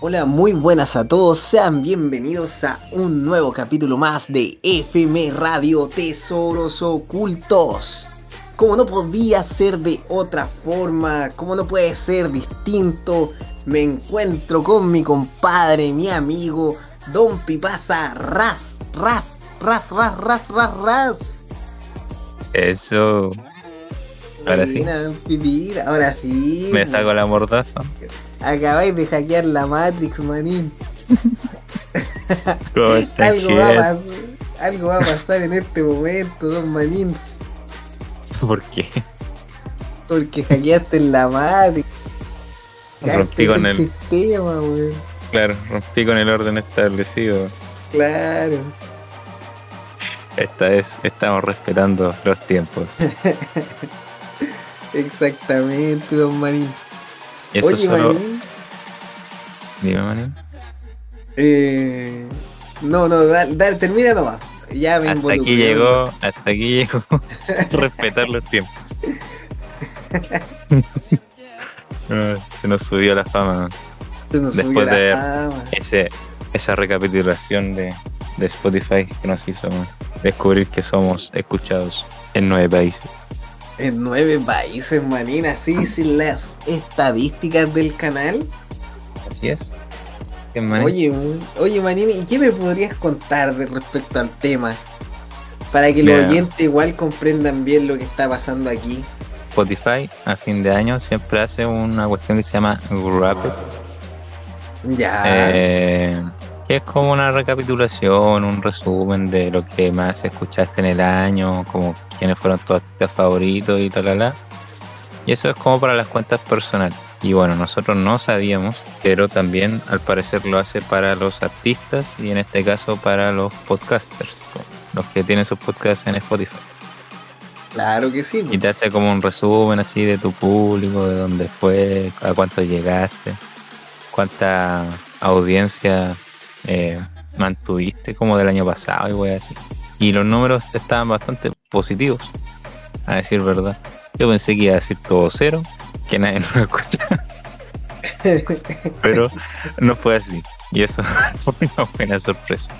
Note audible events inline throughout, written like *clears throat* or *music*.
Hola, muy buenas a todos, sean bienvenidos a un nuevo capítulo más de FM Radio Tesoros Ocultos. Como no podía ser de otra forma, como no puede ser distinto, me encuentro con mi compadre, mi amigo, Don Pipasa Ras, Ras, Ras, Ras, Ras, Ras, Ras. Eso. Ahora sí. Pipira, ahora sí. Me saco la mordaza. Acabáis de hackear la Matrix, manín. *laughs* ¿Cómo está, *laughs* Algo va, a Jet? pas- algo va a pasar en este momento, don Manins. ¿Por qué? Porque hackeaste la Matrix. Rompí con el- sistema, weón. Claro, rompí con el orden establecido. Claro. Esta vez estamos respetando los tiempos. *laughs* Exactamente, don Manín. Eso Oye, solo. Manín. Dime, Manín. Eh... No, no, dale, dale, termina nomás. Ya me Hasta aquí llegó, hasta aquí llegó *laughs* respetar los tiempos. *laughs* Ah, Se nos subió la fama. Se nos después subió la de- fama. Ese, esa recapitulación de, de Spotify que nos hizo descubrir que somos escuchados en nueve países. En nueve países, manín, así sin las estadísticas del canal. Así es. Oye, oye, Manín, ¿y qué me podrías contar de respecto al tema? Para que los Mira. oyentes igual comprendan bien lo que está pasando aquí. Spotify a fin de año siempre hace una cuestión que se llama Wrapped, Ya. eh, que es como una recapitulación, un resumen de lo que más escuchaste en el año, como quiénes fueron tus artistas favoritos y tal, la, la. Y eso es como para las cuentas personales. Y bueno, nosotros no sabíamos, pero también al parecer lo hace para los artistas y en este caso para los podcasters, los que tienen sus podcasts en Spotify. claro que sí. Y te hace como un resumen así de tu público, de dónde fue, a cuánto llegaste, cuánta audiencia eh, mantuviste como del año pasado y voy a decir. Y los números estaban bastante positivos, a decir verdad. Yo pensé que iba a decir todo cero, que nadie *laughs* nos escucha, pero no fue así. Y eso *laughs* fue una buena sorpresa.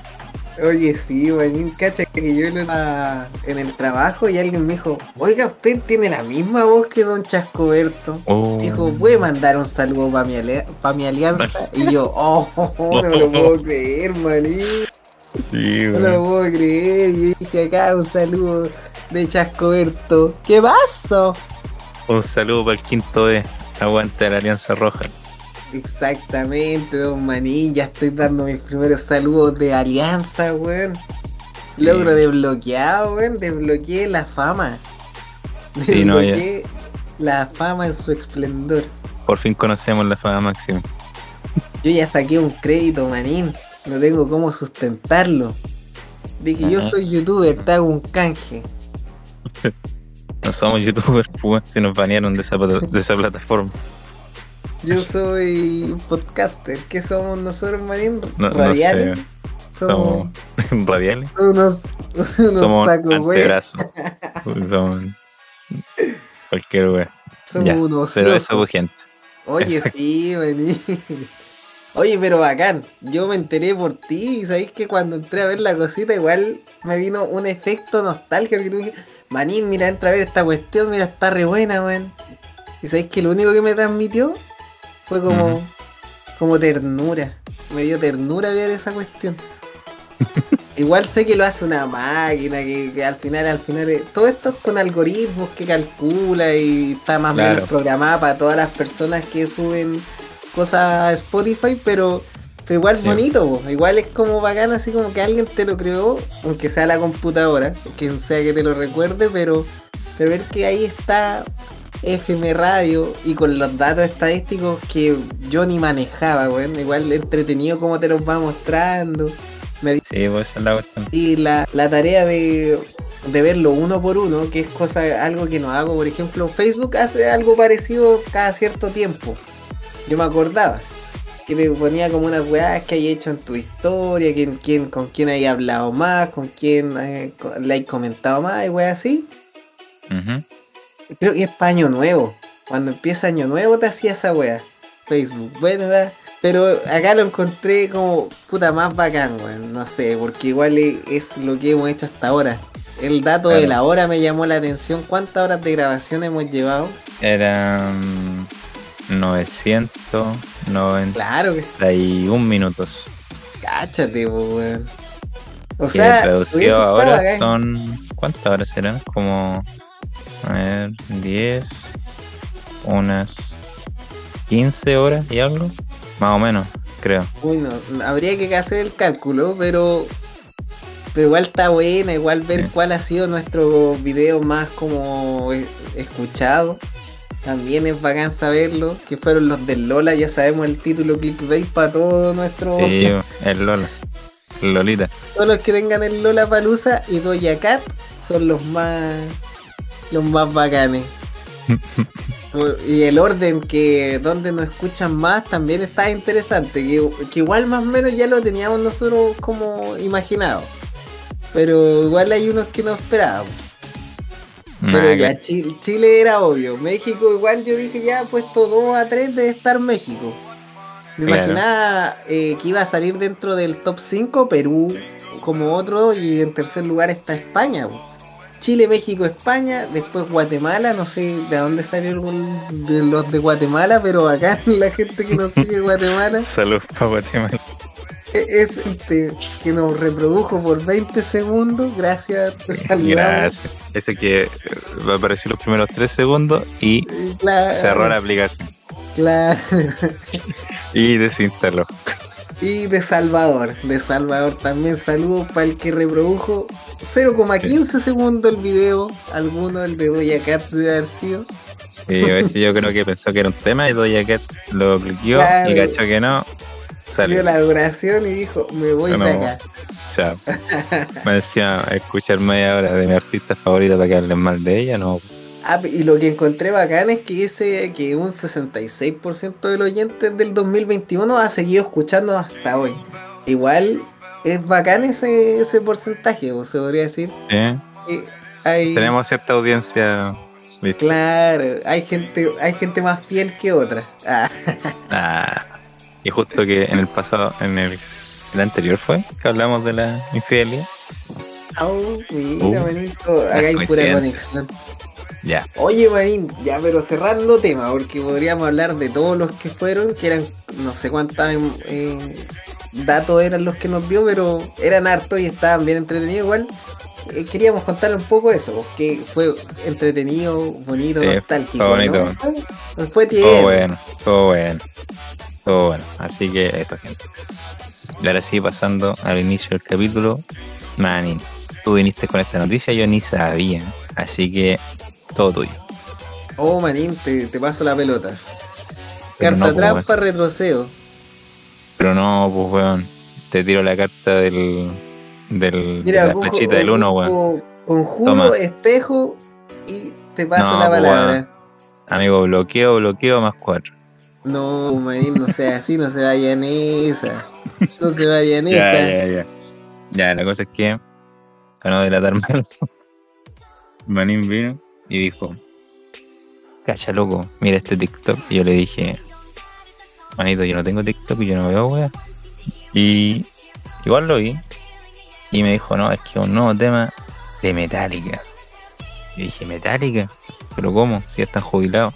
Oye, sí, Manín, cacha que yo estaba en el trabajo y alguien me dijo, oiga, usted tiene la misma voz que Don Chascoberto. Oh, Dijo, ¿puede mandar un saludo para mi, pa' mi alianza? Y yo, *laughs* oh, no me lo puedo creer, manín. Sí, No lo puedo creer. Y dije acá un saludo de Chascoberto. ¿Qué pasó? Un saludo para el quinto D. Aguante la Alianza Roja. Exactamente, don Manín. Ya estoy dando mis primeros saludos de alianza, weón. Sí. Logro desbloqueado, weón. Desbloqueé la fama. Sí, no, ya. Desbloqueé la fama en su esplendor. Por fin conocemos la fama máxima. Yo ya saqué un crédito, manín. No tengo cómo sustentarlo. Dije, yo soy youtuber, te hago un canje. No somos youtubers, *laughs* pues, si nos banearon de esa, de esa plataforma. Yo soy podcaster. ¿Qué somos nosotros? No, no Radiales. sé, Somos somos *laughs* radiales. unos, unos Somos sacos, *laughs* güey. Somos cualquier wea. Somos Ya, unos Pero eso gente. Oye, Exacto. sí, manín. Oye, pero bacán. Yo me enteré por ti y sabéis que cuando entré a ver la cosita, igual me vino un efecto nostálgico que tú dijiste, Manín, mira, entra a ver esta cuestión, mira, está re buena, weón. Y sabéis que lo único que me transmitió fue como, como ternura. Me dio ternura ver esa cuestión. *laughs* Igual sé que lo hace una máquina, que, que al final, al final, eh, todo esto es con algoritmos que calcula y está más o Claro. menos programada para todas las personas que suben cosas a Spotify, pero, pero igual Sí. bonito, igual es como bacán, así como que alguien te lo creó, aunque sea la computadora, quien sea que te lo recuerde, pero, pero ver que ahí está FM Radio y con los datos estadísticos que yo ni manejaba, weón, igual entretenido como te los va mostrando. Me Sí, pues la cuestión. y la, la tarea de, de verlo uno por uno, que es cosa, algo que no hago, por ejemplo, Facebook hace algo parecido cada cierto tiempo. Yo me acordaba que te ponía como unas weas que hay hecho en tu historia, quién, quién, con quién hay hablado más, con quién eh, le hay comentado más y weas así. Ujú. Creo que es para año nuevo. Cuando empieza año nuevo te hacía esa wea. Facebook, da- Pero acá lo encontré como puta más bacán, weón. No sé, porque igual es lo que hemos hecho hasta ahora. El dato de la hora me llamó la atención. ¿Cuántas horas de grabación hemos llevado? Eran 991 Claro minutos. cáchate, weón. O Que sea, traducido ahora son. ¿Cuántas horas serán? Como. A ver, 10. Unas 15 horas y algo. Más o menos, creo. Uy, no, habría que hacer el cálculo, pero. Pero igual está buena, igual ver Sí. cuál ha sido nuestro video más como eh, escuchado. También es bacán saberlo, que fueron los del Lola, ya sabemos el título clickbait para todo nuestro... Sí, el Lola. Lolita. Todos los que tengan el Lola Palusa y Doja Cat son los más... los más bacanes. *laughs* Y el orden que donde nos escuchan más también está interesante, que, que igual más o menos ya lo teníamos nosotros como imaginado. Pero igual hay unos que no esperábamos. Pero ya que- Chi- Chile era obvio. México igual yo dije ya puesto 2 a 3 de estar México. Me Claro. imaginaba eh, que iba a salir dentro del top 5 Perú como otro y en tercer lugar está España. Chile, México, España, después Guatemala, no sé de dónde salieron de los de Guatemala, pero acá *laughs* la gente que nos sigue Guatemala *laughs* Salud para Guatemala. E- es este, que nos reprodujo por 20 segundos, gracias, te saludamos. Gracias. Ese que eh, apareció los primeros 3 segundos y Claro, cerró la aplicación. claro. Y desinstaló. Y de Salvador, de Salvador también saludos para el que reprodujo 0,15 segundos el video, alguno el de Doja Cat de haber sido. Y a veces yo creo que pensó que era un tema y Doja Cat lo cliqueó Claro. y cachó que no. Vio Salió. la duración y dijo, me voy No, de acá. *laughs* Me decía escuchar media hora de mi artista favorita para que hablen mal de ella, no. Ah, y lo que encontré bacán es que ese que un 66% de los oyentes del 2021 ha seguido escuchando hasta hoy. Igual es bacán ese, ese porcentaje, o se podría decir. ¿Eh? hay- Tenemos cierta audiencia. ¿viste? Claro, hay gente, hay gente más fiel que otra. Ah, Ah, y justo que en el pasado, en el, el anterior fue, que hablamos de la infidelidad. au, mira, Uh, manito, acá hay pura conexión. Ya. Oye, Marín, ya, pero cerrando tema, porque podríamos hablar de todos los que fueron, que eran, no sé cuántos eh, datos eran los que nos dio, pero eran hartos y estaban bien entretenidos igual. Eh, queríamos contarle un poco eso, que fue entretenido, bonito, Sí, nostálgico. fue bonito. Nos fue Todo tierno. bueno, todo bueno. Todo bueno. Así que eso, gente. Y ahora sí, pasando al inicio del capítulo. Manin, tú viniste con esta noticia, yo ni sabía. Así que todo tuyo. Oh, Marín, te, te paso la pelota. Pero Carta no, pues, trampa, retrocedo. Pero no, pues, weón. Te tiro la carta del. del Mira, de la flechita del 1, weón. Conjuro, Toma. espejo y te paso No, la pues, palabra. weón. Amigo, bloqueo, bloqueo más 4. No, Marín, no sea así, no se vaya en esa. No se vaya en *laughs* Ya, esa. ya, ya. Ya, la cosa es que, para no delatarme, *laughs* Manín vino y dijo, cacha loco, mira este TikTok. Y yo le dije, manito, yo no tengo TikTok y yo no veo wea. Y igual lo vi. Y me dijo, no, es que es un nuevo tema de Metallica. Y dije, ¿Metallica? ¿Pero cómo? Si ya están jubilados.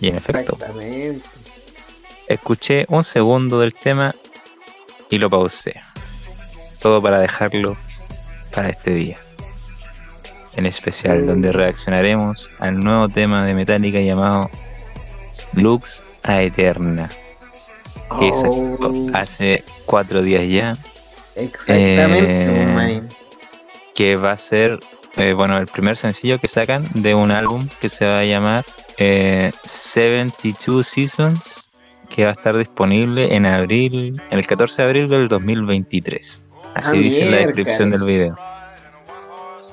Y en efecto, Exactamente. Escuché un segundo del tema y lo pausé. Todo para dejarlo para este día. En especial, donde reaccionaremos al nuevo tema de Metallica llamado Lux a Eterna. Que salió Oh, hace cuatro días ya. exactamente, eh, Marín. Que va a ser, eh, bueno, el primer sencillo que sacan de un álbum que se va a llamar eh, 72 Seasons. Que va a estar disponible en abril, el 14 de abril del 2023. Así Ah, dice en la descripción del video.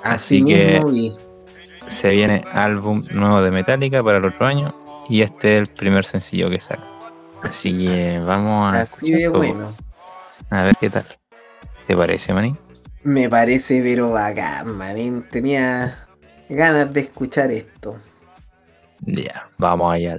Así así que- vi. Se viene álbum nuevo de Metallica para el otro año y este es el primer sencillo que saca. Así que vamos a, Así de escucharlo. bueno. a ver qué tal. ¿Te parece, Manny? Me parece pero bacán, Marín. Tenía ganas de escuchar esto. Ya, vamos allá.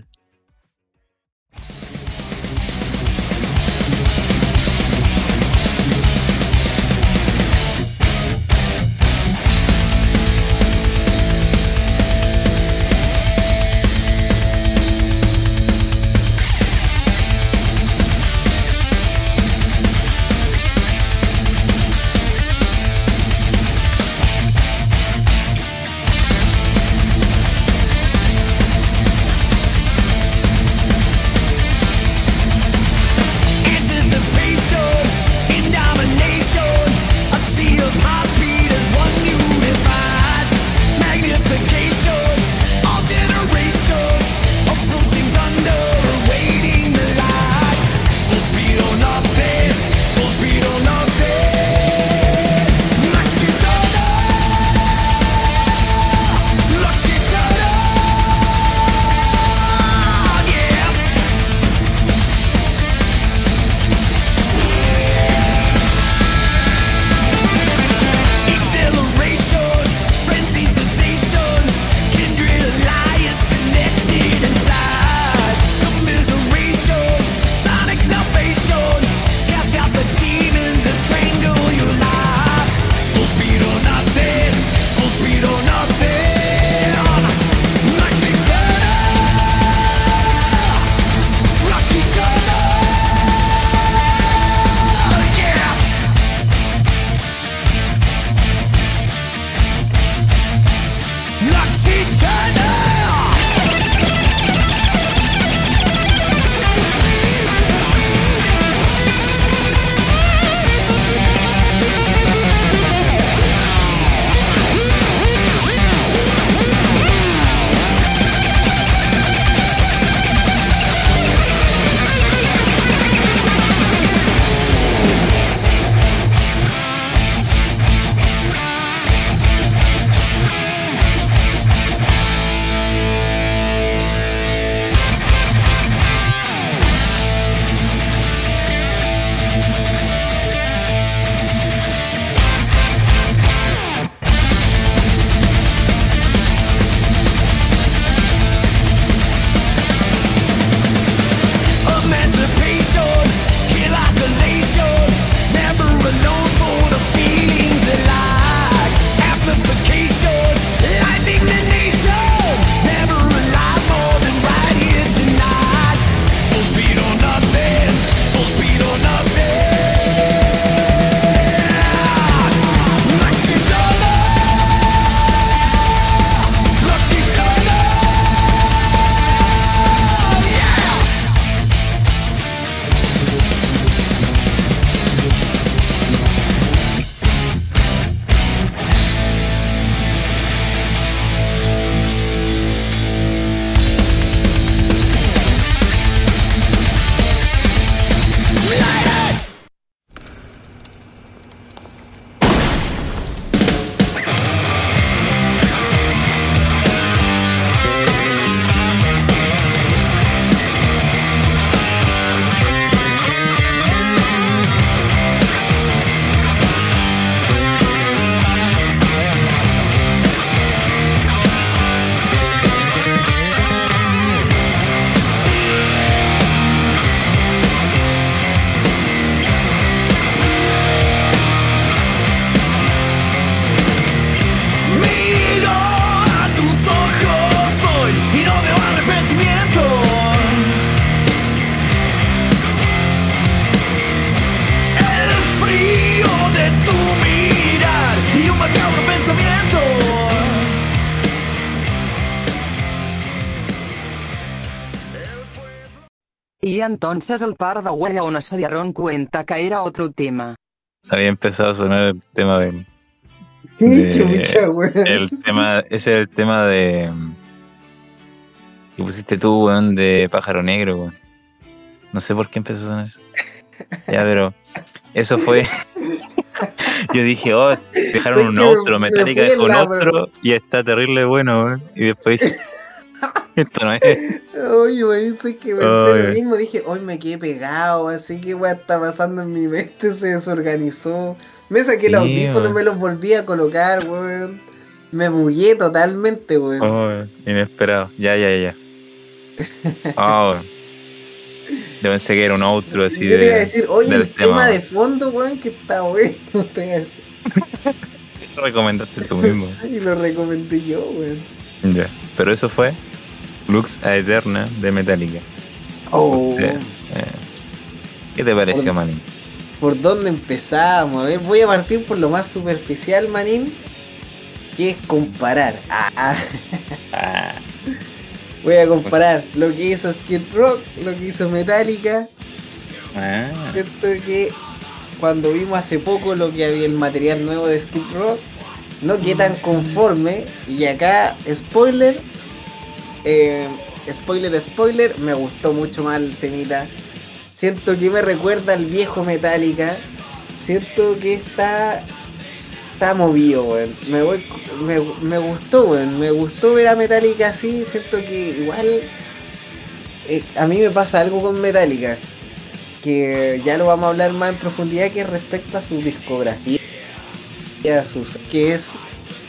Entonces el par de huellones se dieron cuenta que era otro tema. Había empezado a sonar el tema de. De- chucha, weón. El tema, ese es el tema de. Que pusiste tú, weón, de pájaro negro, weón. No sé por qué empezó a sonar eso. Ya, pero. Eso fue. *laughs* Yo dije, oh, dejaron un otro, me Metallica dejó un otro y está terrible bueno, weón. Y después dije, esto no es. Oye, weón, sé que pensé lo mismo. Dije, hoy me quedé pegado, así que weón está pasando en mi mente, se desorganizó. Me saqué Sí, audífono, weón. me los volví a colocar, weón. Me bugué totalmente, weón. Oh, inesperado. Ya, ya, ya. Oh, *laughs* yo pensé que era un outro así Yo te iba a de. decir, oye, el tema, tema. de fondo, weón, que está bueno. *laughs* te recomendaste tú mismo. *laughs* Y lo recomendé yo, weón. Ya. Pero eso fue Lux a Eterna de Metallica. Oh. Eh, ¿Qué te pareció, Manín? ¿por dónde empezamos? A ver, voy a partir por lo más superficial, manín, que es comparar. Ah, ah. Ah, Voy a comparar lo que hizo Skid Rock, lo que hizo Metallica. ah. Siento que cuando vimos hace poco lo que había el material nuevo de Skid Rock, no quedé tan conforme. Y acá, spoiler, eh, spoiler, spoiler, me gustó mucho más el temita. Siento que me recuerda al viejo Metallica. Siento que está. Está movido. Me, voy, me, me gustó. Me gustó ver a Metallica así. Siento que igual. eh, a mí me pasa algo con Metallica que ya lo vamos a hablar más en profundidad que respecto a su discografía a sus que es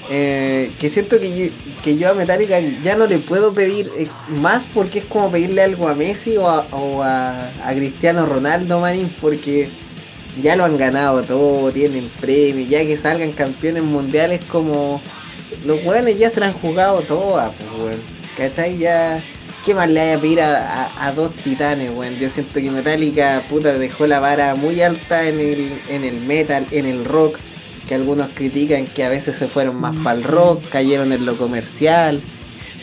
eh, que siento que yo, que yo a Metallica ya no le puedo pedir eh, más porque es como pedirle algo a Messi o a, Cristiano Ronaldo manín porque ya lo han ganado todo, tienen premios, ya que salgan campeones mundiales como los weones ya se la han jugado todas, pues weón. ¿Cachai? Ya ¿Qué más le hay a pedir a, a- a dos titanes, weón? Yo siento que Metallica, puta, dejó la vara muy alta en el, en el metal, en el rock, que algunos critican que a veces se fueron más para el rock, cayeron en lo comercial,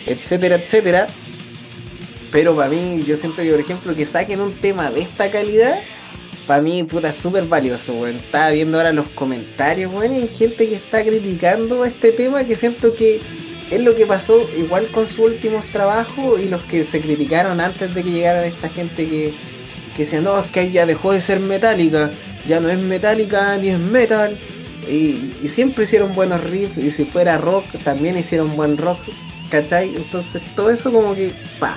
etcétera, etcétera. Pero para mí, yo siento que, por ejemplo, que saquen un tema de esta calidad, para mí, puta, es súper valioso, weón. Estaba viendo ahora los comentarios, weón, hay gente que está criticando este tema que siento que es lo que pasó igual con sus últimos trabajos y los que se criticaron antes de que llegara esta gente que, que decía, no, es que ya dejó de ser metálica, ya no es metálica ni es metal. Y, y siempre hicieron buenos riffs y si fuera rock también hicieron buen rock, ¿cachai? Entonces todo eso como que, pa,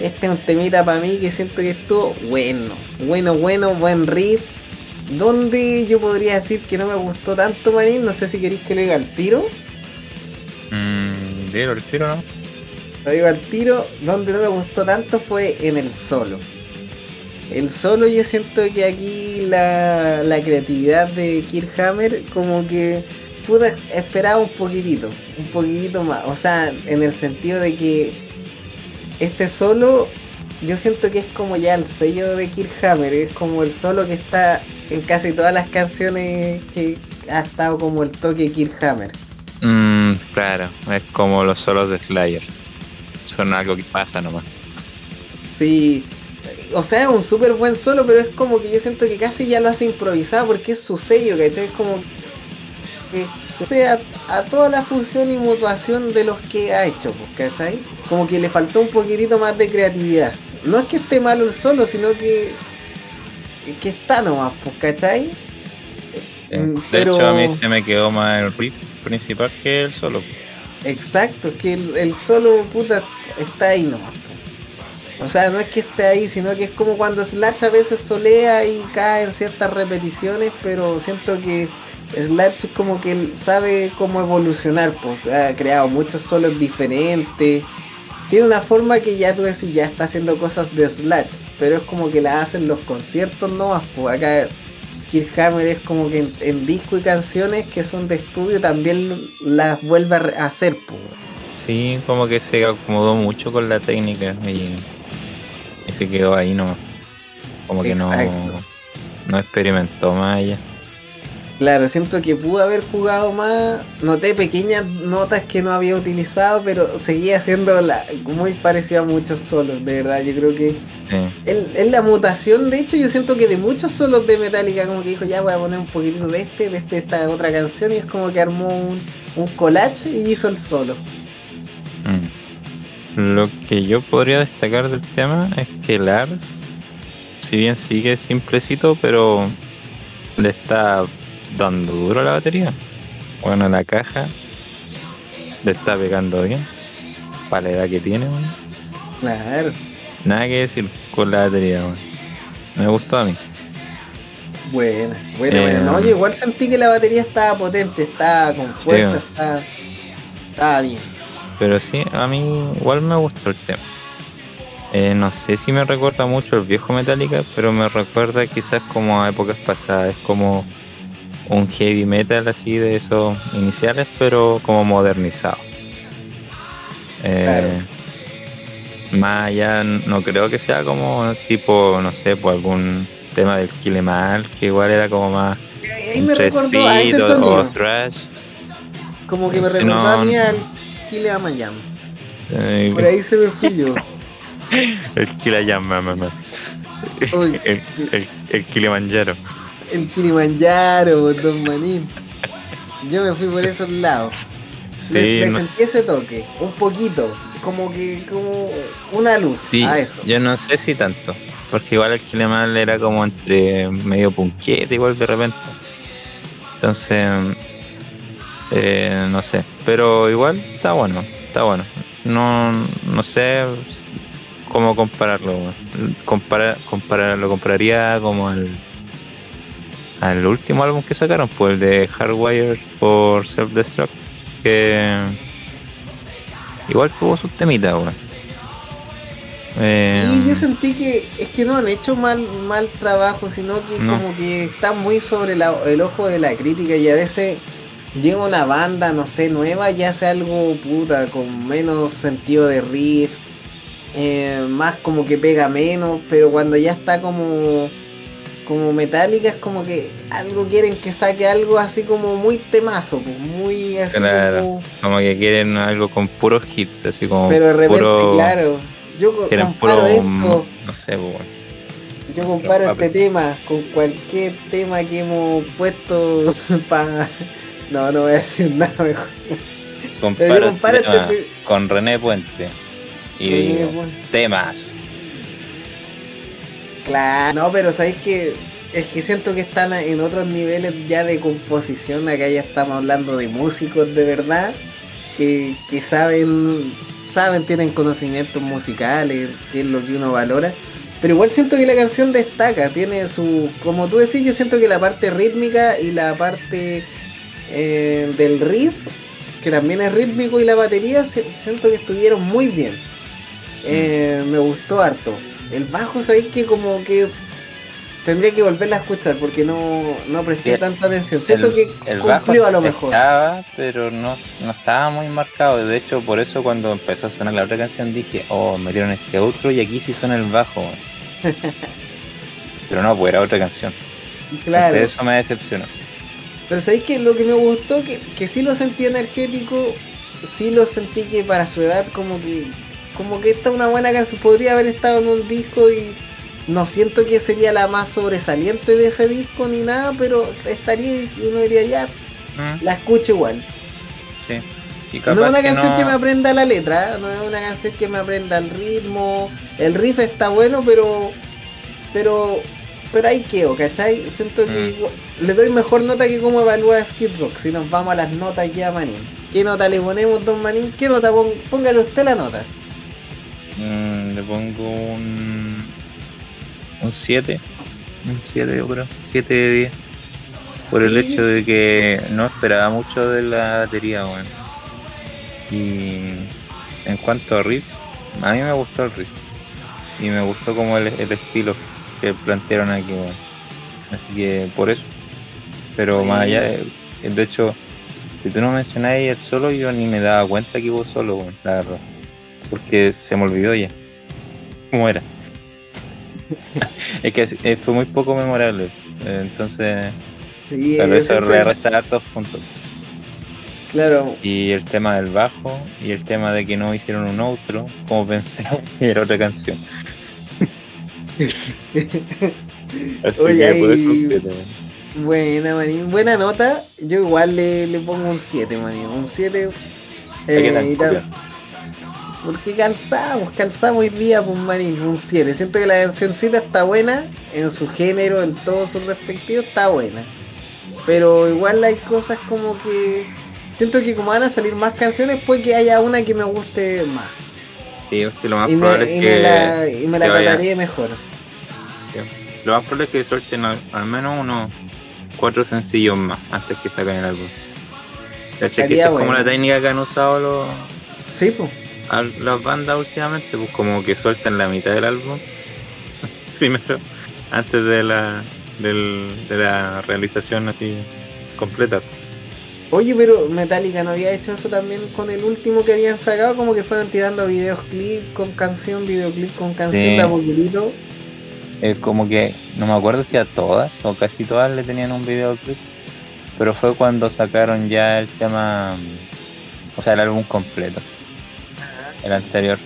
este es un temita para mí que siento que estuvo bueno, bueno, bueno, buen riff. Donde yo podría decir que no me gustó tanto, Marín, no sé si queréis que lo diga al tiro. Mm, dieron el tiro, ¿no? Lo digo al tiro, donde no me gustó tanto fue en el solo. El solo yo siento que aquí la, la creatividad de Kirk Hammer como que puta esperaba un poquitito, un poquitito más. O sea, en el sentido de que este solo yo siento que es como ya el sello de Kirk Hammer, es como el solo que está en casi todas las canciones que ha estado como el toque Kirk Hammer. Mm, claro, es como los solos de Slayer. Son algo que pasa nomás. Sí, o sea, es un súper buen solo, pero es como que yo siento que casi ya lo hace improvisado porque es su sello, ¿cachai? Es como que sea a toda la función y mutuación de los que ha hecho, pues, ¿cachai? Como que le faltó un poquitito más de creatividad. No es que esté malo el solo, sino que que está nomás, pues, ¿cachai? Mm, De pero- hecho, a mí se me quedó más el riff principal que el solo. Exacto, es que el, el solo puta está ahí nomás. O sea, no es que esté ahí, sino que es como cuando Slash a veces solea y cae en ciertas repeticiones, pero siento que Slash es como que sabe cómo evolucionar, pues ha creado muchos solos diferentes. Tiene una forma que ya tú decís, ya está haciendo cosas de Slash, pero es como que la hacen los conciertos nomás, pues acá Kirk Hammer es como que en, en disco y canciones que son de estudio también las vuelve a hacer, pues. Sí, como que se acomodó mucho con la técnica y, y se quedó ahí nomás. Como que no, Exacto. no experimentó más allá. Claro, siento que pudo haber jugado más. Noté pequeñas notas que no había utilizado, pero seguía haciendo la, muy parecido a muchos solos. De verdad, yo creo que Sí. Es es la mutación, de hecho, yo siento que de muchos solos de Metallica, como que dijo, ya voy a poner un poquitito de este, de este, esta otra canción, y es como que armó un, un collage y hizo el solo. Mm. Lo que yo podría destacar del tema es que Lars, si bien sigue simplecito, pero le está dando duro a la batería. Bueno, la caja le está pegando bien. Para la edad que tiene, weón. Claro. Nada que decir con la batería. Me gustó a mí. Buena, buena, Eh, buena. No, yo igual sentí que la batería estaba potente, estaba con Sí, fuerza, bueno. estaba, estaba bien. Pero sí, a mí igual me gustó el tema. Eh, no sé si me recuerda mucho el viejo Metallica, pero me recuerda quizás como a épocas pasadas. Es como un heavy metal así de esos iniciales, pero como modernizado. Eh, Más allá, no creo que sea como tipo, no sé, por algún tema del Kill Em All, que igual era como más Ahí me entre recordó a ese speed o- sonido, o thrash. como que me si recordó a no- mí al Kile Amayam. Eh, Por ahí se me fui yo. *laughs* el Kilayama, mamá. Uy, El, el, el Kilimanjaro. el Kilimanjaro, Don Manín. Yo me fui por esos lados. le, Sí, le no- sentí ese toque, un poquito, como que, como una luz sí, a eso. yo no sé si tanto. Porque igual el Kilemal era como entre medio punquete, igual de repente. Entonces, eh, no sé. Pero igual está bueno, está bueno. No, no sé cómo compararlo. weón. Compara, comparar, lo compararía como al, al último álbum que sacaron, pues el de Hardwire for Self-Destruct. Que igual tuvo sus temitas, weón. Eh, Y yo sentí que es que no han hecho mal, mal trabajo, sino que No. como que está muy sobre la- el ojo de la crítica y a veces llega una banda, no sé, nueva y hace algo puta, con menos sentido de riff, eh, más como que pega menos, pero cuando ya está como como metálica es como que algo quieren que saque algo así como muy temazo, pues, muy así Claro. como- como que quieren algo con puros hits, así como pero de repente, puro, claro, yo comparo puro, esto no sé, weón. Yo comparo este tema con cualquier tema que hemos puesto *laughs* para... No, no voy a decir *laughs* nada mejor. este tema este te- con René Puente y digo, temas. claro, no, pero sabéis que es que siento que están en otros niveles ya de composición. Acá ya estamos hablando de músicos de verdad que, que saben, saben, tienen conocimientos musicales, que es lo que uno valora. Pero igual siento que la canción destaca, tiene su, como tú decís, yo siento que la parte rítmica y la parte eh, del riff, que también es rítmico y la batería, siento que estuvieron muy bien. Eh, me gustó harto. El bajo, sabéis que como que tendría que volverla a escuchar porque no, no presté tanta atención. Siento el, que el cumplió bajo a lo mejor. estaba, pero no, no estaba muy marcado. De hecho, por eso cuando empezó a sonar la otra canción dije, oh, metieron este otro y aquí sí suena el bajo. weón". *laughs* pero no, pues era otra canción. Claro. Entonces eso me decepcionó. Pero sabéis que lo que me gustó, que, que sí lo sentí energético, sí lo sentí que para su edad como que como que esta es una buena canción, podría haber estado en un disco y no siento que sería la más sobresaliente de ese disco ni nada, pero estaría y uno diría ya, Mm, la escucho igual. sí. Y No es una que canción no- que me aprenda la letra, no es una canción que me aprenda el ritmo, el riff está bueno, pero pero pero ahí quedo, ¿cachai? Siento que Mm. igual- le doy mejor nota que como evalúa Skid Rock, si nos vamos a las notas ya, Manín. ¿Qué nota le ponemos, don Manín? ¿Qué nota? Pon- póngale usted la nota. Mm, le pongo un. Un 7. Un 7, yo creo. 7 de 10. Por el Sí. hecho de que no esperaba mucho de la batería, weón. Y en cuanto a riff, a mí me gustó el riff. Y me gustó como el, el estilo que plantearon aquí, weón. Así que por eso. Pero Sí. más allá de, de hecho, si tú no mencionáis el solo, yo ni me daba cuenta que hubo solo, la verdad. Porque se me olvidó ya. ¿Cómo era? *laughs* es que eh, fue muy poco memorable. eh, Entonces, Sí, tal vez fue- le resta hartos puntos. Claro, Y el tema del bajo y el tema de que no hicieron un outro, como *laughs* pensé que era otra canción. *laughs* Así Oye, que por eso weón. Buena, manín. Buena nota. Yo igual le, le pongo un 7, manín. Un 7. ¿Qué Eh, porque calzamos, calzamos hoy día, pues manín, un 7. Siento que la cancioncita está buena, en su género, en todos sus respectivos, está buena. Pero igual hay cosas como que. Siento que como van a salir más canciones, puede que haya una que me guste más. Sí, lo más Y probable me, es y que me la, y me la trataré mejor. lo más probable es que suelten al, al menos unos cuatro sencillos más antes que saquen el álbum. ¿Cachai? Que esa es como la técnica que han usado los, Sí, pues. las bandas últimamente, pues como que sueltan la mitad del álbum *laughs* primero, antes de la del, de la realización así completa. Oye, pero Metallica no había hecho eso también con el último que habían sacado, como que fueron tirando videos clip con canción, videoclip con canción Sí. de a poquitito. Es como que no me acuerdo si a todas o casi todas le tenían un videoclip, pero fue cuando sacaron ya el tema, o sea, el álbum completo, el anterior.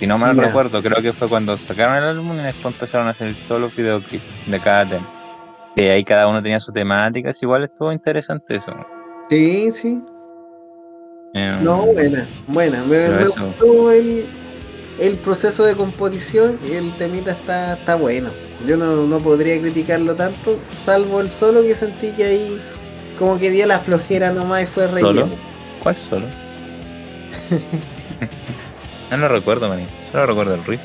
Si no mal recuerdo, creo que fue cuando sacaron el álbum y después empezaron a hacer todos los videoclips de cada tema. Y ahí cada uno tenía su temática, es igual estuvo interesante eso. Sí, sí. Eh, No, buena, buena. Me, me gustó el, el proceso de composición, el temita está, está bueno. Yo no, no podría criticarlo tanto, salvo el solo que sentí que ahí como que dio la flojera nomás y fue ¿Solo? relleno. ¿Cuál solo? *laughs* no lo recuerdo, maní. Solo recuerdo el riff.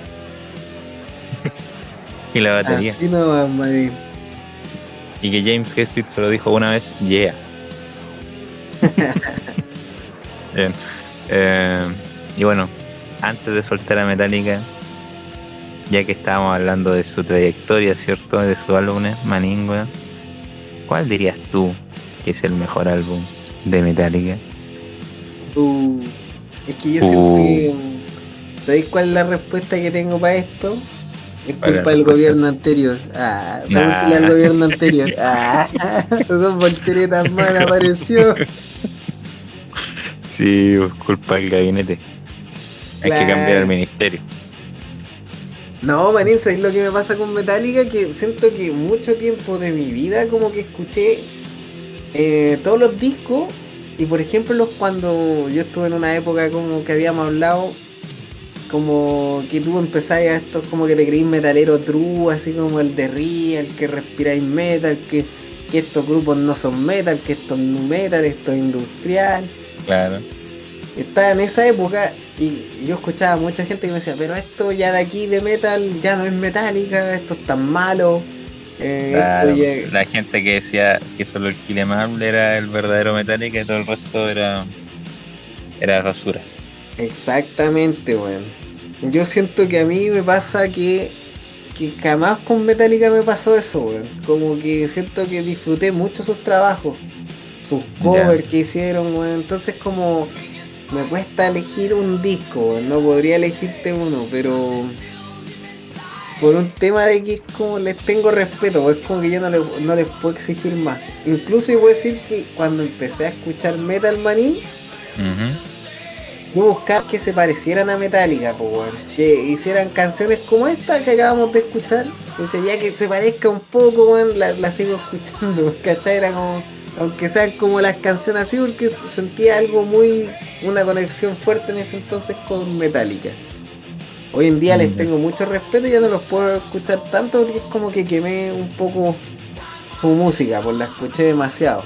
*laughs* y la batería. Así nomás. Y que James Hetfield se lo dijo una vez, yeah. *laughs* Bien. Eh, y bueno, antes de soltar a Metallica, ya que estábamos hablando de su trayectoria, ¿cierto? De su álbum, weón, ¿Cuál dirías tú que es el mejor álbum de Metallica? Uh, es que yo Uh. siento que. ¿Sabéis cuál es la respuesta que tengo para esto? Es ¿Cuál es la culpa del gobierno anterior. Ah, Nah. pregúntale al gobierno anterior. *laughs* Ah, *laughs* dos volteretas más apareció. Sí, pues, culpa del gabinete. Hay que cambiar el ministerio. No, manín, ¿sabéis lo que me pasa con Metallica? Que siento que mucho tiempo de mi vida como que escuché eh, todos los discos y por ejemplo los cuando yo estuve en una época como que habíamos hablado como que tú empezás a estos como que te creís metalero true, así como el de Real, que respiráis metal, que, que estos grupos no son metal, que esto es metal, esto es industrial. Claro. Estaba en esa época y yo escuchaba a mucha gente que me decía, pero esto ya de aquí de metal ya no es metálica, esto es tan malo. eh, Claro, esto ya- La gente que decía que solo el Kill era el verdadero Metallica y todo el resto era era basura. Exactamente, weón. Yo siento que a mí me pasa que, que jamás con Metallica me pasó eso, weón. Como que siento que disfruté mucho sus trabajos, sus covers que hicieron, weón. Entonces como me cuesta elegir un disco. No podría elegirte uno, pero por un tema de que es como les tengo respeto, es como que yo no les, no les puedo exigir más. Incluso yo puedo decir que cuando empecé a escuchar Metal Manin, Ujú. yo buscaba que se parecieran a Metallica, pues, weón. Que hicieran canciones como esta que acabamos de escuchar. Y decía, ya que se parezca un poco, weón, la, la sigo escuchando, *laughs* ¿cachai? Era como, aunque sean como las canciones así, porque sentía algo muy, una conexión fuerte en ese entonces con Metallica. Hoy en día les Mm. tengo mucho respeto y ya no los puedo escuchar tanto porque es como que quemé un poco su música, pues la escuché demasiado.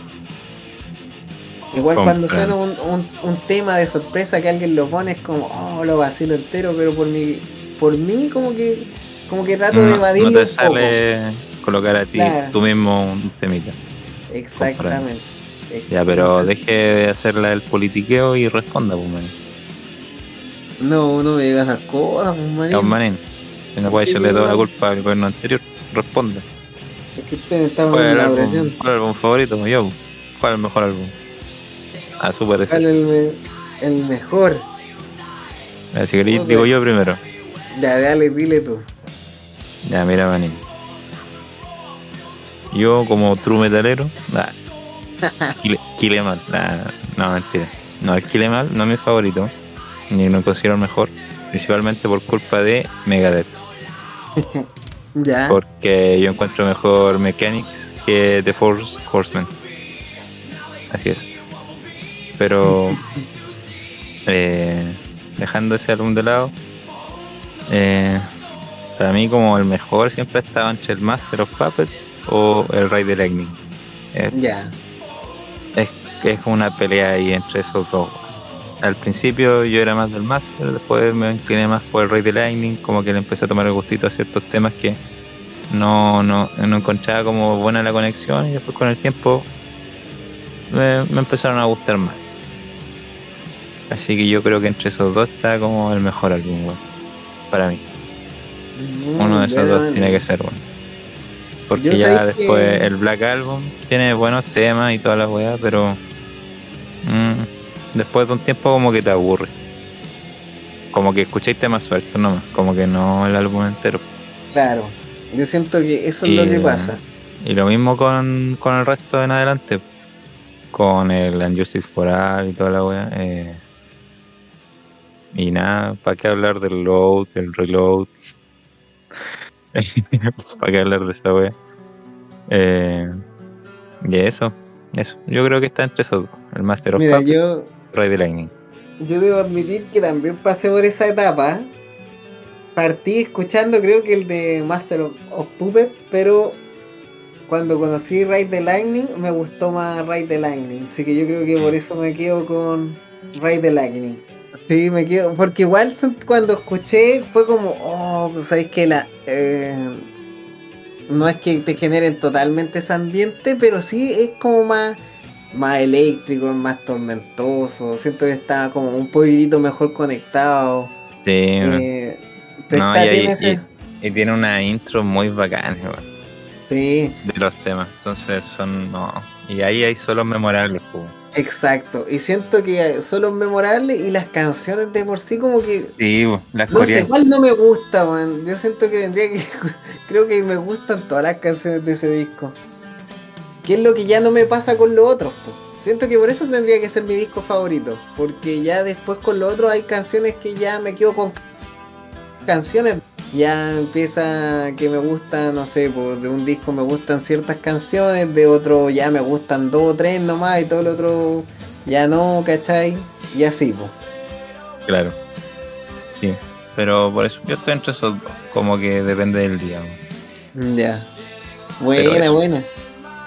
Igual cuando suena un, un- un tema de sorpresa que alguien lo pone es como, oh, lo vacilo entero, pero por mi, por mí como que, como que trato de evadirlo no te un poco. sale colocar a ti Claro. tú mismo un temita. Exactamente. Ya, pero No deje de hacerla el politiqueo y responda, pues, man. No, no me digas esas cosas, pues, manín. Ya, pues, manín. Si no puede echarle toda la no. culpa al gobierno anterior, responde. Es que usted me está ¿Cuál es el poniendo la presión. cuál es el álbum favorito? Yo, ¿cuál es el mejor álbum? A su parecer. ¿Cuál es el, me- el mejor? Así que Joder. digo yo primero. Ya, dale, dile tú. Ya, mira, manín. Yo, como true metalero, *laughs* Em All, nah, no, mentira. No, el Kill Em All no es mi favorito, ni lo considero el mejor, principalmente por culpa de Megadeth. *laughs* Ya. Porque yo encuentro mejor Mechanics que The Force Horseman. Así es. Pero *laughs* eh, dejando ese álbum de lado, eh, para mí como el mejor siempre estaba entre el Master of Puppets o el Rey de Lightning. Eh, Ya. es, es como una pelea ahí entre esos dos. Al principio yo era más del Master, después me incliné más por el Rey de Lightning, como que le empecé a tomar el gustito a ciertos temas que no, no, no encontraba como buena la conexión y después con el tiempo me, me empezaron a gustar más. Así que yo creo que entre esos dos está como el mejor álbum, weón, para mí. Uno de esos dos tiene que ser, bueno. Porque ya después que- el Black Album tiene buenos temas y toda la weá, pero mm, después de un tiempo como que te aburre. Como que escucháis temas sueltos nomás, como que no el álbum entero. Claro. Yo siento que eso es lo que pasa. Y lo mismo con, con el resto en adelante. Con el Unjustice for All y toda la weá. eh, y nada, ¿para qué hablar del load, del reload? *laughs* ¿Para qué hablar de esa weá? Eh, y eso, eso. Yo creo que está entre esos dos. El Master of Mira, Puppets yo, y Rey de Lightning. yo debo admitir que también pasé por esa etapa. Partí escuchando creo que el de Master of, of Puppet, pero cuando conocí Ride the Lightning me gustó más Ride the Lightning. Así que yo creo que por eso me quedo con Ride the Lightning. Sí, me quedo. Porque igual cuando escuché fue como, oh, ¿sabéis que la... eh, no es que te generen totalmente ese ambiente, pero sí es como más, más eléctrico, más tormentoso. Siento que está como un poquitito mejor conectado. Sí, Eh, no, está- y, tiene ese- y- y tiene una intro muy bacana, weón. Sí, de los temas. Entonces son. No. Y ahí hay solo memorables, pues. Exacto. Y siento que son los memorables y las canciones de por sí como que... Sí, las No sé coreanas. cuál no me gusta, man. Yo siento que tendría que... *laughs* Creo que me gustan todas las canciones de ese disco. Que es lo que ya no me pasa con los otros, po. Siento que por eso tendría que ser mi disco favorito. Porque ya después con los otros hay canciones que ya me quedo con canciones. Ya empieza que me gustan, no sé, pues de un disco me gustan ciertas canciones, de otro ya me gustan dos o tres nomás y todo el otro ya no, ¿cachai? Y así, pues. Claro. Sí. Pero por eso yo estoy entre esos dos. Como que depende del día. Ya. Buena, buena.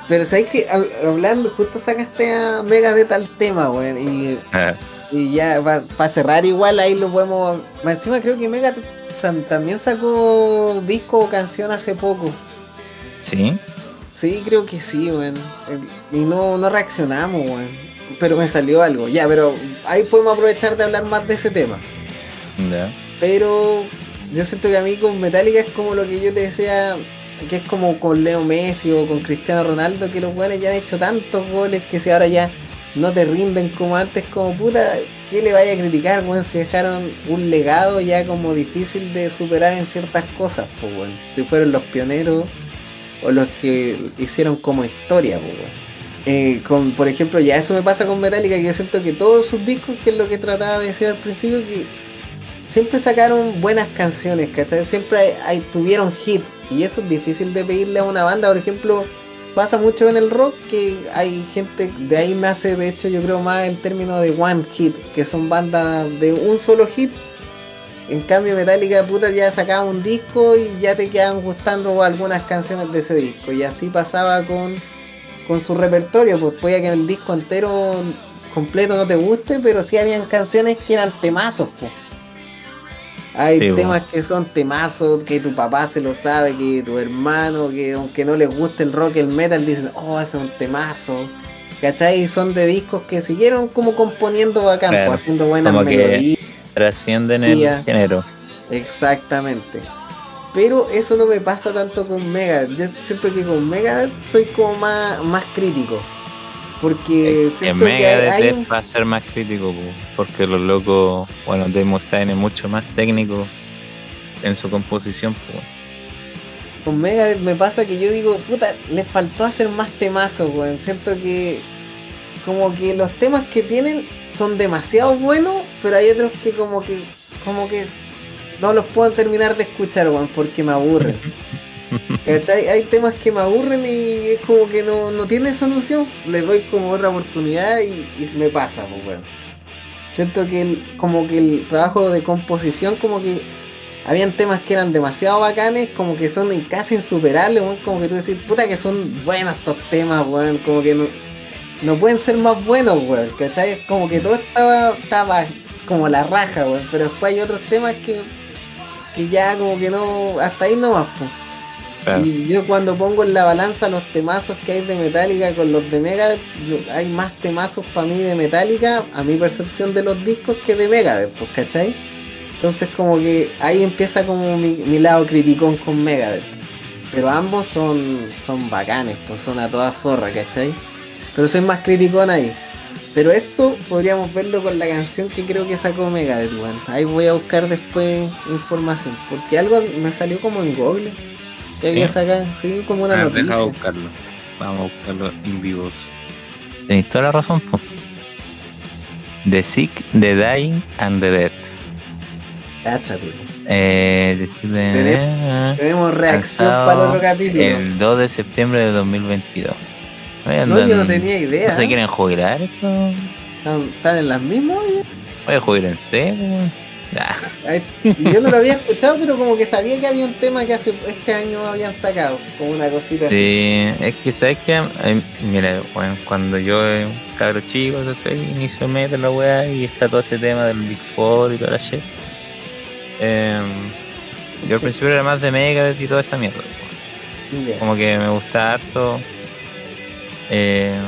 Pero sabes que hab- hablando, justo sacaste a Mega de tal tema, weón. Y, Ah, y ya para cerrar igual ahí lo podemos. Encima creo que Mega también sacó disco o canción hace poco. Sí. Sí, creo que sí, weón. Y no, no reaccionamos, weón. Pero me salió algo. Ya, pero ahí podemos aprovechar de hablar más de ese tema. Pero yo siento que a mí con Metallica es como lo que yo te decía, que es como con Leo Messi o con Cristiano Ronaldo, que los buenos ya han hecho tantos goles que si ahora ya no te rinden como antes, como puta, ¿qué le vaya a criticar, weón? Si dejaron un legado ya como difícil de superar en ciertas cosas, pues, weón. Si fueron los pioneros o los que hicieron como historia, pues, weón. Eh, con, por ejemplo, ya eso me pasa con Metallica, que yo siento que todos sus discos, que es lo que trataba de decir al principio, que siempre sacaron buenas canciones, ¿cachai? Siempre tuvieron hit. Y eso es difícil de pedirle a una banda. Por ejemplo, pasa mucho en el rock que hay gente, de ahí nace de hecho yo creo más el término de one hit, que son bandas de un solo hit. En cambio Metallica puta ya sacaba un disco y ya te quedaban gustando algunas canciones de ese disco. Y así pasaba con, con su repertorio, pues puede que el disco entero completo no te guste, pero sí habían canciones que eran temazos, pues. Hay Sí, temas que son temazos, que tu papá se lo sabe, que tu hermano, que aunque no les guste el rock, el metal, dicen, oh, ese es un temazo. ¿Cachai? Son de discos que siguieron como componiendo a campo, Claro, haciendo buenas como que- melodías. Trascienden el género. Exactamente. Pero eso no me pasa tanto con Mega. Yo siento que con Mega soy como más, más crítico. Porque En siento que hay, hay un- va a ser más crítico, po, porque los locos, bueno, Dave Mustaine es mucho más técnico en su composición. po. con Megadeth me pasa que yo digo, puta, les faltó hacer más temazos, weón. Siento que como que los temas que tienen son demasiado buenos, pero hay otros que como que como que no los puedo terminar de escuchar, weón, porque me aburren. *laughs* Hay temas que me aburren y es como que no, no tiene solución. Le doy como otra oportunidad y, y me pasa, pues bueno. Siento que el, como que el trabajo de composición como que habían temas que eran demasiado bacanes, como que son casi insuperables. Como que tú decís, puta que son buenos estos temas, weón. Como que no, no pueden ser más buenos, weón. ¿Cachai? Como que todo estaba, estaba como la raja, weón. Pero después hay otros temas que, que ya como que no, hasta ahí nomás, pues. Y yo cuando pongo en la balanza los temazos que hay de Metallica con los de Megadeth, hay más temazos para mí de Metallica, a mi percepción de los discos, que de Megadeth, pues, ¿cachai? Entonces como que ahí empieza como mi, mi lado criticón con Megadeth. Pero ambos son, son bacanes, pues son a toda zorra, ¿cachai? Pero soy más criticón ahí. Pero eso podríamos verlo con la canción que creo que sacó Megadeth, weón. Ahí voy a buscar después información. Porque algo me salió como en Google. Que había ¿Sí? sacado, sí, como una A ver, deja noticia. buscarlo. Vamos a buscarlo en vivos. Tenéis toda la razón, po. The Sick, The Dying and The Dead. Cáchate. Eh, decirle, Tenemos- Tenemos reacción para el otro capítulo. El 2 de septiembre de 2022. Oye, No, yo no tenía idea. ¿No se quieren jubilar esto? ¿Están, en las mismas? oye? Oye, jubilense, weón. Ah, Ay, Yo no lo había escuchado, pero como que sabía que había un tema que hace este año habían sacado. Como una cosita así. Sí, es que sabes que, mira, bueno, cuando yo un cabro chico, entonces inicio de metal la weá y está todo este tema del Big Four y toda la shit. Em, yo al principio era más de Megadeth y toda esa mierda. Como que me gusta harto. eh,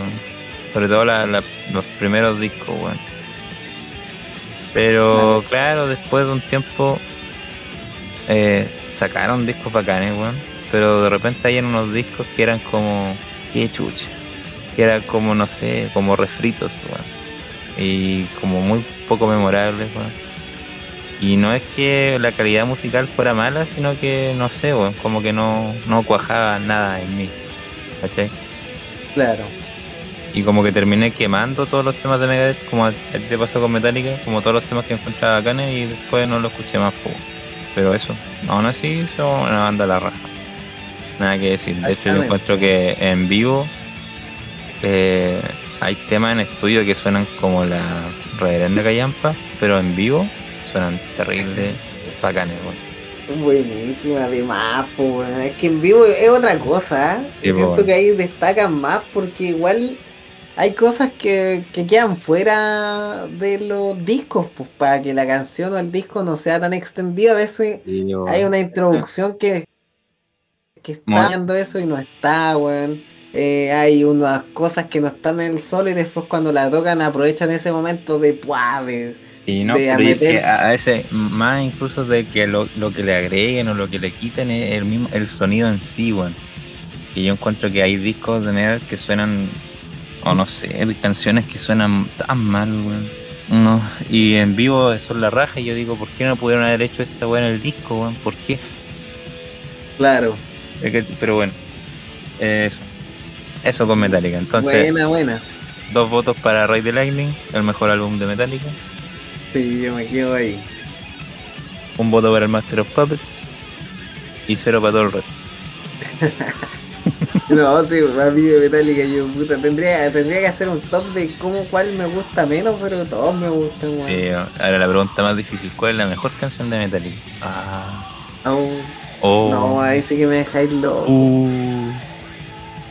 sobre todo la- la- los primeros discos, weón. Pero claro, después de un tiempo eh, sacaron discos bacanes, weón. Pero de repente hay unos discos que eran como. Qué chucha. Que eran como, no sé, como refritos, weón. Y como muy poco memorables, weón. Y no es que la calidad musical fuera mala, sino que, no sé, weón, como que no, no cuajaba nada en mí. ¿Cachai? Claro. Y como que terminé quemando todos los temas de Megadeth, como a, a ti te pasó con Metallica, como todos los temas que encontraba bacanes y después no los escuché más. po. Pero eso, aún así son una banda a la raja. Nada que decir. De hecho, yo encuentro que en vivo eh, hay temas en estudio que suenan como la reverenda callampa, pero en vivo suenan terribles, bacanes. weón. Buenísima, además, po, es que en vivo es otra cosa. ¿eh? Sí, Siento que ahí destacan más porque igual hay cosas que, que quedan fuera de los discos, pues para que la canción o el disco no sea tan extendido. A veces hay una introducción que, que está dando eso y no está, weón. Eh, hay unas cosas que no están en el solo y después cuando la tocan aprovechan ese momento de puah, de, Y no, de a meter- a veces, más incluso de que lo, lo que le agreguen o lo que le quiten es el mismo el sonido en sí, weón. Y yo encuentro que hay discos de metal que suenan, o no sé, canciones que suenan tan mal, weón. No, y en vivo son la raja y yo digo, ¿por qué no pudieron haber hecho esta weá en el disco, weón? ¿Por qué? claro. Pero bueno, eh, eso. Eso con Metallica. Entonces, buena, buena. dos votos para Ray the Lightning, el mejor álbum de Metallica. Sí, yo me quedo ahí. Un voto para el Master of Puppets y cero para todo el resto. *laughs* *laughs* No, sí, a mí de Metallica yo puta, tendría, tendría que hacer un top de cómo cuál me gusta menos, pero todos me gustan, weón. Ahora la pregunta más difícil, ¿cuál es la mejor canción de Metallica? Ah. Aún- Oh. No, ahí sí que me dejáis loco. Uh.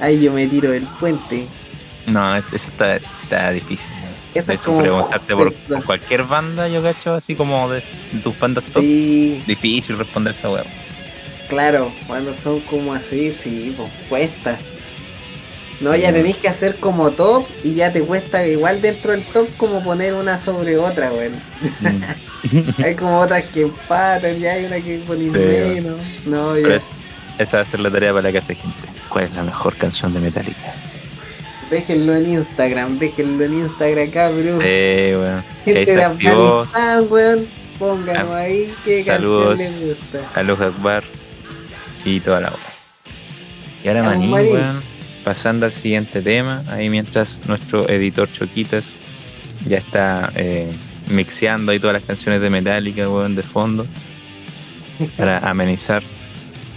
Ahí yo me tiro del puente. No, eso está, está difícil. Eso de es hecho, como preguntarte por, cualquier banda, yo cacho, así como de tus bandas top, Sí, difícil responder esa weá. Claro, cuando son como así, sí, pues cuesta. No, Sí. ya tenéis que hacer como top y ya te cuesta igual dentro del top como poner una sobre otra, weón. Mm. *laughs* Hay como otras que empatan, ya hay una que ponen Sí. menos. No, Pero ya. es- esa va a ser la tarea para la que hace gente. ¿Cuál es la mejor canción de Metallica? Déjenlo en Instagram, déjenlo en Instagram, cabrón. Eh, weón. Gente de Afganistán, weón. Pónganlo Ah, ahí, qué saludos. canción les gusta. Aloj Akbar y toda la weá. Y ahora Manín, Manín. weón, pasando al siguiente tema, ahí mientras nuestro editor Choquitas ya está eh, mixeando ahí todas las canciones de Metallica, weón, de fondo, *laughs* para amenizar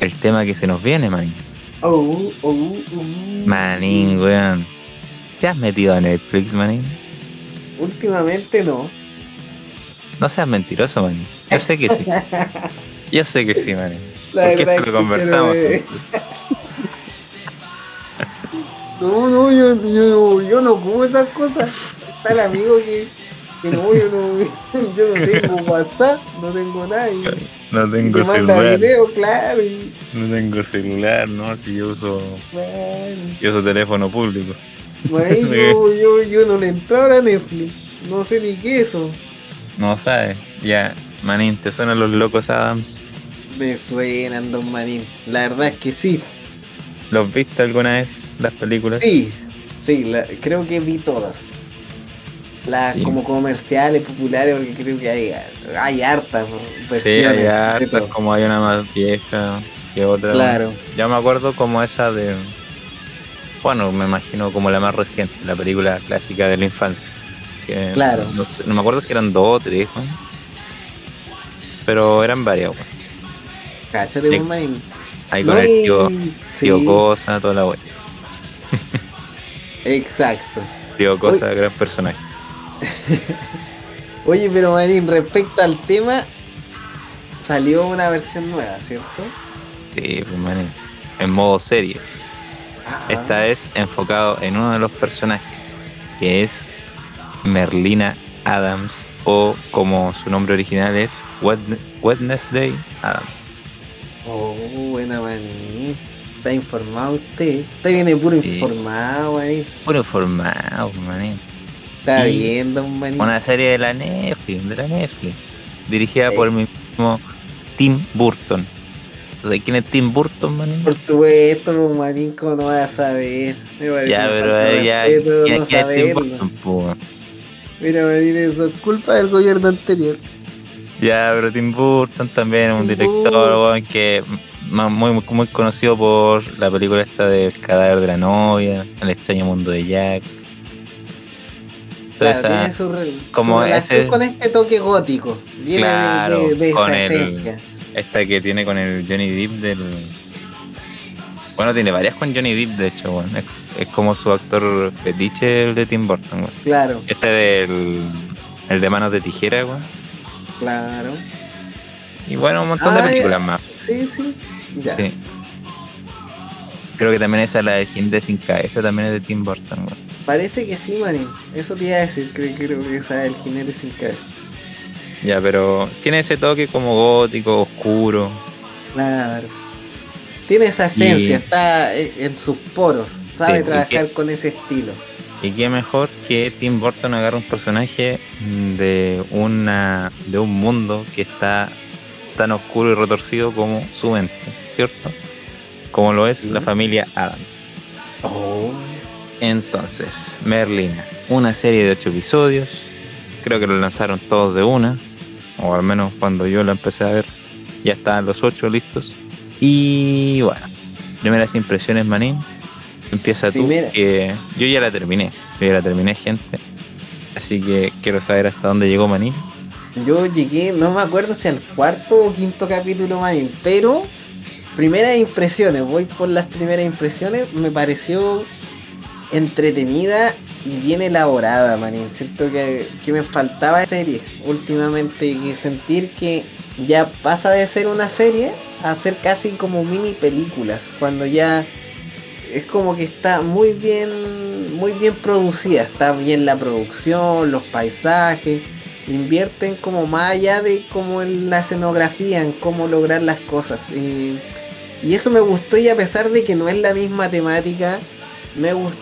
el tema que se nos viene, manín. Oh, oh, oh. Manín, weón. ¿Te has metido a Netflix, manín? Últimamente no. No seas mentiroso, manín. Yo sé que sí. *laughs* Yo sé que sí, manín. La Porque verdad esto es lo que conversamos. *laughs* no. No, yo, yo, yo no como esas cosas. Está el amigo que, que no, yo no, *laughs* yo no tengo WhatsApp, no tengo nada. Y, No y tengo te manda celular. video, claro. Y, No tengo celular, ¿no? Si yo uso, bueno, yo uso teléfono público. ahí *laughs* yo, yo, yo no le entraba a Netflix. No sé ni qué es eso. No sabes. Ya, manín, ¿te suenan los locos Adams? Me suenan, Don Manín. La verdad es que sí. ¿Los viste alguna vez, las películas? Sí, sí, la- creo que vi todas. Las Sí. como comerciales, populares, porque creo que hay, hay hartas Sí, versiones. hay de hartas, como hay una más vieja que otra. Claro. Yo me acuerdo como esa de. Bueno, me imagino como la más reciente, la película clásica de la infancia. Que Claro. No, sé- no me acuerdo si eran dos o tres, weón. Pero eran varias, weón. Sí. Don Manín. Ahí No, con el tío, sí, tío Cosa, toda la wea. Exacto. Tío Cosa, gran personaje. *laughs* Oye, pero Manín, respecto al tema, salió una versión nueva, ¿cierto? Sí, pues, man, en modo serie. Ah, Esta es enfocado en uno de los personajes, que es Merlina Adams, o como su nombre original es Wed- Wednesday Adams. Oh, buena Manín. Está informado usted. Usted viene puro Sí. informado, Manín. Puro formado, manín. Está Y Don Manín. Una serie de la Netflix, de la Netflix, dirigida Sí. por el mismo Tim Burton. ¿Sabes quién es Tim Burton, manín? Por supuesto, Don Manín, ¿cómo no vas a saber? Me Ya, pero eh, ya, respeto ¿quién no Tim. Burton? Mira, Manín, eso es culpa del gobierno anterior. Ya, pero Tim Burton también es un director weón, que muy, muy, conocido por la película esta del cadáver de la novia, El extraño mundo de Jack. Claro, esa- tiene su, re- como su relación ese- con este toque gótico. Viene de- Claro, de, esa el- esencia. esta que tiene con el Johnny Depp del. Bueno, tiene varias con Johnny Depp, de hecho, weón. Es, es como su actor fetiche el de Tim Burton, weón. Claro, Este del. El de manos de tijera, weón. Claro. Y bueno, un montón de películas ya. más. Sí, sí. Ya. Sí. Creo que también esa, la de Gente sin cabeza, también es de Tim Burton, weón. Parece que sí, Manín. Eso te iba a decir. Creo, creo que esa es el jinete sin cabeza. Ya, pero tiene ese toque como gótico, oscuro. Claro. Tiene esa esencia, Y- está en sus poros. Sabe Sí, trabajar que- con ese estilo. Y qué mejor que Tim Burton agarra un personaje de una de un mundo que está tan oscuro y retorcido como su mente, ¿cierto? Como lo es Sí. la familia Adams. Oh. Entonces, Merlina, una serie de ocho episodios. Creo que lo lanzaron todos de una, o al menos cuando yo la empecé a ver, ya estaban los ocho listos. Y bueno, primeras impresiones, Manín. Empieza tú, Primera. que yo ya la terminé. Yo ya la terminé, gente. Así que quiero saber hasta dónde llegó Manín. Yo llegué, no me acuerdo si al cuarto o quinto capítulo, Manín, pero primeras impresiones, voy por las primeras impresiones, me pareció entretenida y bien elaborada, Manín. Siento que, que me faltaba serie últimamente, que sentir que ya pasa de ser una serie a ser casi como mini películas, cuando ya es como que está muy bien, muy bien producida, está bien la producción, los paisajes, invierten como más allá de como en la escenografía, en cómo lograr las cosas. Y, y eso me gustó y a pesar de que no es la misma temática, me gustó,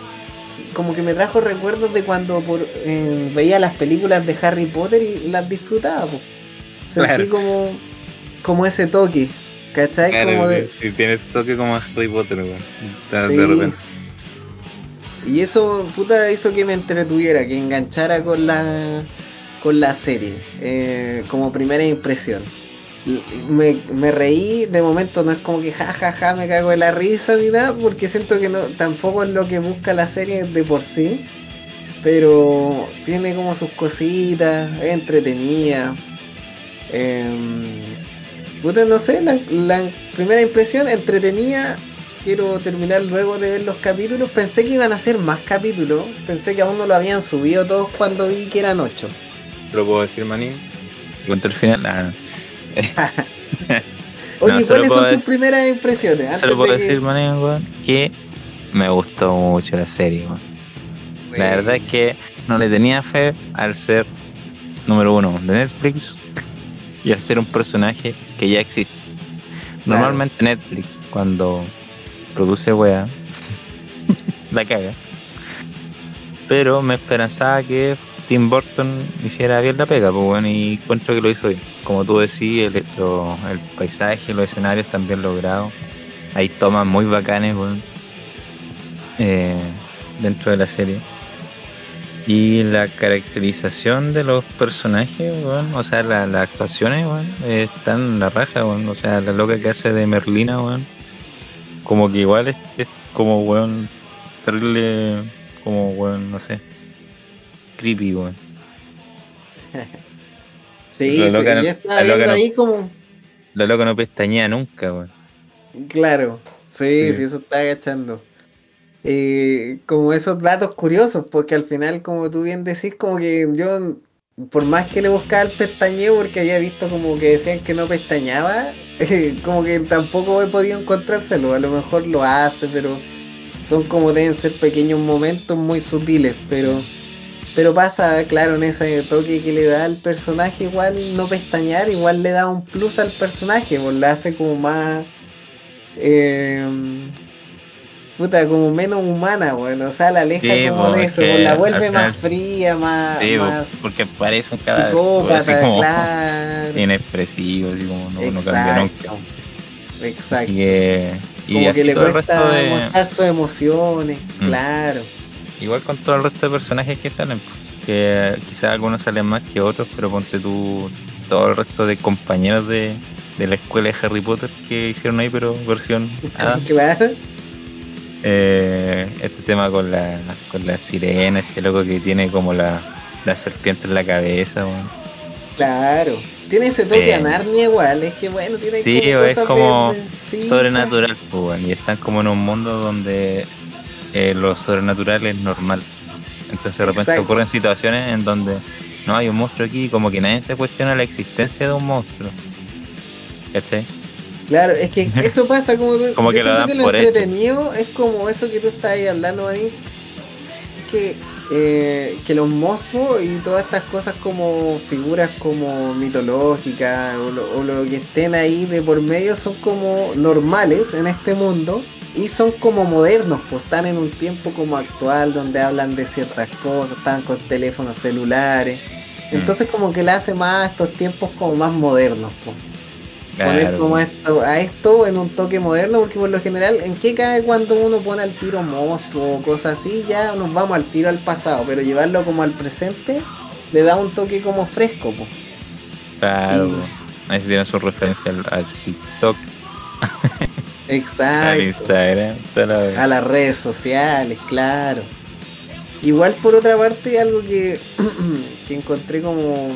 como que me trajo recuerdos de cuando por, eh, veía las películas de Harry Potter y las disfrutaba. po. Sentí Claro. como, como ese toque, ¿cachai? como de, si tienes toque como Harry Potter, weón. Sí. Y eso, puta, hizo que me entretuviera, que enganchara con la con la serie, eh, como primera impresión. Me, me reí, de momento no es como que jajaja ja, ja, me cago en la risa ni nada, porque siento que no tampoco es lo que busca la serie de por sí, pero tiene como sus cositas, es entretenida. em, Puta, no sé, la, la primera impresión entretenida. Quiero terminar luego de ver los capítulos. Pensé que iban a ser más capítulos. Pensé que aún no lo habían subido todos cuando vi que eran ocho. ¿Lo puedo decir, Manín? ¿Cuánto el final? Ah, *laughs* Oye, No, ¿cuáles son tus primeras impresiones? Solo puedo de que- decir, Manín, weón, que me gustó mucho la serie, weón. La verdad es que no le tenía fe al ser número uno de Netflix y al ser un personaje que ya existe. Normalmente Netflix, cuando produce wea, *laughs* la caga. Pero me esperanzaba que Tim Burton hiciera bien la pega, pues bueno, y encuentro que lo hizo bien. Como tú decís, el, lo- el paisaje, los escenarios bien logrados. Hay tomas muy bacanes, eh, dentro de la serie. Y la caracterización de los personajes, weón, o sea, la- las actuaciones, weón, eh, están en la raja, weón. O sea, la loca que hace de Merlina, weón, como que igual es, es como, weón, terrible, como, weón, no sé, creepy, weón. *laughs* Sí, la sí, no- yo estaba la viendo no- ahí como. La loca no pestañea nunca, weón. Claro, sí, Sí. sí, eso está agachando. Eh, como esos datos curiosos, porque al final, como tú bien decís, como que yo, por más que le buscaba el pestañeo, porque había visto como que decían que no pestañaba, *laughs* como que tampoco he podido encontrárselo. A lo mejor lo hace, pero son como deben ser pequeños momentos muy sutiles, pero. Pero pasa, claro, en ese toque que le da al personaje, igual no pestañear, igual le da un plus al personaje, pues la hace como más. eh, puta, como menos humana, bueno, o sea, la aleja Sí, como de es eso, la vuelve más fría, más, Sí, más porque parece un cadáver. weón, así psicópata, como *laughs* claro. inexpresivo, así como no, no cambia nunca. Exacto. Así Exacto. que. Y Como así que le cuesta de. mostrar sus emociones, Mm. claro. Igual con todo el resto de personajes que salen, pues, que quizás algunos salen más que otros, pero ponte tú todo el resto de compañeros de, de la escuela de Harry Potter que hicieron ahí, pero versión. *laughs* Claro. Eh, este tema con la, con la sirena, este loco que tiene como la, la serpiente en la cabeza. Claro. Tiene ese toque a Eh. Narnia igual, es que bueno, tiene Sí, como es cosas como de- de- sí, sobrenatural, pues, y están como en un mundo donde eh, lo sobrenatural es normal. Entonces de repente Exacto. ocurren situaciones en donde no hay un monstruo aquí como que nadie se cuestiona la existencia de un monstruo. ¿Cachai? Claro, es que eso pasa como tú- Como yo que lo siento dan que lo hecho. entretenido es como eso que tú estás ahí hablando, Vadim, que, eh, que los monstruos y todas estas cosas como figuras como mitológicas o lo, o lo que estén ahí de por medio son como normales en este mundo y son como modernos, pues están en un tiempo como actual donde hablan de ciertas cosas, están con teléfonos celulares. Mm. Entonces como que le hace más a estos tiempos como más modernos, pues poner como esto, a esto en un toque moderno, porque por lo general, ¿en qué cae cuando uno pone al tiro monstruo o cosas así? Ya nos vamos al tiro al pasado, pero llevarlo como al presente le da un toque como fresco, po. Claro, y- ahí se tiene su referencia al, al TikTok, *laughs* al Exacto. Instagram, la vez. A las redes sociales, claro. Igual por otra parte, algo que, *clears throat* que encontré como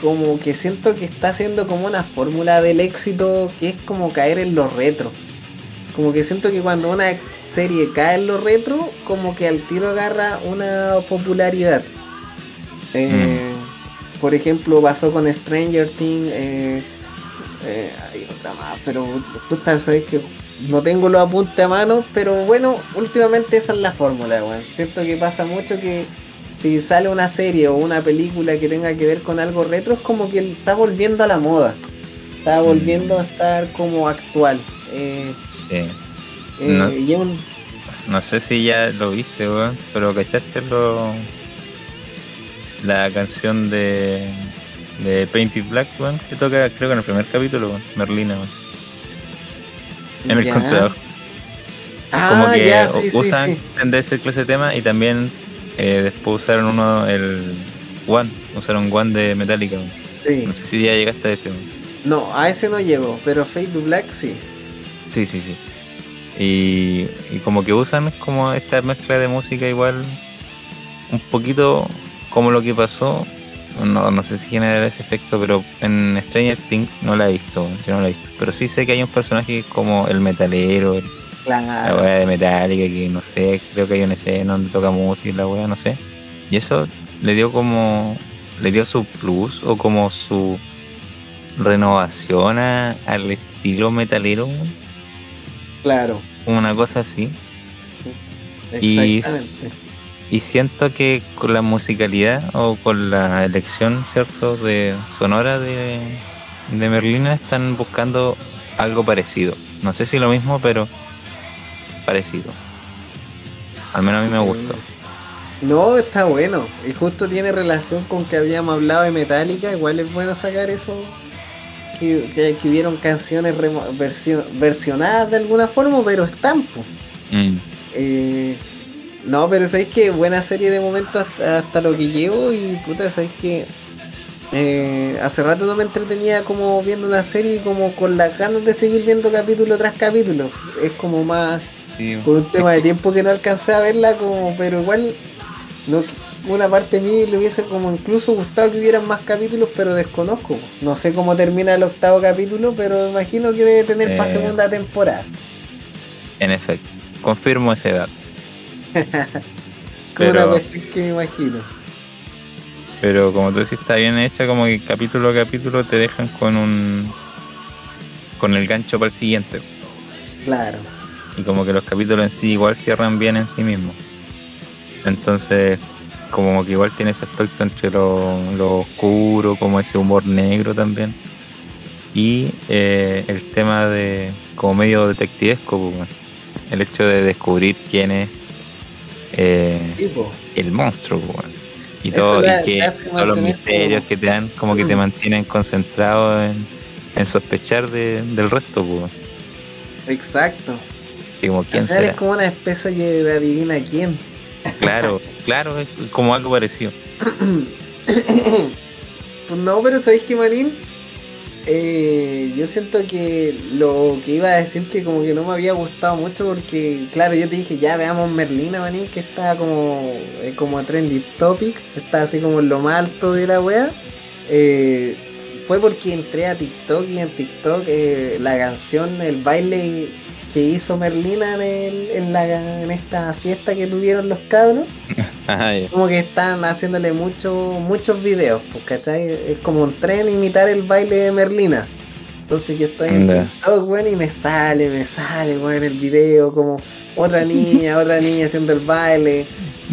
como que siento que está haciendo como una fórmula del éxito que es como caer en los retro. Como que siento que cuando una serie cae en los retro, como que al tiro agarra una popularidad. Eh, Por ejemplo, pasó con Stranger Things. Eh, eh, hay otra más, pero sabes que no tengo los apuntes a mano, pero bueno, últimamente esa es la fórmula, weón. Siento que pasa mucho que si sale una serie o una película que tenga que ver con algo retro, es como que está volviendo a la moda. Está volviendo a estar como actual. Eh, Sí. eh, No. y es un- No sé si ya lo viste, weón, pero ¿cachaste lo... la canción de, de Painted Black, weón? Que toca, creo que en el primer capítulo, weón, Merlina, weón. En el contrabajo. Ah, Como que ya, sí, sí, usan sí. de ese clase de tema y también eh, después usaron uno, el One, usaron One de Metallica. Sí. No sé si ya llegaste a ese. No, a ese no llegó, pero Fade to Black sí. Sí, sí, sí. Y, y como que usan como esta mezcla de música igual un poquito como lo que pasó no, no sé si genera ese efecto, pero en Stranger Things no la he visto, yo no la he visto. Pero sí sé que hay un personaje como el metalero, el- la weá de Metallica, que no sé, creo que hay una escena donde toca música y la weá, no sé. Y eso le dio como, le dio su plus o como su renovación a- al estilo metalero, Claro. una cosa así. Y-. Y siento que con la musicalidad o con la elección, ¿cierto?, de sonora de, de Merlina están buscando algo parecido. No sé si lo mismo, pero parecido. Al menos a mí me gustó. No, está bueno. Y justo tiene relación con que habíamos hablado de Metallica. Igual es bueno sacar eso. Que, que, que hubieron canciones versio- versionadas de alguna forma, pero están. Mm, Eh, no, pero sabéis que buena serie de momento hasta, hasta lo que llevo. Y puta, sabéis que eh, hace rato no me entretenía como viendo una serie y como con las ganas de seguir viendo capítulo tras capítulo. Es como más sí, por un tema de tiempo que no alcancé a verla como pero igual no una parte de mí le hubiese como incluso gustado que hubieran más capítulos pero desconozco no sé cómo termina el octavo capítulo pero imagino que debe tener para Eh. segunda temporada En efecto, confirmo ese dato. *laughs* como una pero- cuestión que me imagino Pero como tú decís, está bien hecha, como que capítulo a capítulo te dejan con un. con el gancho para el siguiente. claro y como que los capítulos en sí igual cierran bien en sí mismos. Entonces, como que igual tiene ese aspecto entre lo, lo oscuro, como ese humor negro también. Y eh, el tema de como medio detectivesco, pues, el hecho de descubrir quién es eh, tipo el monstruo, pues, y todo, y que todos los misterios como- que te dan, como que te Mm. mantienen concentrado en, en sospechar de- del resto, pues. exacto como quién será. es como una especie de adivina quién Claro, *laughs* claro, es como algo parecido. Pues no, pero ¿sabéis qué, Marín? Eh, yo siento que lo que iba a decir que como que no me había gustado mucho porque, claro, yo te dije, ya veamos Merlina, Manín, que está como, eh, como trendy topic, está así como en lo más alto de la wea. Eh, fue porque entré a TikTok y en TikTok eh, la canción, el baile que hizo Merlina en, el- en, la, en esta fiesta que tuvieron los cabros *laughs* ya. como que están haciéndole mucho, muchos videos, ¿cachai? Es como un tren imitar el baile de Merlina. Entonces yo estoy en. TikTok, weón, y me sale, me sale, weón, el video, como otra niña, otra *laughs* niña haciendo el baile.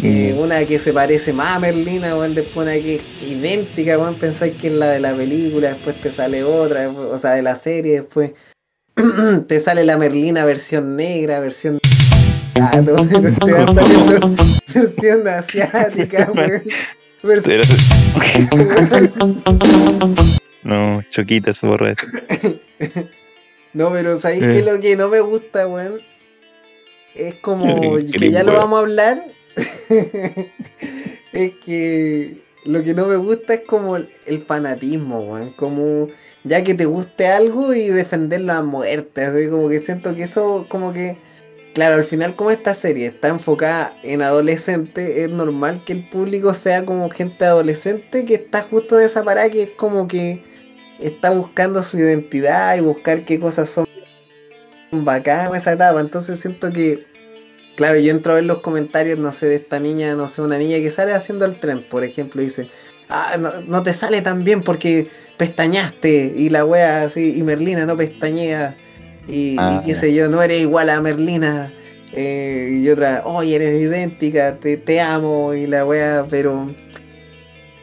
eh, Mm. una que se parece más a Merlina, weón, después una que es idéntica, weón, pensáis que es la de la película, después te sale otra, después- o sea, de la serie, después *clears throat* te sale la Merlina versión negra, versión... Ah, no, te va saliendo versión asiática, *laughs* weón. Versión... *laughs* No, choquita su borra eso. No, pero ¿sabéis Eh. que lo que no me gusta, weón? Es como *laughs* Eh, que ya lo vamos a hablar. es que lo que no me gusta es como el el fanatismo, weón. Como ya que te guste algo y defenderlo a muerte. Así como que siento que eso, como que. Claro, al final, como esta serie está enfocada en adolescentes, es normal que el público sea como gente adolescente que está justo en esa parada que es como que está buscando su identidad y buscar qué cosas son bacanas esa etapa. Entonces siento que, claro, yo entro a ver los comentarios, no sé, de esta niña, no sé, una niña que sale haciendo el tren, por ejemplo, y dice, ah, no, no te sale tan bien porque pestañaste y la wea así, y Merlina no pestañea, y, Ah, y qué sé yo, no eres igual a Merlina. eh, y otra, oye, eres idéntica, te, te amo, y la wea, pero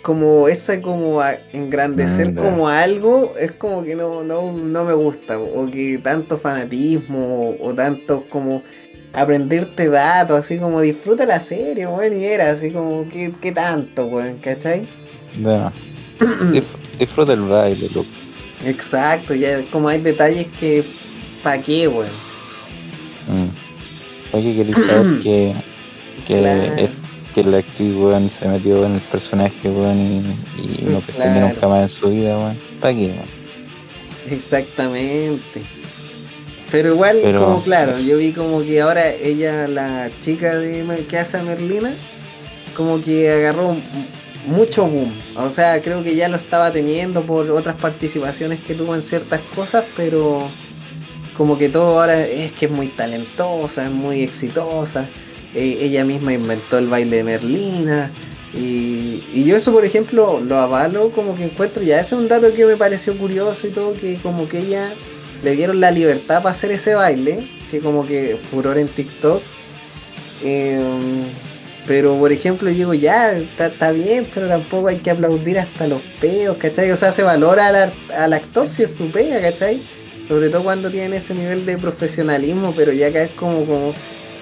como esa como a- engrandecer ya. como algo es como que no, no, no me gusta o que tanto fanatismo o, o tanto como aprenderte datos así como disfruta la serie weón y era así como que, que tanto weón ¿cachai? No, *clears throat* dif- disfruta el baile, loco. exacto ya como hay detalles que pa' qué weón Mm. Oye, queréis saber *clears throat* que, que, Claro. es- que la actriz, weón, se metió en el personaje, weón, y, y no *clears throat* pestañeó Claro. nunca más en su vida, weón. ¿Para qué, weón? Exactamente. Pero igual, Pero como claro, yo vi como que ahora ella, la chica de, que hace a Merlina, como que agarró mucho boom. O sea, creo que ya lo estaba teniendo por otras participaciones que tuvo en ciertas cosas, pero como que todo ahora es que es muy talentosa, es muy exitosa. Eh, ella misma inventó el baile de Merlina. Y, yo eso, por ejemplo, lo avalo como que encuentro, ya ese es un dato que me pareció curioso y todo, que como que ella le dieron la libertad para hacer ese baile, que como que furor en TikTok. Em, pero por ejemplo, yo digo, ya, está, bien, pero tampoco hay que aplaudir hasta los peos, ¿cachai? O sea, se valora al, al actor si es su pega, ¿cachai? Sobre todo cuando tienen ese nivel de profesionalismo, pero ya caes como, como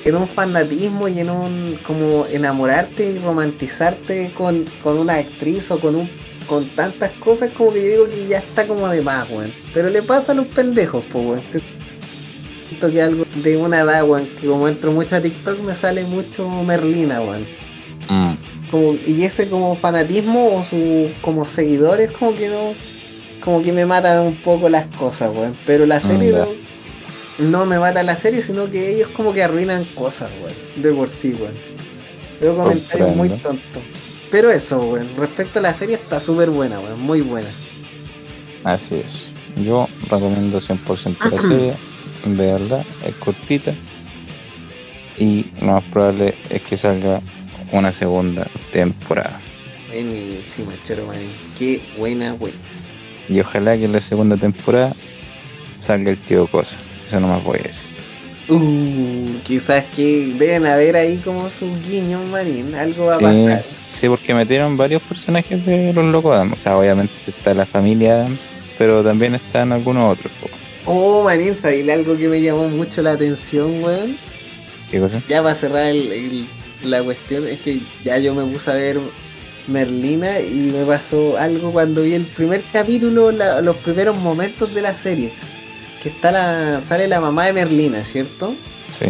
en un fanatismo y en un como enamorarte y romantizarte con, con una actriz o con un con tantas cosas como que yo digo que ya está como de más, weón. Pero le pasa a los pendejos, pues, weón. Siento que algo de una edad, weón, que como entro mucho a TikTok me sale mucho Merlina, weón. Mm. Como, y ese como fanatismo o su como seguidores como que no como que me matan un poco las cosas, weón. Pero la serie Mm, ya. no, no me mata la serie, sino que ellos como que arruinan cosas, weón. De por sí, weón. Veo comentarios muy tontos. Pero eso, weón. Respecto a la serie está súper buena, weón. Muy buena. Así es. Yo recomiendo 100% la *clears throat* serie. Verla, es cortita. Y lo más probable es que salga una segunda temporada. Buenísima, chero, man. Qué buena, weón. Y ojalá que en la segunda temporada salga el tío Cosa. Eso no más voy a decir. Uh, quizás que deben haber ahí como sus guiños, manín. Algo va a pasar. sí, porque metieron varios personajes de los locos Adams. O sea, obviamente está la familia Adams, pero también están algunos otros. po. Oh, manín, ¿sabes algo que me llamó mucho la atención, weón? ¿Qué cosa? Ya para cerrar el- el- la cuestión, es que ya yo me puse a ver Merlina y me pasó algo cuando vi el primer capítulo, la- los primeros momentos de la serie. Que está la, sale la mamá de Merlina, ¿cierto? Sí.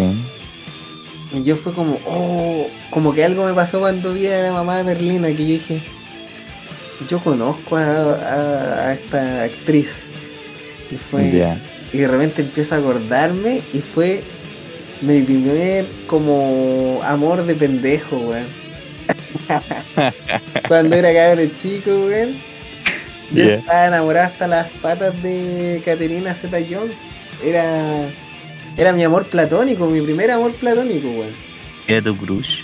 Y yo fue como, oh, como que algo me pasó cuando vi a la mamá de Merlina, que yo dije, yo conozco a, a- a esta actriz. Y fue, y de repente empiezo a acordarme y fue mi primer como amor de pendejo, weón. *laughs* Cuando era cabrón chico, weón. Yo estaba enamorado hasta las patas de Caterina Zeta Jones. Era, era mi amor platónico, mi primer amor platónico, weón. Era tu crush.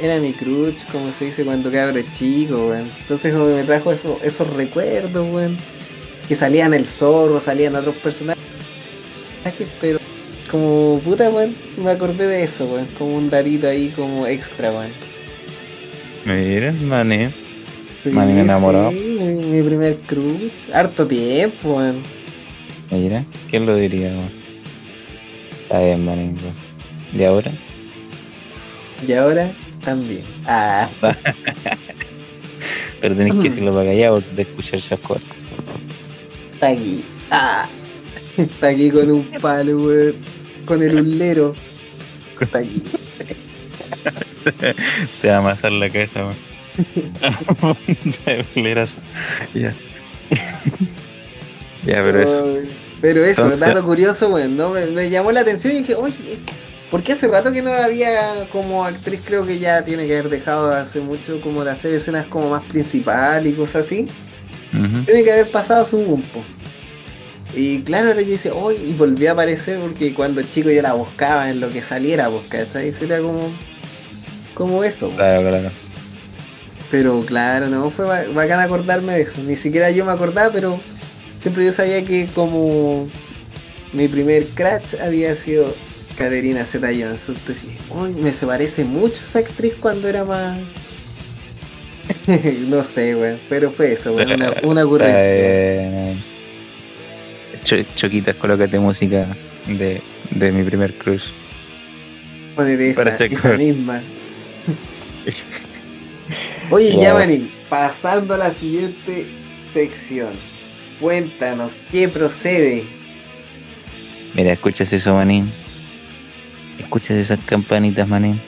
Era mi crush, como se dice cuando cabro chico, weón. Entonces como que me trajo eso- esos recuerdos, weón. Que salían el zorro, salían otros personajes, pero como puta, weón, si me acordé de eso, weón. Como un datito ahí como extra, weón. Mira, mané. Manín enamorado. sí, mi, mi primer crush. Harto tiempo, weón. Mira, ¿quién lo diría? weón? Está bien, weón. ¿Y ahora? Y ahora también. Ah, *laughs* Pero tenés que *laughs* decirlo para allá porque te escuchar esas cosas. Está aquí. Ah, está aquí con un palo, weón. Con el ulero. Está aquí. *laughs* Te va a amasar la cabeza, weón. *laughs* Ya. *laughs* ya, pero eso. Pero eso, Entonces- dato curioso, weón, ¿no? Me, me llamó la atención y dije, oye, ¿por qué hace rato que no la había como actriz? Creo que ya tiene que haber dejado de hace mucho como de hacer escenas como más principal y cosas así. Tiene que haber pasado su gumpo. Y claro, ahora yo decía, oye, y volvió a aparecer porque cuando chico yo la buscaba en lo que saliera, pues, ¿cachai? Era como, como eso. weón. Claro, claro. Pero claro, no, fue ba- bacán acordarme de eso. Ni siquiera yo me acordaba, pero siempre yo sabía que como mi primer crash había sido Caterina Zeta Jones. Entonces, uy, me se parece mucho a esa actriz cuando era más... *laughs* no sé, weón, pero fue eso, weón, una, una *laughs* ocurrencia. Cho- Choquitas, colócate música de, de mi primer crush. Esa, Parece esa que- misma. *laughs* Oye, Ya. ya, Manín, pasando a la siguiente sección. Cuéntanos, ¿qué procede? Mira, escuchas eso, manín. Escuchas esas campanitas, manín.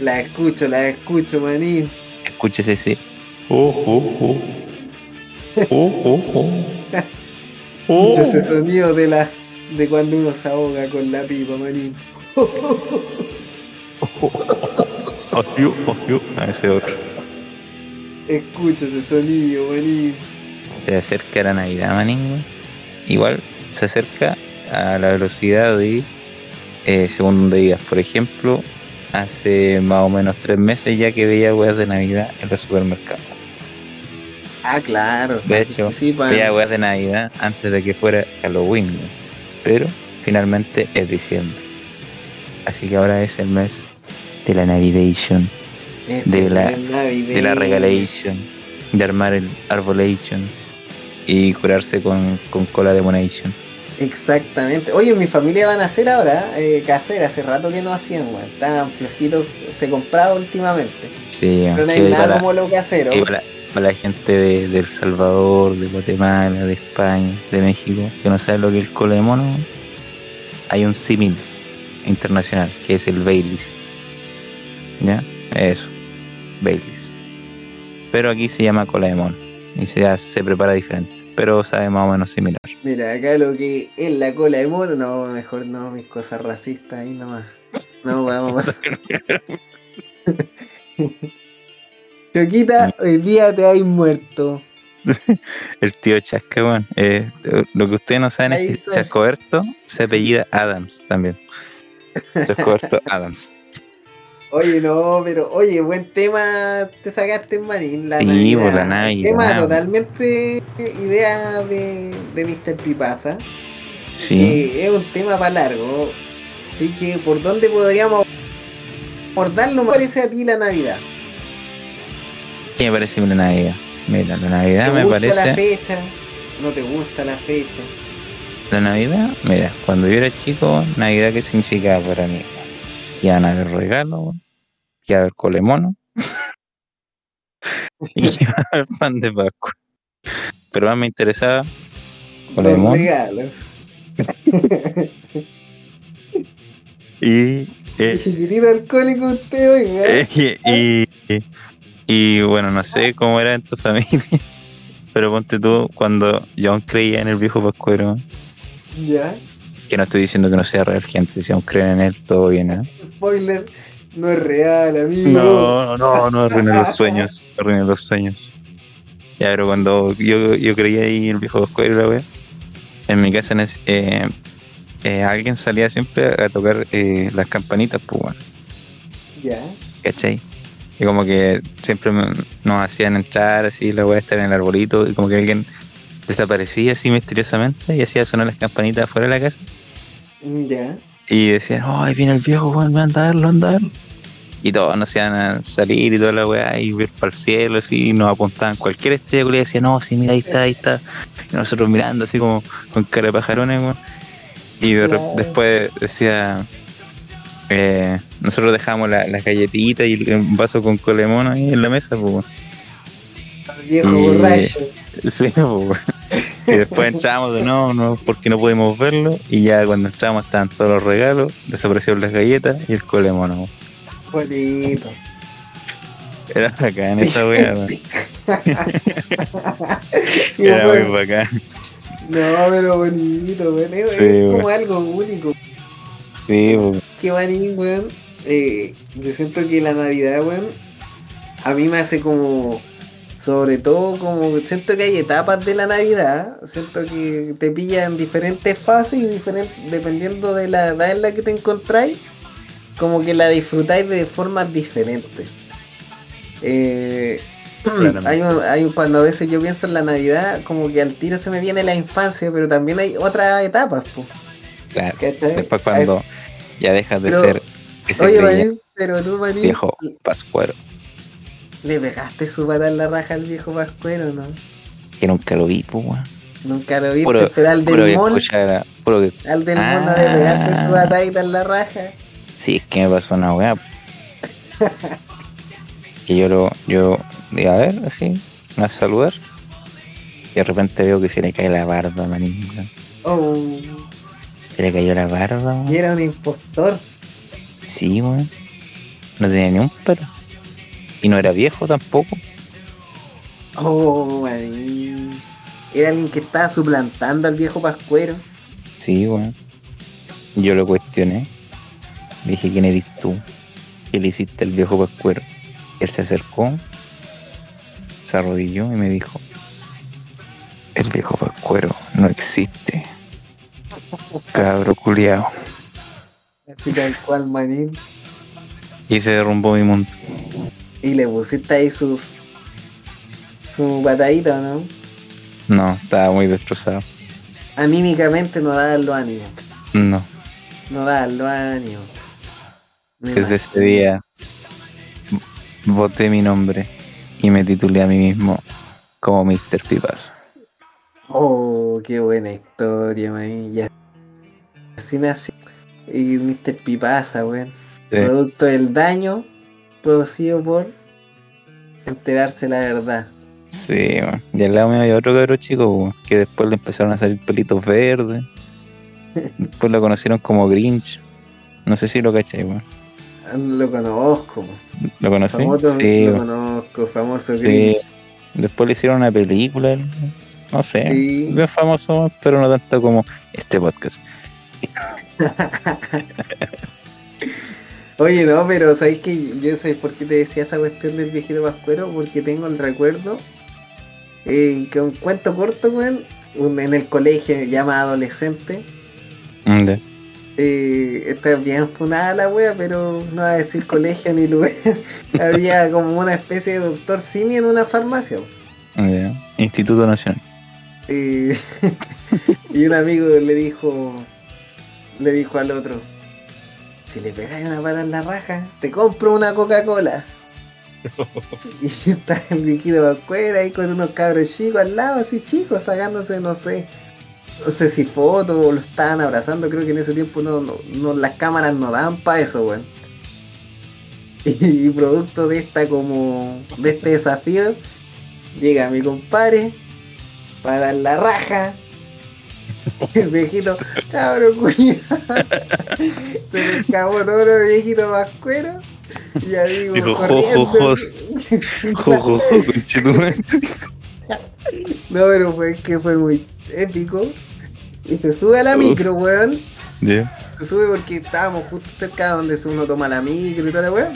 La escucho, la escucho, Manín. Escuchas ese. Oh, oh, oh. Oh, oh, oh. *laughs* Oh. Ese sonido de la de cuando uno se ahoga con la pipa, Manín. Oh, oh, yo. Ah, ese otro. Escucha ese sonido, manín. Se acerca la Navidad, manín. Igual se acerca a la velocidad de eh, según donde digas. Por ejemplo, hace más o menos tres meses ya que veía weas de Navidad en los supermercados. Ah, claro. o sea, De hecho, sí, Veía weas de Navidad antes de que fuera Halloween. Pero finalmente es diciembre. Así que ahora es el mes de la Navidation, ese de la- de la regalation, de armar el arbolation y curarse con, con cola de monation. Exactamente. Oye, mi familia van a hacer ahora eh, casera. Hace rato que no hacían, weón. Estaban flojitos. Se compraba últimamente. Sí, Pero no hay nada como lo casero. y para, para la gente de, de El Salvador, de Guatemala, de España, de México, que no sabe lo que es el cola de mono, hay un símil internacional que es el Baileys. ¿Ya? Eso, Baileys. Pero aquí se llama cola de mono y se, hace- se prepara diferente, pero sabe más o menos similar. Mira, acá lo que es la cola de moto. No, mejor no, mis cosas racistas ahí nomás. No, vamos a. *laughs* *laughs* Choquita, hoy día te hay muerto. *laughs* El tío Chasca, weón. Eh, lo que ustedes no saben Ahí es que. Chascoberto se apellida Adams también. Chascoberto *laughs* Adams. Oye, no, pero oye, buen tema te sacaste, Marín. La Sí, Navidad. la Navidad. Tema totalmente idea de, de Mr. Pipasa. Sí. Eh, es un tema para largo. Así que, ¿por dónde podríamos abordarlo? Me parece a ti la Navidad. ¿Qué me parece una Navidad? Mira, la ¿Te Navidad me gusta la parece. fecha? ¿No te gusta la fecha? La Navidad, mira, cuando yo era chico, Navidad, ¿qué significaba para mí? Iban a haber regalos, iba a haber colemono *laughs* y iba a haber pan de Pascua. Pero más me interesaba colemono regalos. *laughs* y eh, alcohólico usted, oiga. Eh, y, y- y, bueno, no sé cómo era en tu familia, *laughs* pero ponte tú cuando yo aún creía en el viejo Pascuero, Ya. que no estoy diciendo que no sea real gente, si aún creen en él, todo bien, ¿eh? Spoiler. No es real, amigo. No, no, no arruinen los sueños, no arruinen los sueños. Ya, pero cuando yo, yo creía ahí en el viejo Pascuero, la wea, en mi casa eh, eh, alguien salía siempre a tocar eh, las campanitas, pues bueno. Ya. ¿cachai? Y como que siempre me- nos hacían entrar así, la weá estar en el arbolito, y como que alguien desaparecía así misteriosamente y hacía sonar las campanitas afuera de la casa. Ya. Y decían, oh, ahí viene el viejo, weón, anda a verlo, anda a verlo. Y todos nos hacían a salir y toda la weá y ver para el cielo, así, y nos apuntaban cualquier estrella que le decía, no, sí, mira, ahí está, ahí está. Y nosotros mirando así como con cara de pajarones, weón. Y de después decía, eh, nosotros dejamos la- las galletitas y el- un vaso con colemón ahí en la mesa, pues. Viejo Y- borracho. *laughs* Sí, pues. Y después entramos de nuevo, no, porque no pudimos verlo. Y ya cuando entramos estaban todos los regalos, desaparecieron las galletas y el colemón. weón. Bonito. Era bacán esa weá, *laughs* Era muy bacán. No, pero bonito. Es, Sí, es weón. como algo único. Sí, weón. Sí, manín, weón. Eh, yo siento que la Navidad, weón, a mí me hace como. Sobre todo, como siento que hay etapas de la Navidad. Siento que te pilla en diferentes fases y diferentes, dependiendo de la edad en la que te encontráis, como que la disfrutáis de formas diferentes. Eh, hay, un- hay un- cuando a veces yo pienso en la Navidad, como que al tiro se me viene la infancia, pero también hay otras etapas, po, Claro. ¿cachai? Después cuando ya dejas de Pero- ser ese Oye, Manín, pero tú, Manín, viejo pascuero, le pegaste su pata en la raja al viejo Pascuero, ¿no? que nunca lo vi, pues, weón. Nunca lo viste, Puro- pero al del mall, escuchara, que al del no Ah. le pegaste su patadita en la raja. Sí, es que me pasó una weá. *laughs* que yo lo, yo a ver así, a saludar. Y de repente veo que se le cae la barba, manín. Oh, Se le cayó la barba, y weón. era un impostor. Sí, weón. No tenía ni un pelo. Y no era viejo tampoco. Oh, Manín. Era alguien que estaba suplantando al viejo Pascuero. Sí, weón. Yo lo cuestioné. Dije, ¿quién eres tú? ¿Qué le hiciste al viejo pascuero? Él se acercó, se arrodilló y me dijo, el viejo Pascuero no existe. Cabro culiao. Así tal cual, manín. Y se derrumbó mi mundo. Y le pusiste ahí sus. su patadita, ¿no? No, estaba muy destrozado. Anímicamente no daban los ánimos. No. No daban los ánimos. Me Desde ese día voté mi nombre y me titulé a mí mismo como Mr. Pipas. Oh, qué buena historia, man. Ya. Así nació. Y Mr. Pipasa, weón. Sí. Producto del daño producido por enterarse la verdad. Sí, man. y al lado mío había otro cabro chico que después le empezaron a salir pelitos verdes. *laughs* Después lo conocieron como Grinch. No sé si lo cachai, weón. Lo conozco. ¿Lo conocí? famoso, Sí, lo conozco, famoso Sí. Grinch. Después le hicieron una película. No sé. Sí. Bien famoso, pero no tanto como este podcast. *laughs* Oye, no, pero ¿sabes que Yo sé por qué te decía esa cuestión del viejito pascuero, porque tengo el recuerdo eh, que un cuento corto, weón, en el colegio más adolescente. Mm, ya. Eh, está bien funada la wea, pero no va a decir colegio ni lugar. *laughs* Había como una especie de doctor Simi en una farmacia. Ya. Instituto Nacional. Eh, *laughs* y un amigo le dijo, le dijo al otro, si le pegáis una pata en la raja, te compro una Coca-Cola. *laughs* y está el viejito afuera ahí con unos cabros chicos al lado, así chicos, sacándose, no sé, no sé si fotos o lo estaban abrazando, creo que en ese tiempo no, no, no- las cámaras no daban para eso, weón. *laughs* Y, producto de esta como, de este desafío, llega mi compadre para dar la raja. *laughs* El viejito, cabrón, cuñado. *laughs* Se le escapó todo lo viejito vascuero. Y ahí digo, jo, jo. *laughs* No, pero fue que fue muy épico. Y se sube a la micro, weón. Se sube porque estábamos justo cerca de donde uno toma la micro y toda la weón.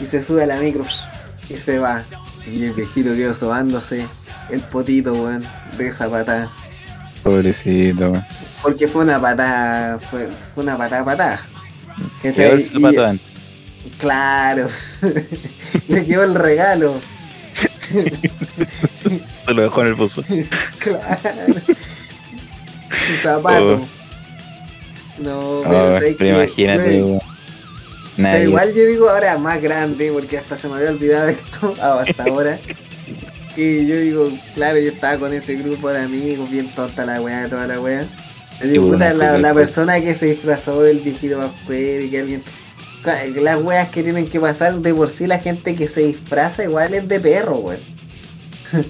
Y se sube a la micro y se va. Y el viejito quedó sobándose el potito, weón, de esa patada. Pobrecito. Porque fue una patada, fue, fue una patada patada. Quedó el. Claro. *laughs* Le quedó el regalo. *laughs* Se lo dejó en el pozo. *laughs* Claro. Su zapato. No, pero, Oh, ¿sabes pero imagínate, Yo-. Pero igual yo digo ahora más grande, porque hasta se me había olvidado esto hasta ahora. Que yo digo, claro, yo estaba con ese grupo de amigos, bien tonta la weá, toda la weá. Puta, la, persona que se disfrazó del viejito Pascuero y que alguien. Las weas que tienen que pasar, de por sí la gente que se disfraza igual es de perro, weón. *laughs*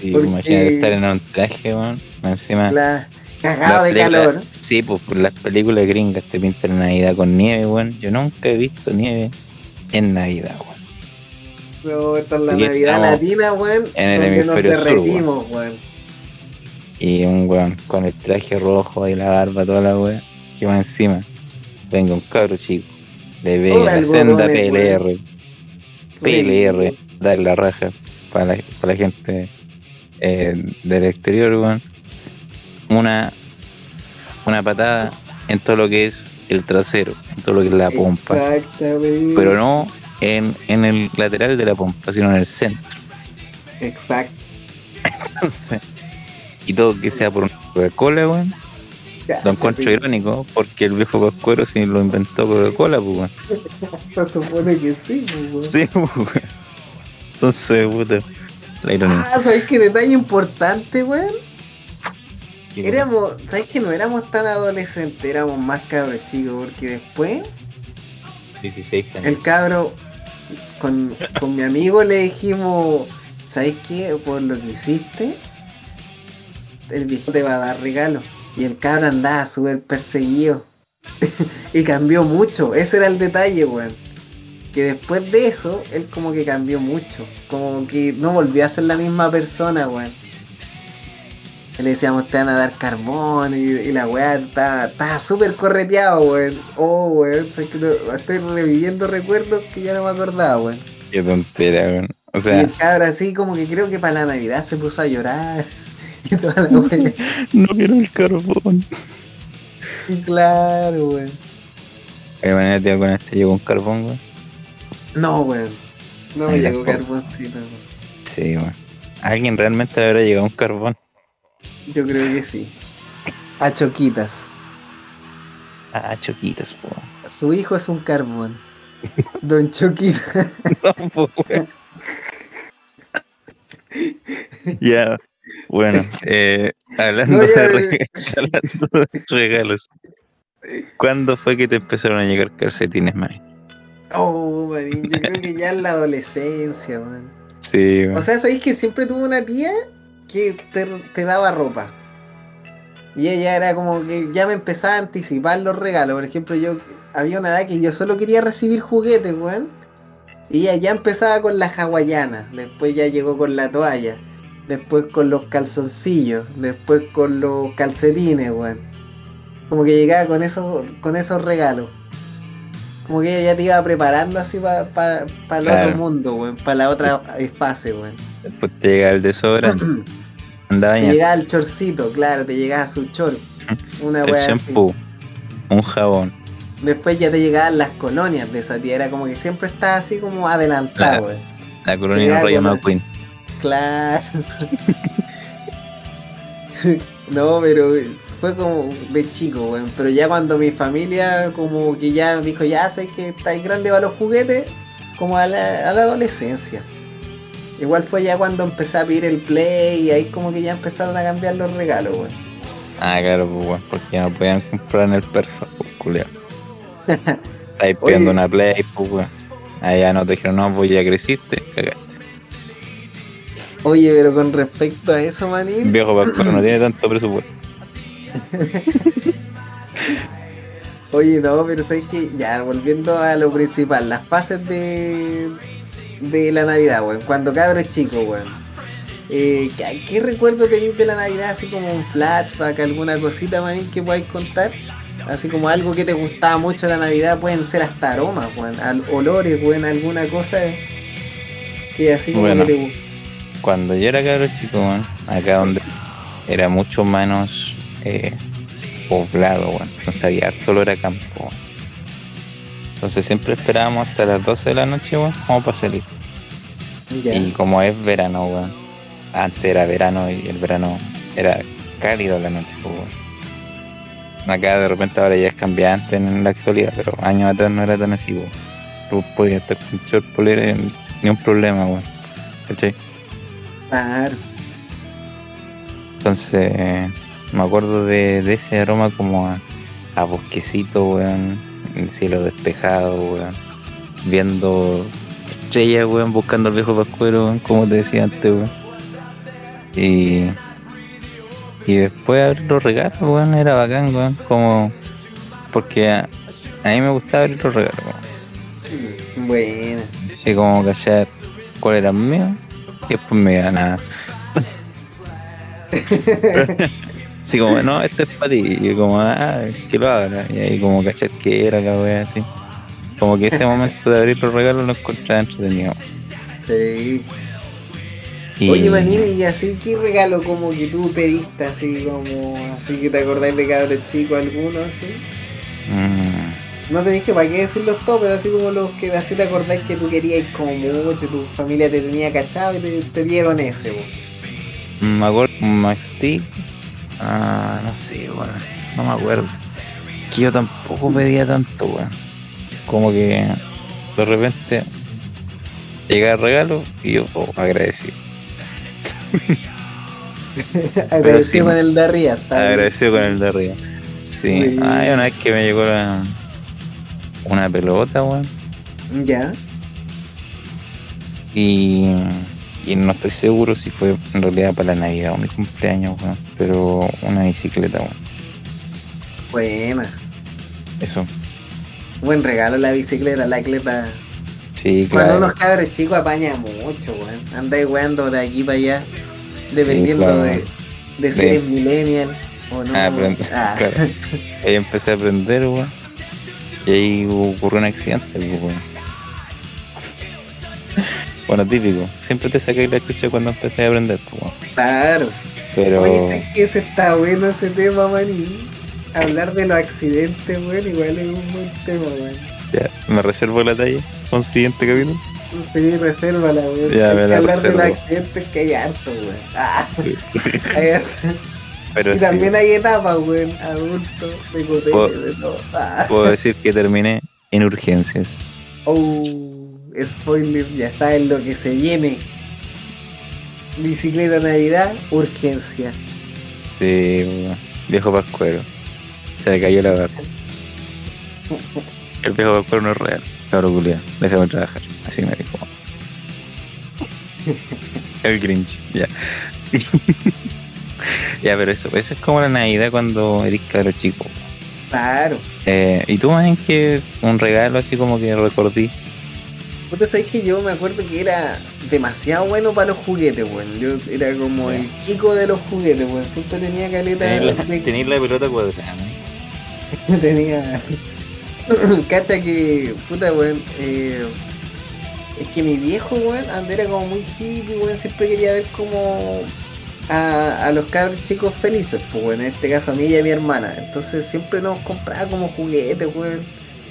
Sí, porque- Imagínate estar en un traje, weón. Encima. La, cagado de calor. Sí, pues por las películas gringas te pintan Navidad con nieve, weón. Yo nunca he visto nieve en Navidad, weón. No, esta es la Aquí Navidad latina, weón. en el donde nos hemisferio sur, derretimos, weón. Y un weón con el traje rojo y la barba, toda la weón. Que va encima. Venga un cabro chico. Le ve la senda PLR. Sí. PLR. Dar la raja para la, para la gente eh, del exterior, weón. Una, una patada en todo lo que es el trasero, en todo lo que es la pompa. Exactamente. Pero no en, en el lateral de la pompa, sino en el centro. Exacto. Entonces, y todo que sea por una Coca-Cola, weón. Lo encuentro irónico porque el viejo Pascuero sí lo inventó Coca-Cola, pues, weón. *laughs* Se supone que sí, pues, weón. Sí, pues, weón. Entonces, puta, la ironía. Ah, ¿sabes qué detalle importante, weón? Éramos, ¿sabes que no éramos tan adolescentes? Éramos más cabros chicos, porque después 16 años. el cabro, con, con mi amigo le dijimos, ¿sabes qué? Por lo que hiciste, el viejo te va a dar regalo. Y el cabro andaba súper perseguido. *laughs* y cambió mucho, ese era el detalle, weón. Que después de eso, él como que cambió mucho. Como que no volvió a ser la misma persona, weón. Le decíamos, te van a dar carbón y, y la weá estaba, súper correteado, weón. Oh, weón, ¿sabes qué? Estoy reviviendo recuerdos que ya no me acordaba, weón. Qué tontera, weón. O y sea, el cabro así como que creo que para la Navidad se puso a llorar. *laughs* Y toda la wea. *laughs* no quiero el carbón. Claro, weón. De manera, tío, con este llegó un carbón, weón. No, weón. No me llegó carboncito, weón. Sí, weón. ¿A alguien realmente le habrá llegado un carbón? Yo creo que sí. A Choquitas. Ah, choquitas, po. Su hijo es un carbón. Don Choquita. No, *laughs* po. Ya, bueno, eh, hablando, No, ya, de *laughs* hablando regalos, ¿cuándo fue que te empezaron a llegar calcetines, man? Oh, manín, yo creo que ya en la adolescencia, man. Sí, weón. O sea, ¿sabéis que siempre tuve una tía que te, te daba ropa? Y ella era como que ya me empezaba a anticipar los regalos. Por ejemplo, yo había una edad que yo solo quería recibir juguetes, weón. Y ella ya empezaba con la hawaiana. Después ya llegó con la toalla. Después con los calzoncillos. Después con los calcetines, weón. Como que llegaba con esos, con esos regalos. Como que ella ya te iba preparando así para el Claro. otro mundo, weón. Para la otra fase, weón. Después te llega el desodorante, *clears throat* anda Te llegaba el chorcito, claro, te llegaba su chor. *laughs* Una el wea así. shampoo, un jabón. Después ya te llegaban las colonias de esa tía. Era como que siempre estaba así como adelantado, weón. La colonia Llegaba Rayo la- McQueen. Claro. *laughs* no, pero fue como de chico, weón. Pero ya cuando mi familia como que ya dijo, ya sé que estáis grande para los juguetes, como a la, a la adolescencia. Igual fue ya cuando empecé a pedir el play y ahí como que ya empezaron a cambiar los regalos, weón. Ah, claro, pues, weón, porque ya no podían comprar en el perso, pues, culiao. *laughs* Estáis pidiendo una play, pues, weón. Allá no te dijeron, no, pues ya creciste, cagaste. Oye, pero con respecto a eso, manín, Viejo Pascual no tiene tanto presupuesto. *laughs* Oye, no, pero sabes que ya, volviendo a lo principal, las pases de, de la Navidad, weón. Cuando cabros chico, weón. Eh, ¿qué, qué recuerdo tenéis de la Navidad? Así como un flashback, alguna cosita, manín, que podáis contar. Así como algo que te gustaba mucho la Navidad, pueden ser hasta aromas, weón. al- olores, weón, alguna cosa que así como Bueno. que te gusta. Cuando yo era cabro chico, weón, acá donde era mucho menos eh, poblado, weón. Entonces había harto olor a campo, weón. Entonces siempre esperábamos hasta las 12 de la noche, weón, como para salir. Y como es verano, weón. Antes era verano y el verano era cálido la noche, pues, weón. Acá de repente ahora ya es cambiante en la actualidad, pero años atrás no era tan así, weón. Tú podías estar con short polera ni un problema, weón. ¿Cachai? Claro. Entonces, me acuerdo de, de ese aroma como a, a bosquecito, weón, el cielo despejado, weón, viendo estrellas, weón, buscando el viejo pascuero, weón, como te decía antes, weón. Y, y después abrir los regalos, weón, era bacán, weón, como, porque a, a mí me gustaba abrir los regalos, weón. Buena. Así como callar cuál era el mío, y después me iba nada. *laughs* Así como, no, este es para ti. Y yo como, ah, que lo abra. Y ahí como cachar que era la wea así. Como que ese *laughs* momento de abrir los regalos lo encontraba entretenido. Sí. Y, Oye, Manini, y así, ¿qué regalo como que tú pediste, así como, así que te acordáis de cabros chicos alguno, así? mm, No tenéis que para qué decirlos todos, pero así como los que así te acordáis que tú querías como mucho, tu familia te tenía cachado y te, te dieron ese, po. me acuerdo Max Steel. Ah, no sé, weón. No me acuerdo. Que yo tampoco pedía tanto, weón. Como que de repente llega el regalo y yo oh, agradecido. *laughs* Agradecido con el de arriba. Agradecido con el de arriba. Sí. Ay, una vez que me llegó la- una pelota, weón. Ya. Y, y no estoy seguro si fue en realidad para la Navidad o mi cumpleaños, weón. Pero una bicicleta, weón. Buena. Eso. Buen regalo la bicicleta, la cleta. Sí, Cuando claro. unos cabros chicos apaña mucho, weón. Andáis weando de aquí para allá. Dependiendo claro. de, de si De- eres millennial o no. Ah, aprende- Ah. *laughs* claro. Ahí empecé a aprender, weón. Y ahí ocurrió un accidente, pues, weón. *laughs* Bueno, típico. Siempre te saqué la chucha cuando empecé a aprender, pues, weón. Claro. Pero. Oye, ¿sabes que ese está bueno ese tema, maní? Hablar de los accidentes, weón, igual es un buen tema, weón. Ya, me reservo la talla. Un siguiente capítulo. Sí, resérvala, weón. Ya, me la hablar de los accidentes que hay harto, weón. Ah, Sí. *laughs* hay harto. Pero Y sí, también hay etapas, weón. Adulto, de Puedo- colegio, de todo. Ah. puedo decir que terminé en urgencias. Oh, spoiler, ya saben lo que se viene. Bicicleta Navidad, urgencia. Sí, viejo pascuero. Se me cayó la barra. El viejo pascuero no es real. Cabro culiao, déjame trabajar. Así me dijo. *laughs* El Grinch, ya. *laughs* ya, pero eso, esa es como la Navidad cuando eres cabro chico. Claro. Eh, ¿Y tú más en que un regalo así como que recordí? Ustedes sabéis que yo me acuerdo que era demasiado bueno para los juguetes, weón. Yo era como el chico de los juguetes, weón. Siempre tenía caleta Tenéis la, de... tenéis la pelota cuadrada, ¿no? *laughs* tenía. *coughs* Cacha que. Puta, weón. eh, es que mi viejo, weón, era como muy hippie, weón. Siempre quería ver como. A, a los cabros chicos felices, pues. En este caso a mí y a mi hermana. Entonces siempre nos compraba como juguetes, weón.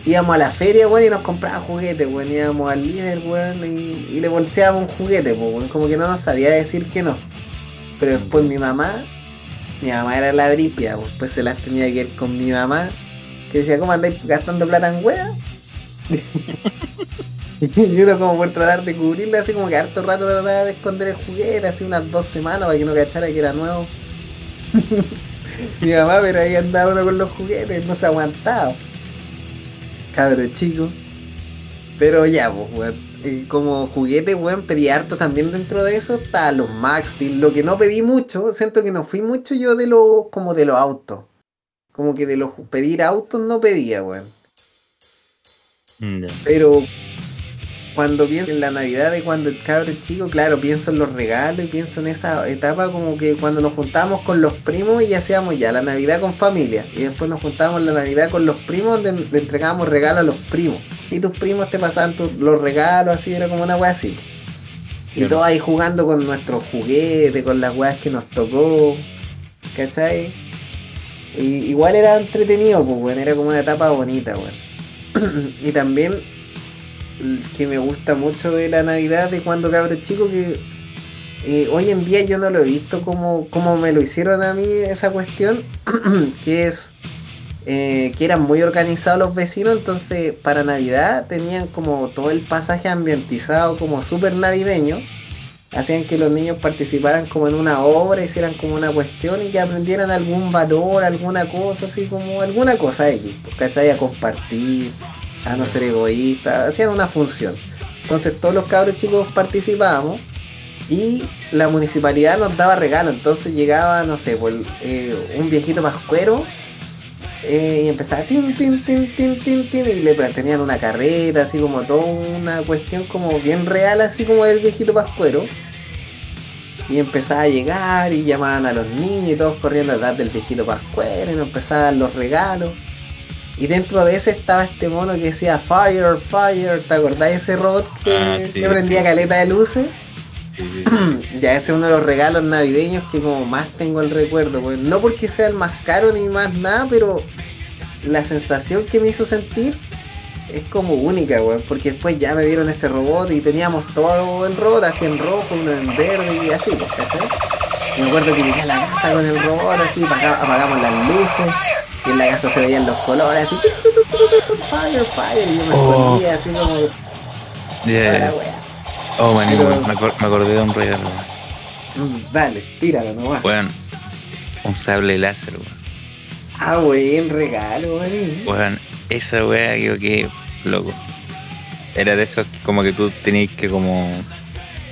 Íbamos a la feria, weón, y nos compraba juguetes, weón. Íbamos al líder, weón, y, y le bolseábamos un juguete, weón. Como que no nos sabía decir que no. Pero después mi mamá, mi mamá era la bripia, pues, pues se las tenía que ir con mi mamá que decía, ¿cómo andáis gastando plata en wea? *laughs* y uno como por tratar de cubrirla, así como que harto rato trataba de esconder el juguete, así unas dos semanas para que no cachara que era nuevo. *laughs* Mi mamá, pero ahí andaba uno con los juguetes, no se aguantaba. Cabro chico. Pero ya, pues, weón. eh, como juguete, weón, pedí harto también dentro de eso. Está los Max Steel. Lo que no pedí mucho, siento que no fui mucho yo de los, como de los autos. Como que de los pedir autos no pedía, weón. Pero cuando pienso en la Navidad de cuando el cabro es chico, claro, pienso en los regalos y pienso en esa etapa como que cuando nos juntábamos con los primos y hacíamos ya la Navidad con familia. Y después nos juntábamos la Navidad con los primos donde le entregábamos regalos a los primos. Y tus primos te pasaban tus- los regalos así, era como una wea así. Y Claro. todos ahí jugando con nuestros juguetes, con las weas que nos tocó. ¿Cachai? Y igual era entretenido, pues, weón. Era como una etapa bonita, weón. *clears throat* y también que me gusta mucho de la Navidad de cuando cabro chico que eh, hoy en día yo no lo he visto como, como me lo hicieron a mí esa cuestión, *clears throat* que es eh, que eran muy organizados los vecinos, entonces para Navidad tenían como todo el pasaje ambientizado como súper navideño. Hacían que los niños participaran como en una obra, hicieran como una cuestión y que aprendieran algún valor, alguna cosa, así como alguna cosa X, pues, ¿cachai? A compartir, a no ser egoístas, hacían una función. Entonces todos los cabros chicos participábamos y la municipalidad nos daba regalo, entonces llegaba, no sé, por, eh, un viejito pascuero eh, y empezaba tin, tin, tin, tin, tin, tin, y le tenían una carreta, así como toda una cuestión como bien real, así como del viejito pascuero. Y empezaba a llegar y llamaban a los niños y todos corriendo atrás del viejito pascuero y nos empezaban los regalos. Y dentro de ese estaba este mono que decía Fire, Fire, ¿te acordás de ese robot que, Ah, sí, que prendía sí, caleta de luces? *clears throat* Sí. Ya ese es uno de los regalos navideños que como más tengo el recuerdo, pues no porque sea el más caro ni más nada, pero la sensación que me hizo sentir es como única, weón, porque después ya me dieron ese robot y teníamos todo el robot así en rojo, uno en verde y así, ¿cachai? Me acuerdo que llegué a la casa con el robot así, apaga- apagamos las luces y en la casa se veían los colores así, fire, fire, y yo me Oh. escondía así como, "Ah, wea". Oh, Pero- me, me acordé de un regalo. Mm, Dale, tíralo nomás. Weón, un sable láser, weón. Ah, buen regalo. Weón, esa weá yo que loco. Era de esos como que tú tenías que como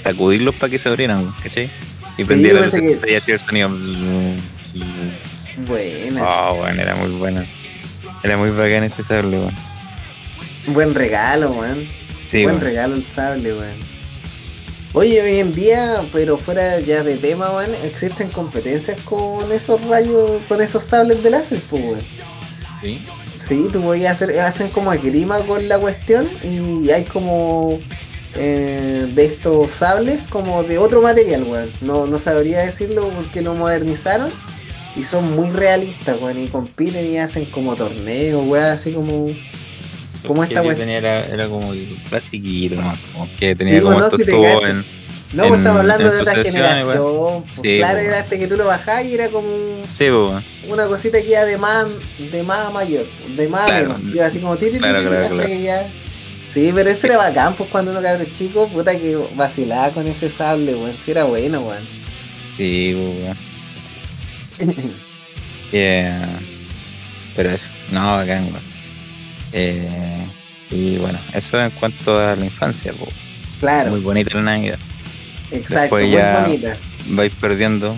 sacudirlos para que se abrieran, ¿cachai? Y prendía yo la luz que- y hacía el sonido. Buena. Oh, weón, era muy bueno. Era muy bacán ese sable, weón. Buen regalo, weón. Sí, Buen regalo el sable, weón. Oye, hoy en día, pero fuera ya de tema, weón, existen competencias con esos rayos, con esos sables de láser, pues, weón. Sí. Sí, tú podías hacer, hacen como esgrima con la cuestión y hay como eh, de estos sables como de otro material, weón. No, no sabría decirlo porque lo modernizaron y son muy realistas, weón. Y compiten y hacen como torneos, weón, así como. Como esta weón. tenía era, era como plastiquito, ¿no? Como que tenía Digo, como no, si en... No, pues en- estamos hablando de otra generación. pues, Sí, claro, weón. era este que tú lo bajás y era como Sí, pues, una cosita que iba de más, de más mayor, de más Claro. menos. Iba así como ti, ti, ti, Claro, ti, claro, hasta que ya. Sí, pero eso era bacán, pues cuando uno cabrón chico, puta que vacilaba con ese sable, weón. Sí era bueno, weón. Sí, pues, weón. Yeah. *laughs* Pero eso, no, bacán, weón. Eh, y bueno, eso en cuanto a la infancia, claro, Muy bonita la Navidad. exacto, después muy ya- bonita. Vais perdiendo.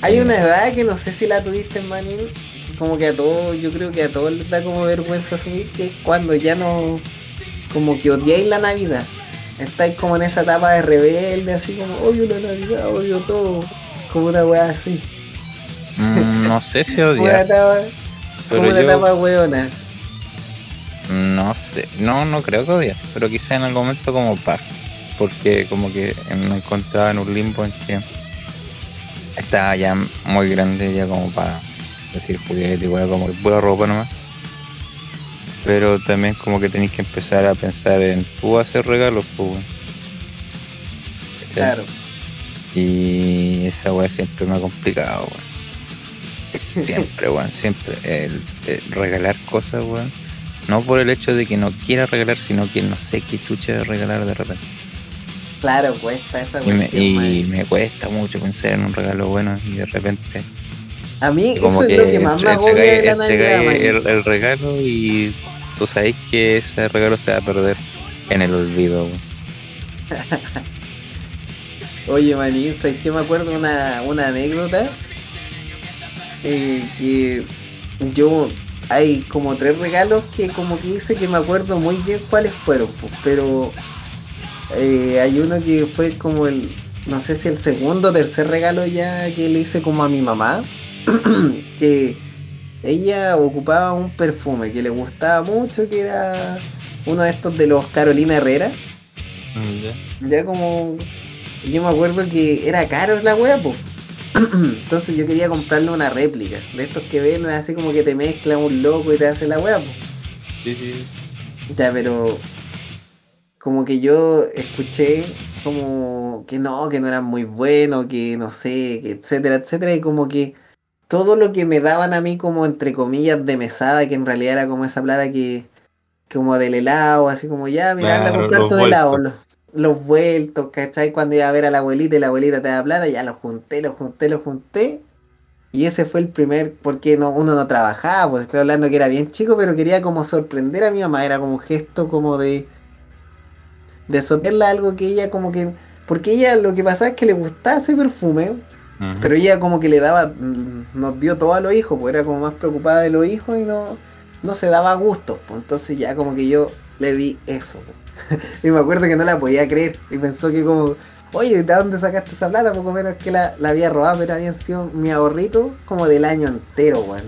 Hay una edad que no sé si la tuviste, manín, como que a todos, yo creo que a todos les da como vergüenza asumir que es cuando ya no, como que odiáis la Navidad. Estáis como en esa etapa de rebelde, así como odio la Navidad, odio todo, como una weá así. Mm, no sé si *laughs* una odiar, etapa, pero una yo etapa weona. no sé, no, no creo que odiar, pero quizá en algún momento como paz, porque como que me encontraba en un limbo en que estaba ya muy grande ya como para decir juguete, igual como que pura ropa nomás. Pero también como que tenéis que empezar a pensar en tú hacer regalos, pues. Claro. Y esa weá siempre me ha complicado, weón. *laughs* Siempre, weón, siempre. El, el regalar cosas, weón. No por el hecho de que no quiera regalar, sino que no sé qué chucha regalar de repente. Claro, cuesta esa Y me, y me cuesta mucho pensar en un regalo bueno y de repente. A mí eso es lo que más me agobia de la entregáis Navidad, man. el, el regalo y tú sabes que ese regalo se va a perder en el olvido. *laughs* Oye, manín, ¿sabes qué me acuerdo una, una anécdota? Eh, que yo hay como tres regalos que como que hice que me acuerdo muy bien cuáles fueron, pues, pero eh, hay uno que fue como el, no sé si el segundo o tercer regalo ya que le hice como a mi mamá, *clears throat* que ella ocupaba un perfume que le gustaba mucho, que era uno de estos de los Carolina Herrera. Ya como. Yo me acuerdo que era caro la wea, pues. *clears throat* Entonces yo quería comprarle una réplica. De estos que venden así como que te mezcla un loco y te hace la pues. Sí, sí. Ya, pero. Como que yo escuché como que no, que no eran muy buenos, que no sé, que etcétera, etcétera. Y como que todo lo que me daban a mí como entre comillas de mesada, que en realidad era como esa plata que. Como del helado, así como ya, mira, anda a Claro, los un helado. Los, vueltos, ¿cachai? Cuando iba a ver a la abuelita y la abuelita te da plata, ya los junté, los junté, los junté. Y ese fue el primer, porque no, uno no trabajaba, pues estoy hablando que era bien chico, pero quería como sorprender a mi mamá, era como un gesto como de de sorprenderla algo que ella como que, porque ella lo que pasaba es que le gustaba ese perfume, pero ella como que le daba, mm, nos dio todo a los hijos, pues era como más preocupada de los hijos y no, no se daba gustos, pues entonces ya como que yo le di eso. pues. *laughs* y me acuerdo que no la podía creer y pensó que como, oye, ¿de dónde sacaste esa plata? Poco menos que la, la había robado, pero habían sido mi ahorrito como del año entero, weón.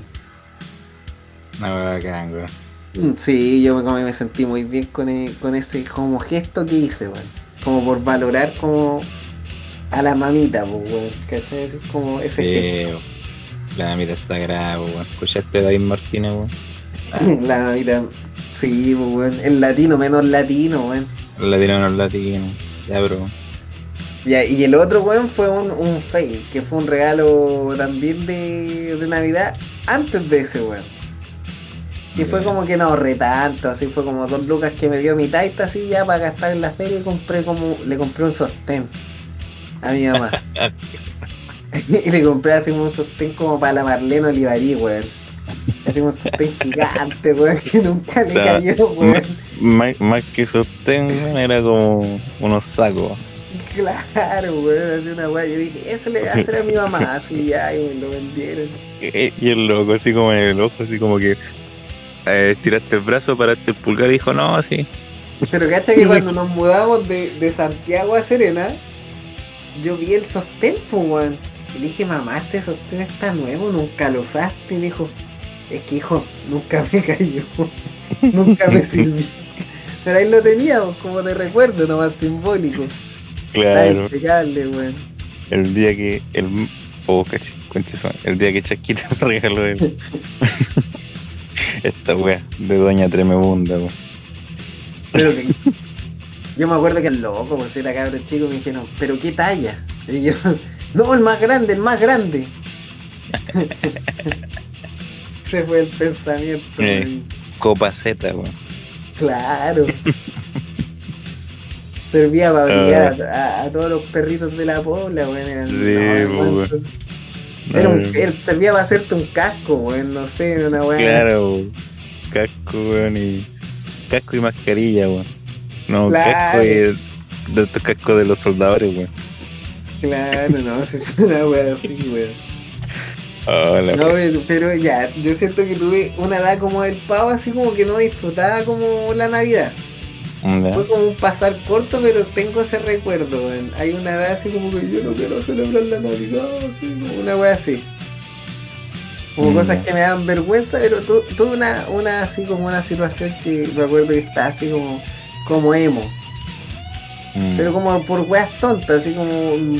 No, bacán, weón. Mm, Sí, yo me, como me sentí muy bien con, e- con ese como gesto que hice, weón. Como por valorar como a la mamita, pues, weón. ¿Cachai? Es como ese gesto. La mitad sagrada, weón. ¿Escuchaste a David Martínez, weón? Ah, *laughs* La mamita, sí, pues, weón. El latino, menos latino, weón. la tiraron los latinos. Ya, bro. Ya, y el otro, weón, fue un, un fail, que fue un regalo también de, de Navidad antes de ese, weón. Que fue como que no ahorré tanto, así fue como dos lucas que me dio mi taita así ya para gastar en la feria y compré como, le compré un sostén a mi mamá. *laughs* *laughs* y le compré así como un sostén como para la Marlene Olivarí, weón. Así como un sostén gigante, weón, que nunca le O sea, cayó, weón. Más, más que sostén, weón, era como unos sacos. Claro, weón, así una weá. Yo dije, eso le voy a hacer a mi mamá, así *laughs* ya, y me lo vendieron. Eh, Y el loco, así como en el ojo, así como que eh, tiraste el brazo, paraste el pulgar y dijo, no, así. Pero cacha que cuando *laughs* nos mudamos de, de Santiago a Serena, yo vi el sostén, pues, weón. Y le dije, mamá, este sostén está nuevo, nunca lo usaste. Me dijo, es que hijo, nunca me *laughs* cayó, nunca me sirvió. Pero ahí lo teníamos como de recuerdo, nomás simbólico. Claro, impecable, weón. el día que el oh, madre, el día que Chasquita *laughs* regaló el *laughs* esta wea de Doña Tremebunda, weón. Pero que- yo me acuerdo que el loco, pues era cabrón chico, me dijeron, ¿pero qué talla? Y yo, no, el más grande, el más grande. Ese fue el pensamiento. Eh. weón. Copa Z, weón. Claro. Servía para obligar a, a- a todos los perritos de la pobla, weón. Eran, Sí, no, weón, era un- era- servía para hacerte un casco, weón, no sé, era una weá. Claro, weón. casco, weón, y casco y mascarilla, weón. No, Claro. casco y de estos cascos de los soldadores, weón. Claro, no, *laughs* fue una weá así, weón. No, wea. pero, pero ya, yo siento que tuve una edad como el pavo, así como que no disfrutaba como la Navidad. Ya. Fue como un pasar corto, pero tengo ese recuerdo. Hay una edad así como que yo no quiero celebrar la Navidad, así, como una wea así. Como Mm. cosas que me dan vergüenza, pero tu- tuve una, una así como una situación que me acuerdo que está así como, como emo. Mm. Pero como por weas tontas, así como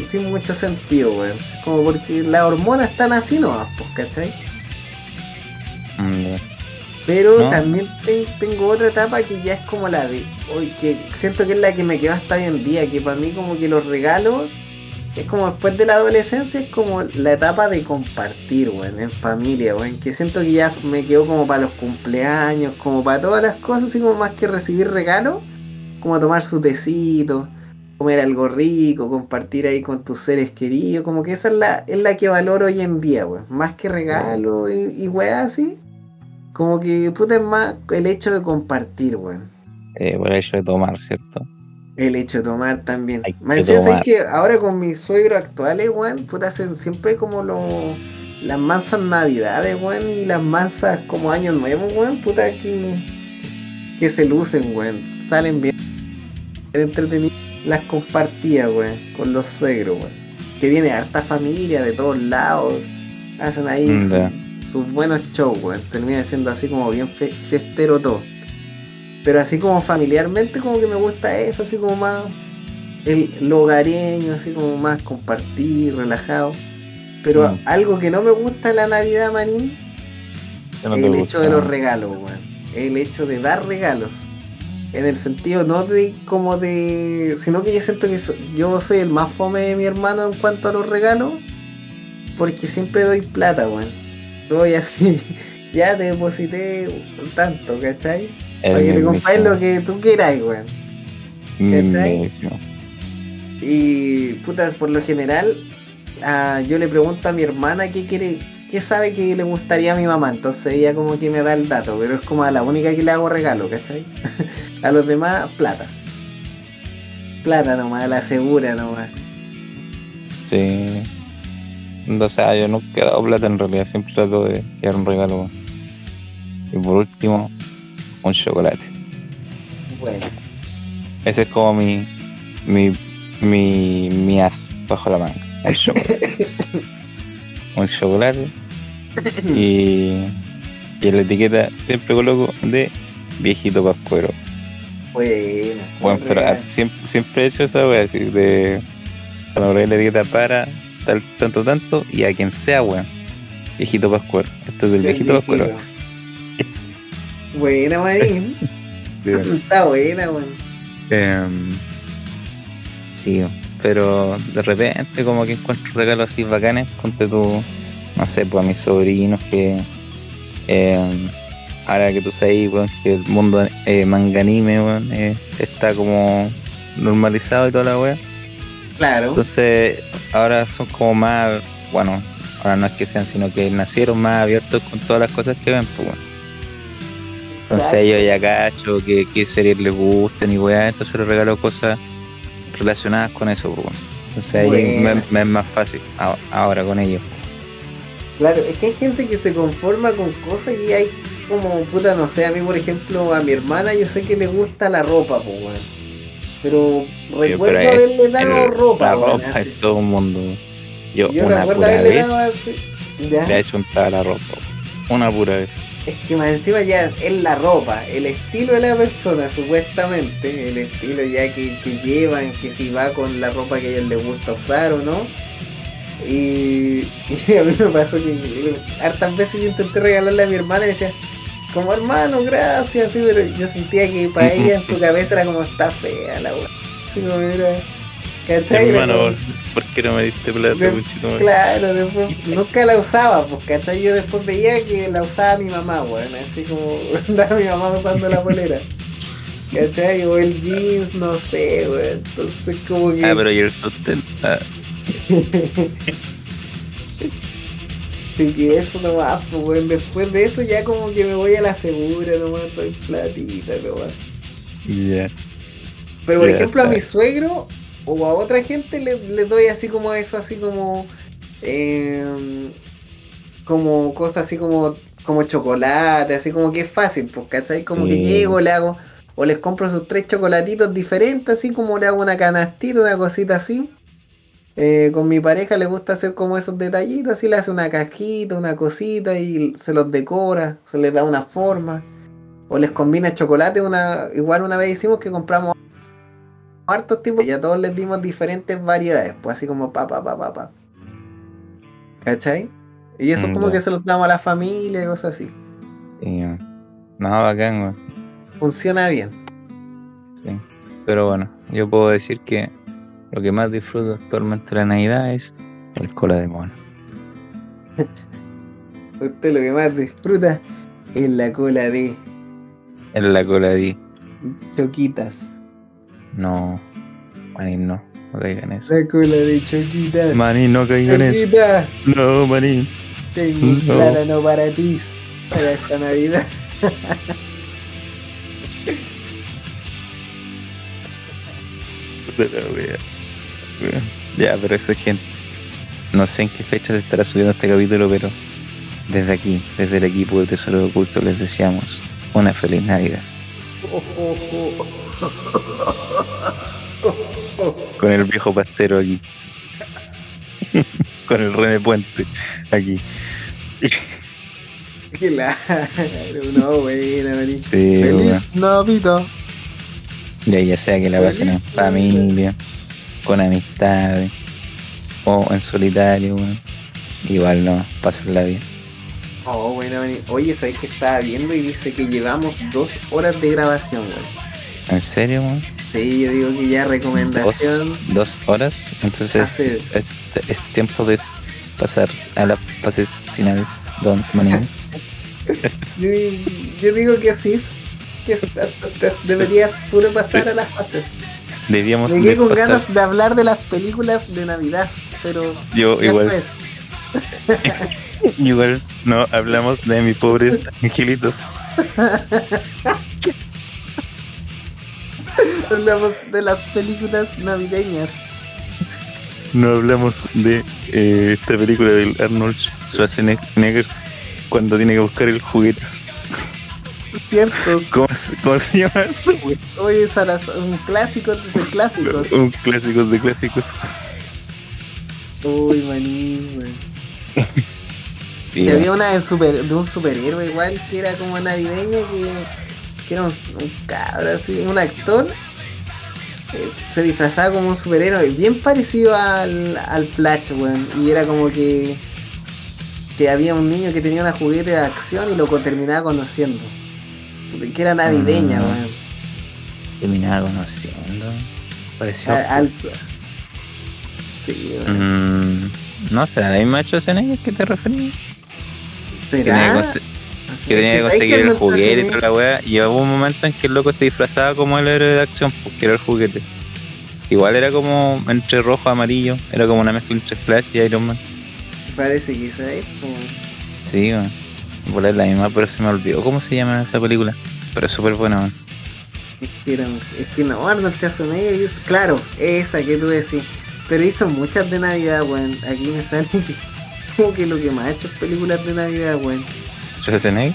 sin mucho sentido, weón. Como porque las hormonas están así nomás, pues, ¿cachai? Mm. Pero ¿No? también ten- tengo otra etapa que ya es como la de hoy, que siento que es la que me quedó hasta hoy en día, que para mí como que los regalos es como después de la adolescencia, es como la etapa de compartir, weón, en familia, weón, que siento que ya me quedó como para los cumpleaños, como para todas las cosas, así como más que recibir regalos, como tomar su tecito, comer algo rico, compartir ahí con tus seres queridos, como que esa es la, es la que valoro hoy en día, weón, más que regalos y, y así. Como que puta es más el hecho de compartir, weón. Eh, por el hecho de tomar, ¿cierto? El hecho de tomar también. Me que decía, ¿sabes tomar. que ahora con mis suegros actuales, weón, puta hacen siempre como lo, las mansas navidades, weón, y las mansas como año nuevo, weón, puta que, que se lucen, weón. Salen bien entretenidas. Las compartía, weón, con los suegros, weón. Que viene harta familia de todos lados. Hacen ahí Mm, su- sus buenos shows, weón. Termina siendo así como bien fe- fiestero todo. Pero así como familiarmente como que me gusta eso, así como más el, lo hogareño, así como más compartir, relajado. Pero Mm. algo que no me gusta en la Navidad, manín, no el hecho gusta. de los regalos, weón. El hecho de dar regalos. En el sentido no de como de. sino que yo siento que so- yo soy el más fome de mi hermano en cuanto a los regalos. Porque siempre doy plata, weón. Doy así. *laughs* Ya te deposité tanto, ¿cachai? El Para que te compres lo que tú quieras, weón. ¿cachai? Y putas, por lo general, ah, yo le pregunto a mi hermana qué quiere, qué sabe que le gustaría a mi mamá. Entonces ella como que me da el dato, pero es como a la única que le hago regalo, ¿cachai? *laughs* a los demás, plata. Plata nomás, la segura nomás. Sí. O sea, yo nunca he dado plata en realidad, siempre trato de llevar un regalo. Y por último, un chocolate. Bueno, Ese es como mi, mi, mi, mi as bajo la manga. Un chocolate. *laughs* un chocolate. Y, y en la etiqueta siempre coloco de viejito pascuero. bueno. Bueno, pero siempre, siempre he hecho esa wea así de cuando coloqué la etiqueta para tal, tanto, tanto y a quien sea, weón. Viejito pascuero. Esto es del El viejito pascuero. Buena, manín. Sí, *laughs* Está buena, weón. Em, sí, pero de repente como que encuentro regalos así bacanes, ponte tú, no sé, pues a mis sobrinos que em, ahora que tú sabes, weón, que el mundo eh, manga anime, eh, está como normalizado y toda la wea. Claro. Entonces ahora son como más, bueno, ahora no es que sean, sino que nacieron más abiertos con todas las cosas que ven, pues. Entonces Exacto. ellos ya cacho que qué series les gustan y weá, entonces les regalo cosas relacionadas con eso, pues, weón. Entonces ahí me, me es más fácil ahora con ellos. Claro, es que hay gente que se conforma con cosas y hay como, puta, no sé, a mí por ejemplo, a mi hermana yo sé que le gusta la ropa, pues, weón. Pero recuerdo pero es- haberle dado ropa, la ropa es todo un mundo. Yo, Yo una pura haberle vez dado así. Le he hecho un la ropa. Una pura vez. Es que más encima ya es la ropa, el estilo de la persona, supuestamente, el estilo ya que, que llevan, que si va con la ropa que a ellos les gusta usar o no. Y, *laughs* a mí me pasó que hartas veces yo intenté regalarle a mi hermana y decía, como hermano, gracias, pero yo sentía que para ella en su cabeza era como está fea la weá. Así como era. ¿Cachai? Hermano, ¿por qué no me diste plata, de- madre? Claro, después nunca la usaba, pues, ¿cachai? Yo después veía que la usaba mi mamá, weón, así como *laughs* andaba mi mamá usando la polera. ¿Cachai? O el jeans, no sé, weón. Entonces como que. Ah, pero y el sostén. Ah, *laughs* que eso nomás, pues, weón. Después de eso ya como que me voy a la segura, nomás, doy platita, nomás. ya. Pero por ejemplo a mi suegro o a otra gente le, le doy así como eso, así como em, como cosas así como como chocolate, así como que es fácil, pues, ¿cachai? Como que llego, le hago, o les compro sus tres chocolatitos diferentes, así como le hago una canastita, una cosita así. Eh, con mi pareja le gusta hacer como esos detallitos, así le hace una cajita, una cosita y se los decora, se les da una forma. O les combina chocolate, una, igual una vez hicimos que compramos hartos tipos y a todos les dimos diferentes variedades, pues así como pa pa pa pa pa. ¿Cachai? Y eso es Mm, como que se los damos a la familia y cosas así. Sí, weón. no, bacán, weón. Funciona bien. Sí. Pero bueno, yo puedo decir que lo que más disfruto actualmente de la Navidad es el cola de mono. *laughs* Usted lo que más disfruta es la cola de En la cola de. choquitas. No, manín, no, no caigan en eso. La cola de choquitas. Manín, no caigan en eso. No, manín. Tengo un No. plátano para ti. Para esta Navidad. *laughs* Ya, pero eso es gente. No sé en qué fecha se estará subiendo este capítulo, pero desde aquí, desde el equipo de Tesoro Oculto, les deseamos una feliz Navidad. *laughs* Con el viejo pastero aquí. *laughs* Con el René Puente aquí. Claro, *laughs* no, buena. Feliz Navidad. Ya, ya sea que la pasen en familia, con amistades o en solitario, weón. Igual no, pasenla bien. Oh, maní. Oye, ¿sabes que estaba viendo y dice que llevamos dos horas de grabación, güey? ¿En serio, weón? Sí, yo digo que ya Dos, recomendación. dos horas. Entonces Hacer. es, es tiempo de pasar a las fases finales, don. Es- *laughs* Yo, yo digo que sí. Que estás- estás- deberías puro pasar a las fases. Debíamos Me quedé con pasar- ganas de hablar de las películas de Navidad, pero Yo igual, después. *laughs* igual no hablamos de mis pobres *laughs* angelitos. Hablamos de las películas navideñas. No hablamos de eh, esta película del Arnold Schwarzenegger cuando tiene que buscar el juguetes. Ciertos. *laughs* ¿Cómo, se- cómo se llama eso? Oye, Sara, un clásico de clásicos. Un clásico de clásicos. Uy, maní, güey. Sí, *laughs* Y había una de, super, de un superhéroe igual que era como navideña que, que era un, un cabro así, un actor. Se disfrazaba como un superhéroe bien parecido al, al Flash, weón. Y era como que que había un niño que tenía una juguete de acción y lo terminaba conociendo. Que era navideña, Mm. weón. terminaba conociendo. Pareció. A- al- Sí, weón. Mm, no será la misma Schwarzenegger que te referí. ¿Será? Que, tenía que ¿Sabes conseguir el juguete y toda la weá. Y hubo un momento en que el loco se disfrazaba como el héroe de acción, porque era el juguete. Igual era como entre rojo y amarillo. Era como una mezcla entre Flash y Iron Man. Parece que esa es como... Sí, weón. Por la misma, pero se me olvidó cómo se llama esa película. Pero es súper buena, weón. Es que, era- es que no, Arnold Schwarzenegger es, claro, esa que tú decís. Pero hizo muchas de Navidad, weón. Aquí me sale que como que lo que más ha hecho es películas de Navidad, weón. Schwarzenegger,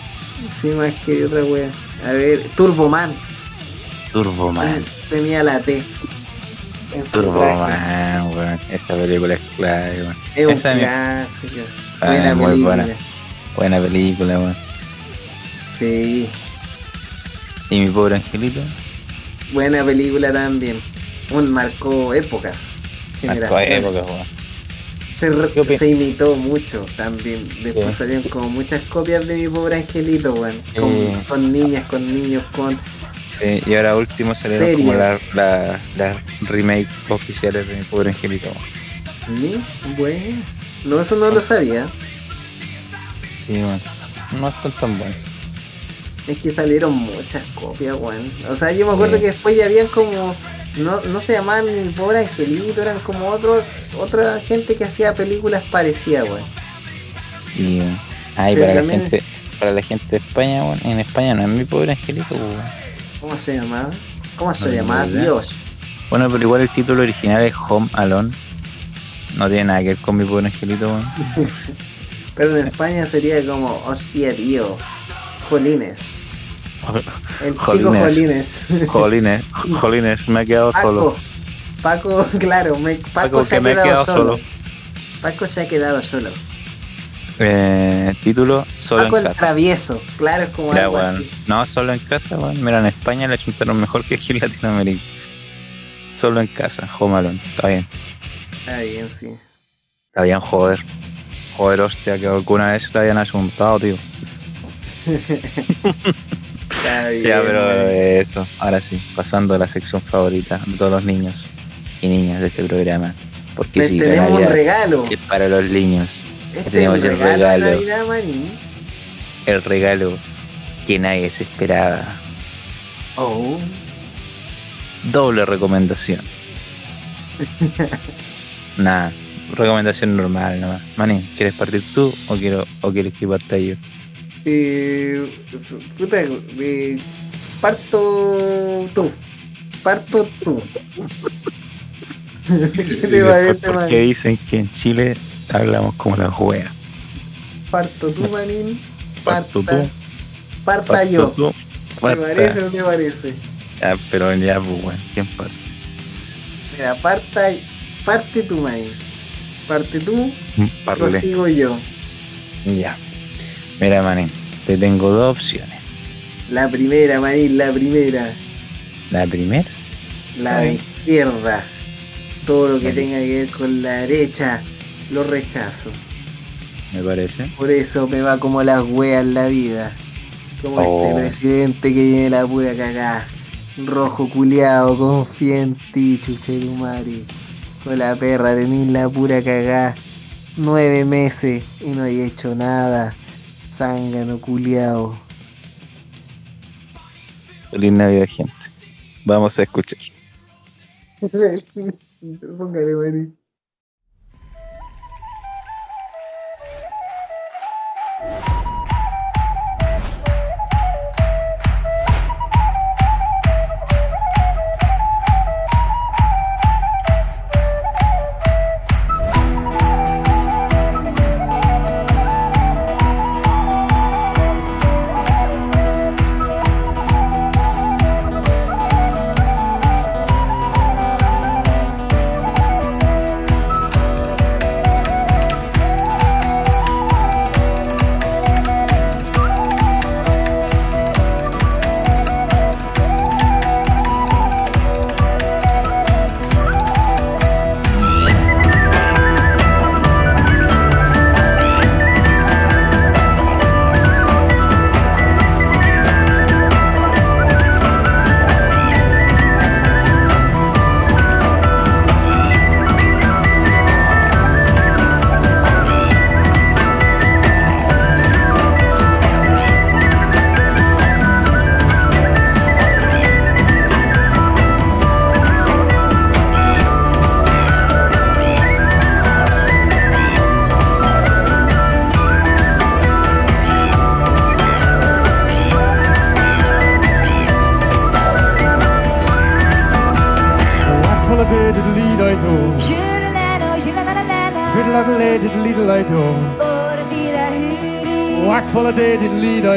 Sí, más que otra weón. A ver, Turboman. Turbo Man. Tenía la T. en su Turbo traje. Man, weón. Esa película es clave, weón. Es un Esa es mi- clásico. Ah, Buena muy película. buena. Buena película, weón. Sí, Y mi pobre angelito. buena película también. Un marcó épocas. Marcó generaciones. época, weón. Se, imitó mucho también. Después salieron como muchas copias de mi pobre angelito, weón. Con, niñas, con niños, con. Sí, y ahora último salieron como las la, remake oficiales de mi pobre angelito. weón. Bueno. No, eso no lo sabía. Sí, bueno. No están tan buenos. Es que salieron muchas copias, weón. O sea, yo me acuerdo que después ya habían como. No, no se llamaban mi pobre angelito, eran como otro, otra gente que hacía películas parecidas, weón. Sí, weón. Ay, Pero para la también- gente, para la gente de España, weón, en España no es mi pobre angelito, weón. ¿Cómo se llamaba? ¿Cómo se No, llamaba? Dios. Bueno, pero igual el título original es Home Alone. No tiene nada que ver con mi pobre angelito, weón. *laughs* Pero en España sería como, hostia, tío. Jolines. *laughs* El chico Jolines. Jolines. Jolines, me he quedado solo. Paco, Paco, *laughs* claro, me- Paco, Paco, se que ha me quedado, solo. solo. Paco se ha quedado solo. Eh, título, solo Paco en el casa. travieso. Claro, es como algo así. No, solo en casa, weón. Mira, en España le chuntaron mejor que aquí en Latinoamérica. Solo en casa, Home Alone. Está bien. Está bien, sí. Está bien, joder. Joder, hostia, que alguna vez te habían asuntado, tío. *laughs* *laughs* Bien. Ya, pero eso. Ahora sí, pasando a la sección favorita de todos los niños y niñas de este programa. Porque la tenemos un regalo. es para los niños. Este es tenemos el el regalo, regalo. de Navidad, manín. El regalo que nadie se esperaba. Oh. Doble recomendación. *laughs* Nada, recomendación normal nomás. Manín, ¿quieres partir tú o quiero o quieres que parta yo? Eh, puta, eh, parto tú. Parto tú. *laughs* ¿Qué te después, parece, ¿Por man? qué dicen que en Chile hablamos como las weas? Parto tú, manín. Parto Parta, tú, parta yo. tú, ¿Te parece o no te parece? Ya, pero ya, pues, weón, ¿quién parte? Mira, parta, parte tú, manín. Parte tú, Parle. lo sigo yo. Ya. Mira, manín, te tengo dos opciones. La primera, manín, la primera. La primera, La de izquierda. Todo lo que tenga que ver con la derecha, lo rechazo. me parece. Por eso me va como las weas en la vida. Como Oh. este presidente que viene la pura cagada. Rojo culiao, confía en ti, chucherumari. Con la perra tenés la pura cagada. Nueve meses y no hay hecho nada. Zángano culiao. Feliz Navidad, gente. Vamos a escuchar. *laughs* Póngale, Mari.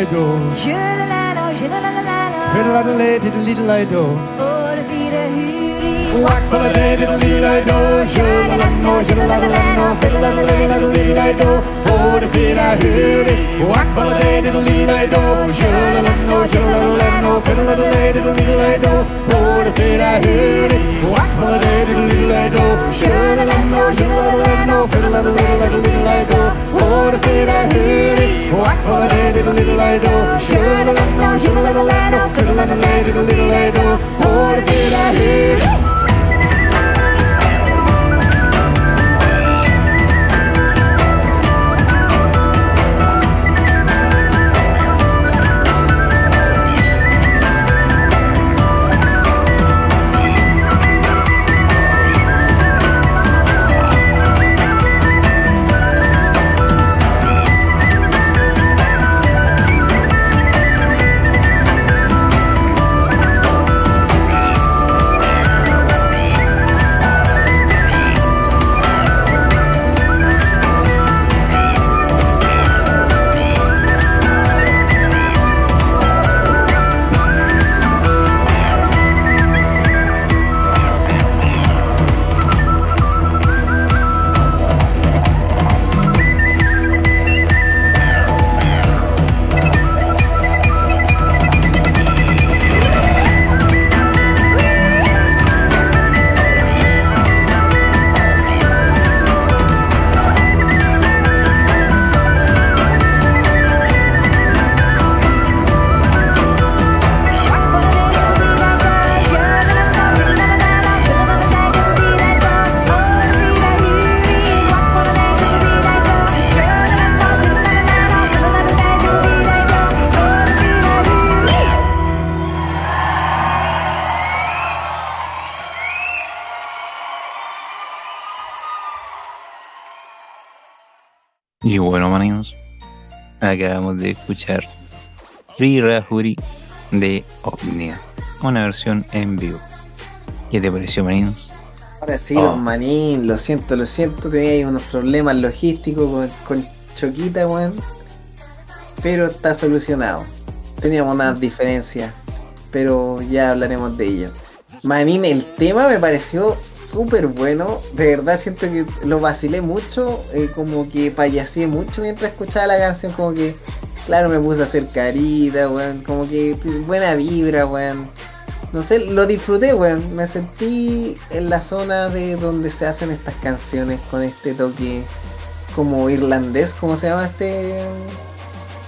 Diddly di do. Tjuralala, tjuralalala. Fiddle a lay diddly di do. Ora fira huri. Whack for the day, diddle diddle do, shoulda la no, shoulda la la no, fiddle la la la diddle do, oh the feet I heard it. Whack for the day, diddle diddle do, shoulda la no, shoulda la la no, fiddle la la diddle diddle do, oh the feet I heard it. Whack for the day, diddle diddle do, shoulda la no, shoulda la la no, fiddle la la diddle diddle do, oh the feet I heard it. Whack for the day, diddle diddle do, shoulda la no, shoulda la la no, fiddle la la diddle diddle do, oh the feet I heard it. Acabamos de escuchar Rira Juri de Omnia, una versión en vivo. ¿Qué te pareció, maninos? Ahora sí, Oh. don Manín, lo siento, lo siento, tenía ahí unos problemas logísticos con, con Choquita, weón. Pero está solucionado. Teníamos unas diferencias, pero ya hablaremos de ello. Manín, el tema me pareció súper bueno. De verdad siento que lo vacilé mucho, eh, como que payaseé mucho mientras escuchaba la canción, como que, claro, me puse a hacer carita, weón, como que buena vibra, weón. No sé, lo disfruté, weón. Me sentí en la zona de donde se hacen estas canciones con este toque como irlandés, ¿cómo se llama este?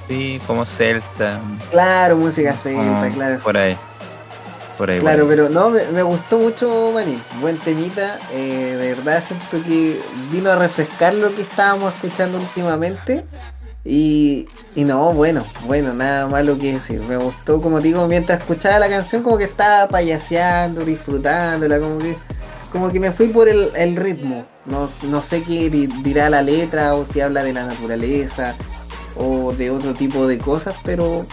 Sí, como Celta. Claro, música celta, claro. Por ahí. Por ahí. Claro, pero no, me, me gustó mucho, Maní. Buen temita. eh, de verdad siento que vino a refrescar lo que estábamos escuchando últimamente. Y, y no, bueno, bueno, nada malo que decir. Me gustó, como digo, mientras escuchaba la canción, como que estaba payaseando, disfrutándola, como que, como que me fui por el, el ritmo. No, no sé qué di- dirá la letra o si habla de la naturaleza o de otro tipo de cosas, pero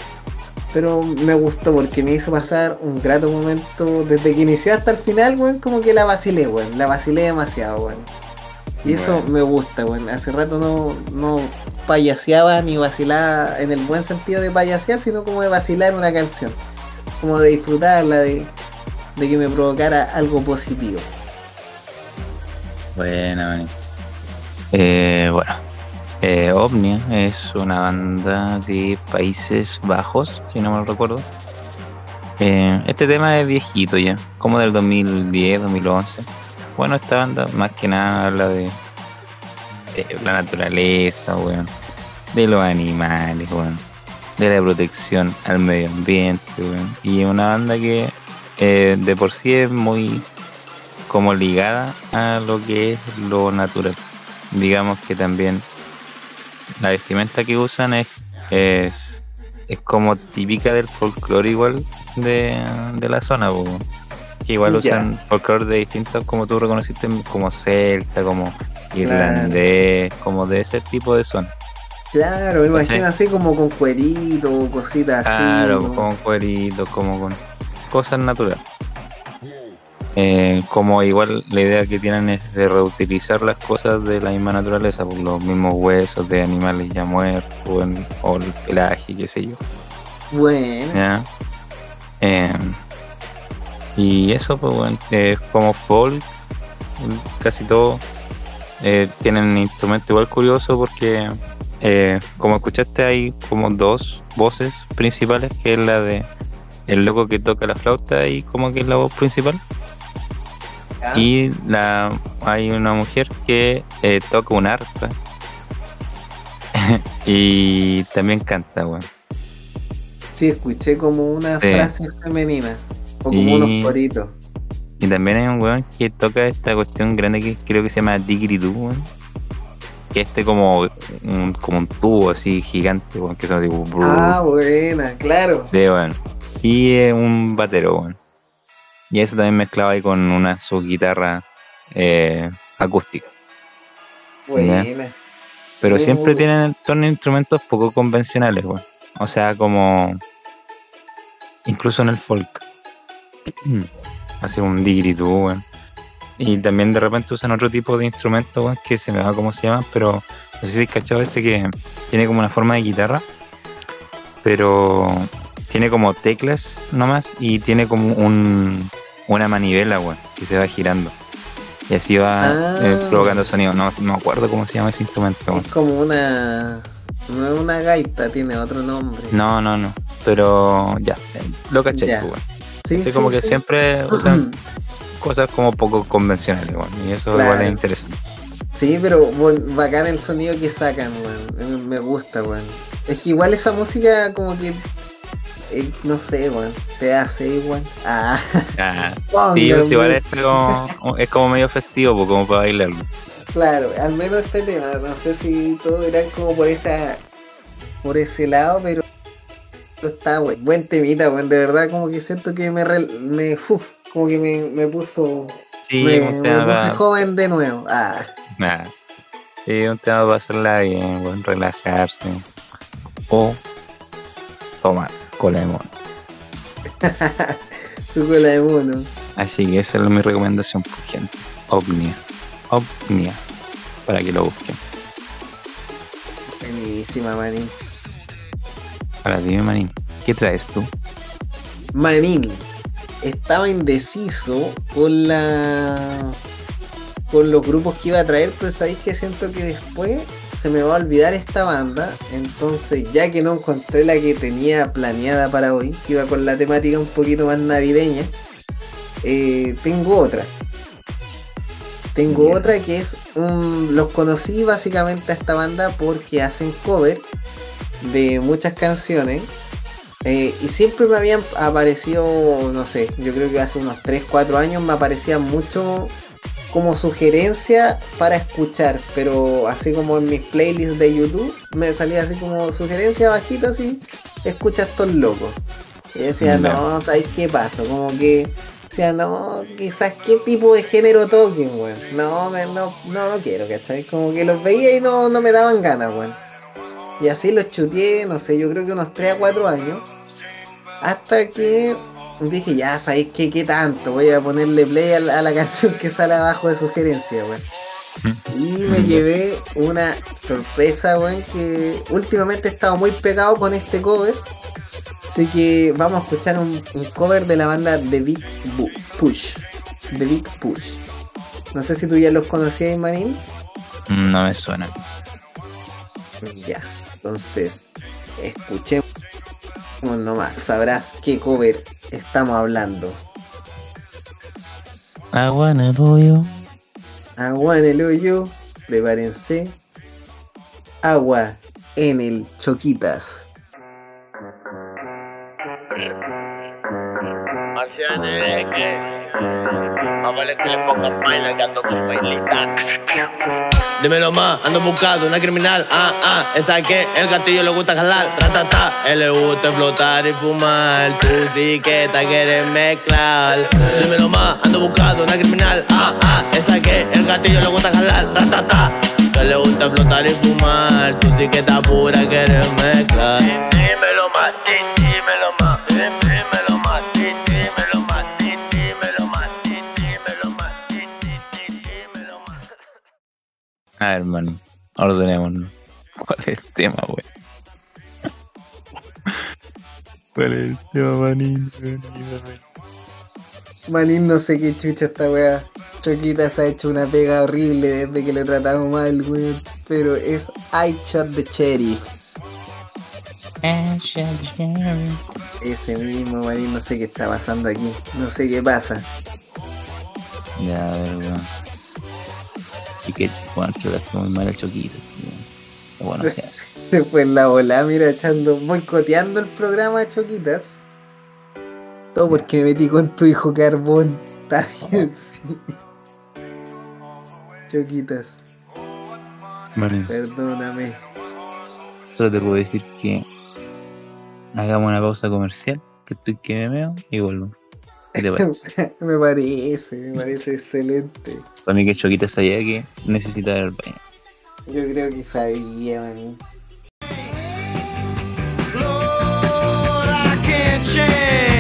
pero me gustó porque me hizo pasar un grato momento desde que inició hasta el final, weón, como que la vacilé, weón, la vacilé demasiado, weón. Y eso Bueno. me gusta, weón. Hace rato no, no payaseaba ni vacilaba en el buen sentido de payasear, sino como de vacilar una canción. Como de disfrutarla, de, de que me provocara algo positivo. Buena, mani. Eh, bueno, eh, Omnia es una banda de Países Bajos, si no me recuerdo. Eh, este tema es viejito ya, como del 2010, 2011. Bueno, esta banda más que nada habla de, de la naturaleza, weón, de los animales, weón, de la protección al medio ambiente, weón. Y es una banda que eh, de por sí es muy como ligada a lo que es lo natural. Digamos que también la vestimenta que usan es, es, es como típica del folclore igual de, de la zona, po. que igual usan folclore de distintos, como tú reconociste, como celta, como irlandés, como de ese tipo de zona. Claro, me imagino así como con cuerito, cositas así. Claro, ¿no? con cueritos, como con cosas naturales. Eh, como igual la idea que tienen es de reutilizar las cosas de la misma naturaleza, por los mismos huesos de animales ya muertos o, en- o el pelaje, qué sé yo. Bueno, ¿ya? Eh, Y eso, pues, bueno, es como folk, casi todo. Eh, tienen instrumento igual curioso porque, eh, como escuchaste, hay como dos voces principales, que es la de el loco que toca la flauta y como que es la voz principal. Y la hay una mujer que eh, toca un arpa *laughs* y también canta, weón. Sí, escuché como una Sí. frase femenina. O como Y- unos coritos. Y también hay un weón que toca esta cuestión grande que creo que se llama Digridoo, weón. Que este como un, como un tubo así gigante, weón, que son así. Ah, buena, claro. Sí, weón. Y eh, un batero, weón. Y eso también mezclado ahí con una su guitarra eh, acústica. Buena. Pero siempre tienen son instrumentos poco convencionales, weón. O sea, como. Incluso en el folk. *clears throat* Hace un digritu, weón. Y también de repente usan otro tipo de instrumentos, weón, que se me va cómo se llama, pero no sé si has cachado este que tiene como una forma de guitarra, pero tiene como teclas nomás y tiene como un, una manivela, weón, que se va girando. Y así va Ah. eh, provocando sonido. No, no me acuerdo cómo se llama ese instrumento. Es como una. No es una gaita, tiene otro nombre. No, no, no. Pero ya, lo caché, Ya. weón. Sí, como que siempre usan *clears throat* cosas como poco convencionales, weón. Y eso Claro. igual es interesante. Sí, pero bueno, bacán el sonido que sacan, weón. Eh, Me gusta, weón. Es que igual esa música como que. Eh, no sé, weón. Te hace igual. Ah, Ah, sí, pues igual es como, es como medio festivo, pues, como para bailarlo. Claro, al menos este tema. No sé si todo irá como por esa. por ese lado, pero. Está buen, buen temita, weón. De verdad, como que siento que me. me uf, como que me, me puso. Sí, me, me puse joven de nuevo. Ah, nada. Sí, un tema para hacerla bien, weón, relajarse. O tomar cola de mono. *laughs* su cola de mono. Así que esa es mi recomendación, por gente. Ovnia. Ovnia. Para que lo busquen. Buenísima, manín. Ahora dime, Manín, ¿qué traes tú? Manín. Estaba indeciso con la. con los grupos que iba a traer, pero sabéis que siento que después se me va a olvidar esta banda. Entonces, ya que no encontré la que tenía planeada para hoy, que iba con la temática un poquito más navideña, eh, tengo otra. Tengo otra que es un. Los conocí básicamente a esta banda porque hacen cover de muchas canciones. eh, y siempre me habían aparecido, no sé, yo creo que hace unos 3, 4 años me aparecían mucho como sugerencia para escuchar, pero así como en mis playlists de YouTube me salía así como sugerencia bajita así, escucha estos locos. Y decía, Ya. no, ¿sabes qué pasa? Como que decía, no, quizás qué tipo de género toquen, weón. No, me- no, no, no quiero, ¿cachai? Como que los veía y no, no me daban ganas, weón. Y así los chuteé, no sé, yo creo que unos 3 a 4 años. Hasta que dije, ya, ¿sabéis qué? ¿Qué tanto? Voy a ponerle play a la, a la canción que sale abajo de sugerencia, weón. Y me llevé una sorpresa, weón, que últimamente he estado muy pegado con este cover. Así que vamos a escuchar un, un cover de la banda The Big Bu- Push. The Big Push. No sé si tú ya los conocías, Manín. No me suena. Ya, entonces, escuchemos nomás. Sabrás qué cover estamos hablando. Agua en el hoyo. Agua en el hoyo, prepárense. Agua en el choquitas. Vale que le pongan vaina que ando con bailita. Dímelo más, ando buscando una criminal, ah, ah, esa que el gatillo le gusta jalar, ratata, él le gusta flotar y fumar, tú sí que te quieres mezclar. Dímelo más, ando buscando una criminal, ah, ah, esa que el gatillo le gusta jalar, ratata, que le gusta flotar y fumar, tú sí que estás pura, quieres mezclar. Dímelo más, dímelo más, A ver, hermano, ordenémonos. ¿Cuál es el tema, güey? ¿Cuál es el tema, manín? Manín, no sé qué chucha esta weá. Choquita se ha hecho una pega horrible desde que lo tratamos mal, weón. Pero es I Shot the Cherry. Ese mismo, Manín, no sé qué está pasando aquí. No sé qué pasa. Ya, a ver, weón. Y que, bueno, trataste muy mal el choquito. Bueno, o sea, *laughs* Se fue en la bola, mira, echando, boicoteando el programa Choquitas. Todo porque me metí con tu hijo Carbón. *laughs* Está bien, sí. Choquitas, perdóname. solo te puedo decir que hagamos una pausa comercial, que estoy que me meo y vuelvo. ¿Qué te parece? me parece, me parece excelente. Para mí que Choquita sabía que necesitaba al baño. Yo creo que sabía, man. Lord, I can't change.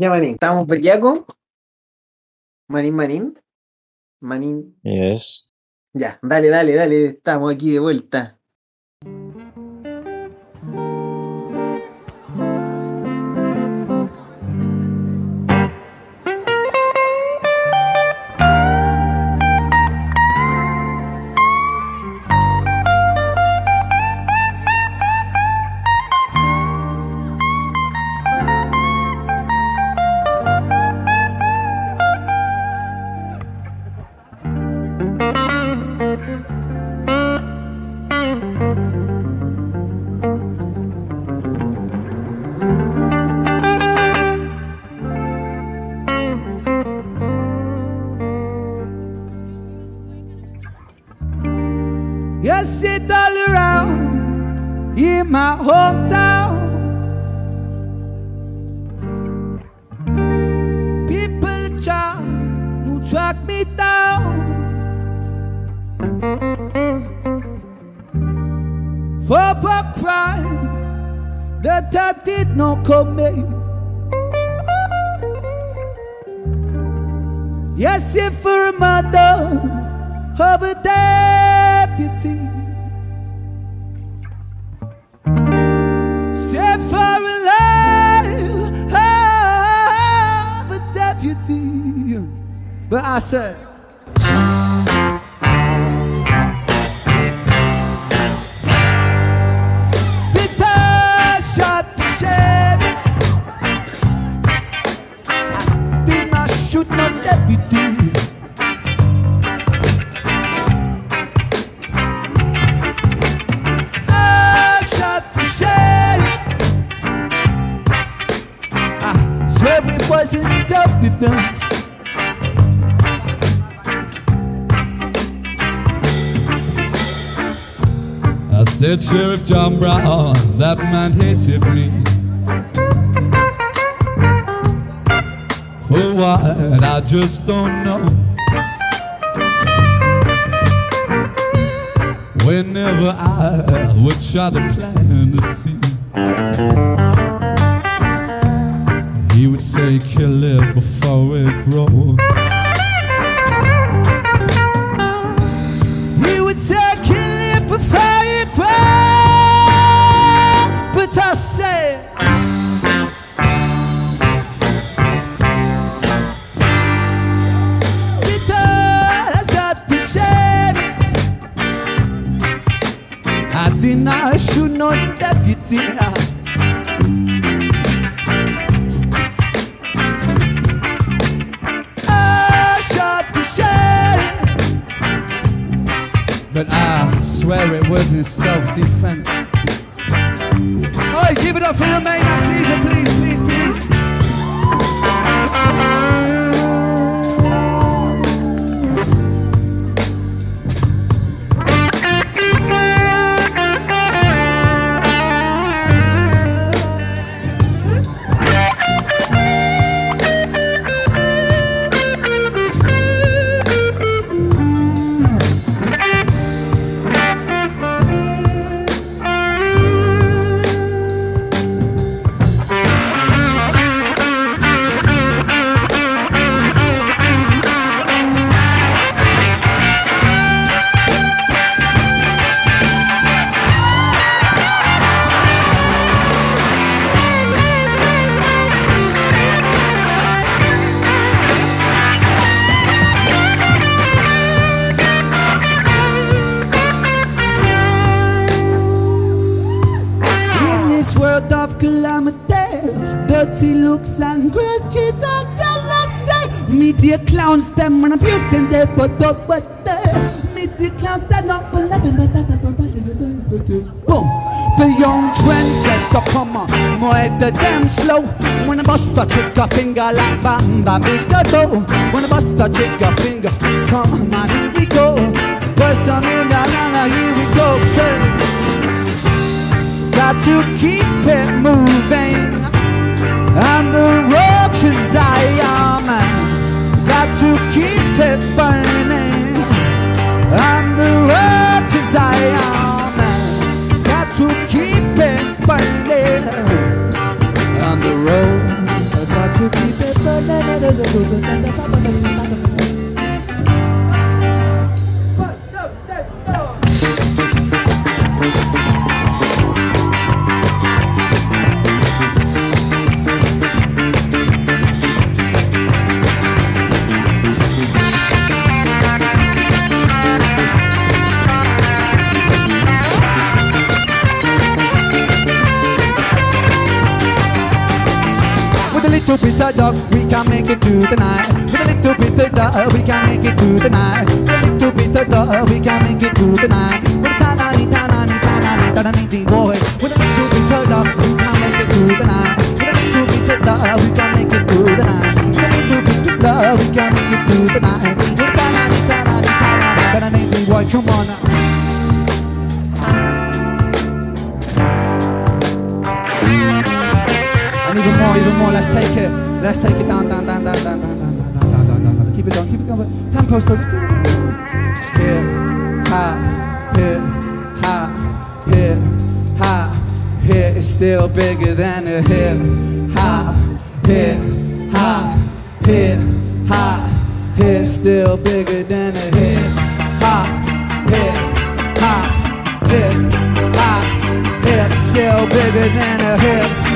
Ya, Manín, ¿estamos bellaco? Manín, Manín. Manín. Yes. Ya, dale, dale, dale, estamos aquí de vuelta. Sheriff John Brown, that man hated me. For what? I just don't know. Whenever I would try to plan a seed, clowns them and abusing their put up oh, but uh, they media clowns that not for nothing but that Boom. The young trendsetter come on, more the damn slow. When I bust a trigger finger like bam bam big do. When I bust a trigger finger, come on, here we go. Burst on in, la la la, here we go, cause Got to keep it moving on the road to Zion. Got to keep it burning on the road to Zion. Got to keep it burning on the road. Got to keep it burning. Little bit luck, we can make it through the night. With a little bit luck, we can make it through the night. With a little bit luck, we can make it through the night. With a ta-na-ni, ta-na-ni, ta-na-ni, ta-na-ni, boy. With a little bit luck, we can make it through the night. With a little bit luck, we can make it through the night. With a little bit luck, we can make it through the night. Even more. Let's take it. Let's take it down, down, down, down, down, down, down, down, down, down, down, down. Keep it going, keep it going. Tempo slow. Just hip, ha, hip, ha, hip, ha, hip. It's still bigger than a hip, ha, hip, ha, hip, ha, hip. Still bigger than a hip, ha, hip, ha, hip, ha, hip. Still bigger than a hip,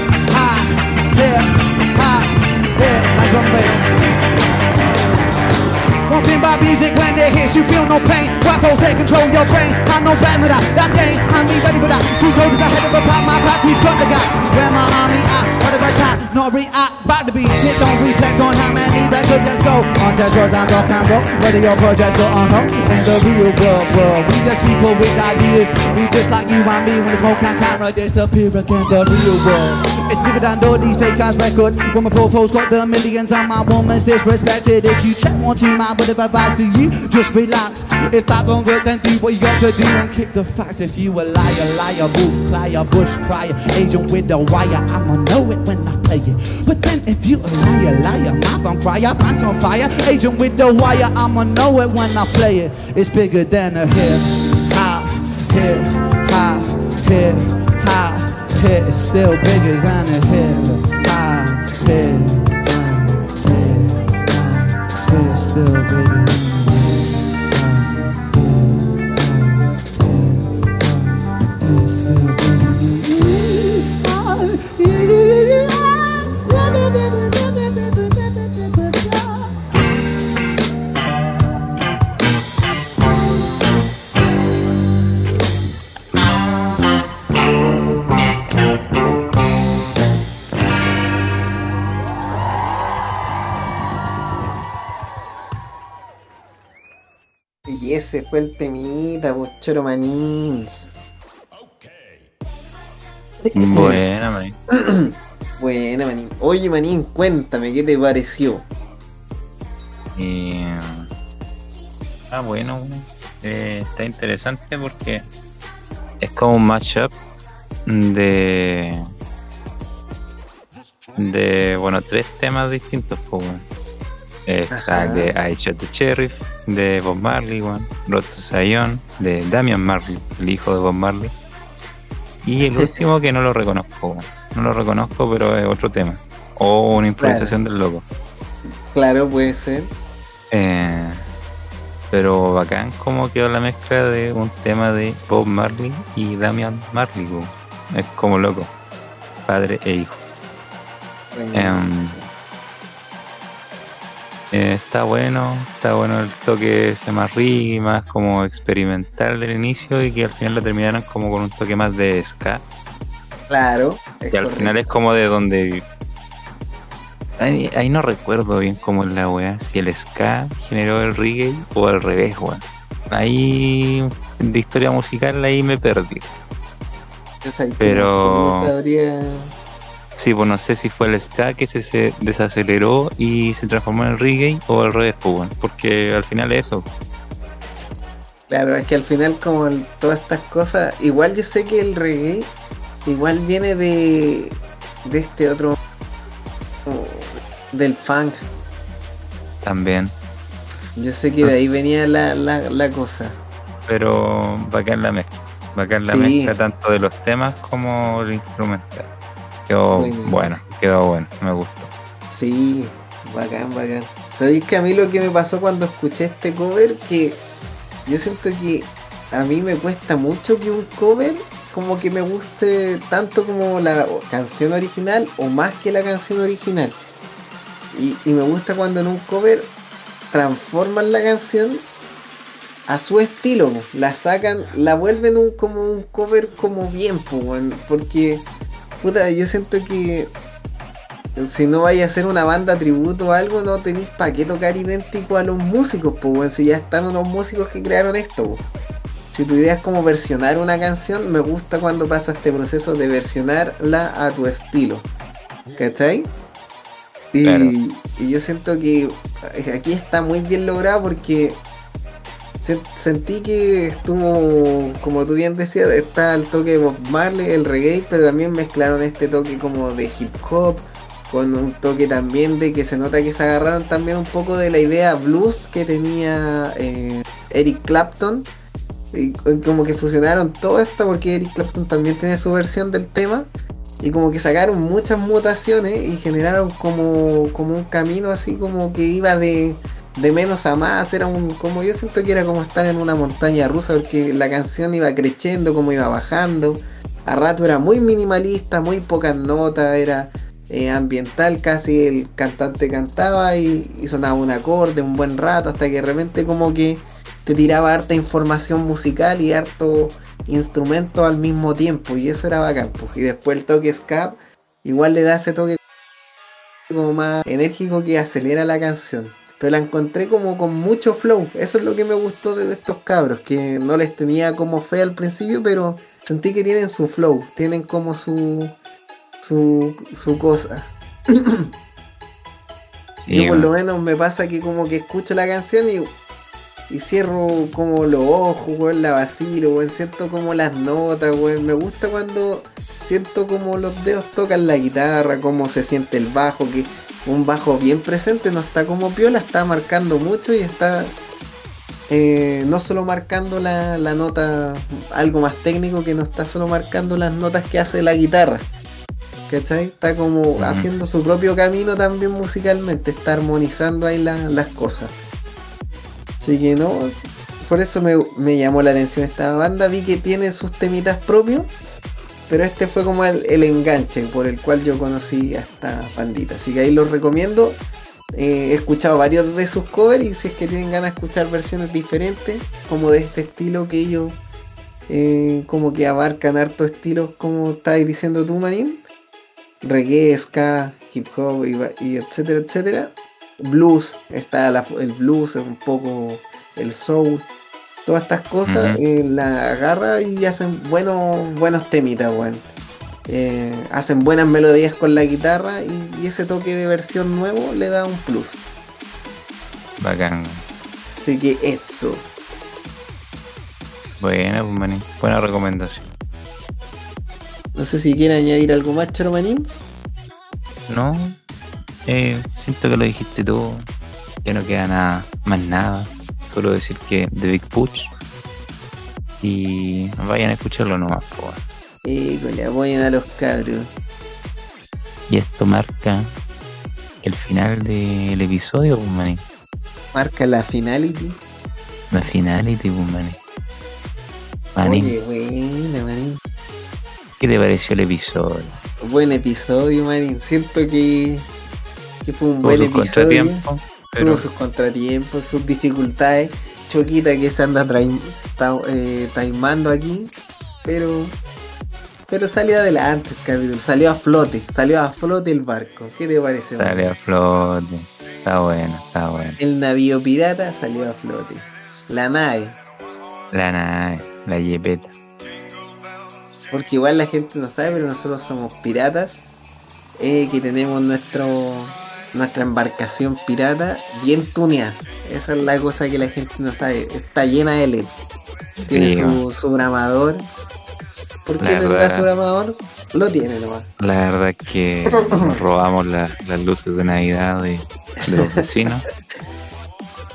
One thing about music when it hits you feel no pain. Rap folks they control your brain. I'm no better than that, that's game. I'm ready for that. Two soldiers ahead of a pack My party's got the guy. Where my army at? What the right time? Not react? Back the beats It don't reflect on how many records get sold. On test drugs and rock and roll. Whether your projects or hold In the real world, world. We just people with ideas. We just like you and me When the smoke and camera disappear again. The real world It's bigger than all these fake ass records When my profile's got the millions And my woman's disrespected. If you check one two my would have advised to you Just relax. If that don't work then do what you got to do And kick the facts. If you a liar, liar, wolf, crier, bush crier Agent with the wire I'ma know it when I play it. But then if you a liar, liar, mouth on crier Pants on fire, agent with the wire I'ma know it when I play it. It's bigger than a hip hop, hip pit is still bigger than a hill. I, hit, I, hit, I, hit, still bigger fue el temita, pues Choro Manins. Buena, man. *clears throat* Buena, Manín. Oye, Manín, cuéntame, ¿qué te pareció? Y, ah, bueno, eh, está interesante porque es como un matchup de de bueno tres temas distintos pues. Está Ajá. de I Shot the Sheriff de Bob Marley weón. Road to Zion de Damian Marley el hijo de Bob Marley y el último que no lo reconozco no lo reconozco pero es otro tema o una improvisación del loco Claro, puede ser. eh, pero bacán como quedó la mezcla de un tema de Bob Marley y Damian Marley. Es como loco. Padre e hijo. Bueno, Em, eh, está bueno, está bueno el toque ese más reggae, más como experimental del inicio y que al final lo terminaron como con un toque más de ska. claro. Y al correcto. final es como de donde... Ahí, ahí no recuerdo bien cómo es la wea, si el ska generó el reggae o al revés, weón. Ahí de historia musical ahí me perdí. Pero- No sabría. Sí, pues no sé si fue el ska que se, se desaceleró y se transformó en el reggae o al revés, pues, weón. porque al final es eso. Claro, es que al final, como el- todas estas cosas. Igual yo sé que el reggae. Igual viene de. De este otro. Del funk. también. Yo sé que de ahí venía la, la, la cosa. Pero bacán la mezcla. Bacán la Sí. mezcla tanto de los temas como el instrumental. Quedó bueno, quedó bueno, me gustó. Sí, bacán, bacán. ¿Sabéis que a mí lo que me pasó cuando escuché este cover? Que yo siento que a mí me cuesta mucho que un cover como que me guste tanto como la canción original o más que la canción original. Y, y me gusta cuando en un cover transforman la canción a su estilo, la sacan, la vuelven un, como un cover como bien, porque puta, yo siento que si no vaya a ser una banda tributo o algo, no tenéis para qué tocar idéntico a los músicos, pues bueno, si ya están unos músicos que crearon esto. po. Si tu idea es como versionar una canción, me gusta cuando pasa este proceso de versionarla a tu estilo. ¿Cachai? Y, Claro. y yo siento que aquí está muy bien logrado porque sentí que estuvo, como tú bien decías, está el toque de Bob Marley, el reggae, pero también mezclaron este toque como de hip hop, con un toque también de que se nota que se agarraron también un poco de la idea blues que tenía eh, Eric Clapton. Y como que fusionaron todo esto porque Eric Clapton también tiene su versión del tema. Y como que sacaron muchas mutaciones y generaron como, como un camino así como que iba de, de menos a más. Era un, como yo siento que era como estar en una montaña rusa porque la canción iba creciendo, como iba bajando. A rato era muy minimalista, muy pocas notas, era eh, ambiental, casi el cantante cantaba y, sonaba un acorde un buen rato hasta que de repente como que te tiraba harta información musical y harto instrumento al mismo tiempo y eso era bacán. pues. Y después el toque ska igual le da ese toque como más enérgico que acelera la canción. Pero la encontré como con mucho flow. Eso es lo que me gustó de estos cabros. Que no les tenía como fe al principio, pero sentí que tienen su flow. Tienen como su. su, su cosa. *clears throat* Sí, Yo por lo menos me pasa que como que escucho la canción y, y cierro como los ojos, weón, la vacilo, weón, siento como las notas, weón. Me gusta cuando siento como los dedos tocan la guitarra, cómo se siente el bajo, que un bajo bien presente, no está como piola, está marcando mucho y está eh, no solo marcando la, la nota, algo más técnico que no está solo marcando las notas que hace la guitarra. ¿Cachai? Está como haciendo su propio camino también musicalmente, está armonizando ahí la- las cosas. Así que no, por eso me, me llamó la atención esta banda, vi que tiene sus temitas propios, pero este fue como el, el enganche por el cual yo conocí a esta bandita. Así que ahí los recomiendo. Eh, he escuchado varios de sus covers y si es que tienen ganas de escuchar versiones diferentes, como de este estilo que ellos eh, como que abarcan harto estilos, como estabas diciendo tú, Manín. Reggae, ska, hip hop y, y etcétera, etcétera. Blues, está la- el blues, un poco el soul. Todas estas cosas, eh, la agarra y hacen buenos, buenos temitas, weón. Eh, hacen buenas melodías con la guitarra y, y ese toque de versión nuevo le da un plus. Bacán. Así que eso. Buena, pues, manín. Buena recomendación. No sé si quiere añadir algo más, Choromanín. No, eh, siento que lo dijiste tú. Ya no queda nada, más nada. Solo decir que The Big Push. Y vayan a escucharlo nomás, po. Y con le apoyen a los cabros. Y esto marca el final del episodio, pues, manín. Marca la finality. La finality, pues, manín. Manín, Oye, buena, manín. ¿qué te pareció el episodio? Buen episodio, manín. Siento que, que fue un buen episodio. contratiempos, pero Tuvo sus contratiempos, sus dificultades. Choquita que se anda traim- ta- eh, taimando aquí. Pero. Pero salió adelante el capítulo. Salió a flote. Salió a flote el barco. ¿Qué te parece? manín? a flote. Está bueno, está bueno. El navío pirata salió a flote. La nave. La nave, la yepeta. Porque igual la gente no sabe, pero nosotros somos piratas. eh, que tenemos nuestro nuestra embarcación pirata bien tuneada. Esa es la cosa que la gente no sabe. Está llena de LED. Tiene su, su bramador. ¿Por qué La tendrá verdad. su bramador? Lo tiene nomás. La verdad es que nos *laughs* robamos la- las luces de Navidad de, de los vecinos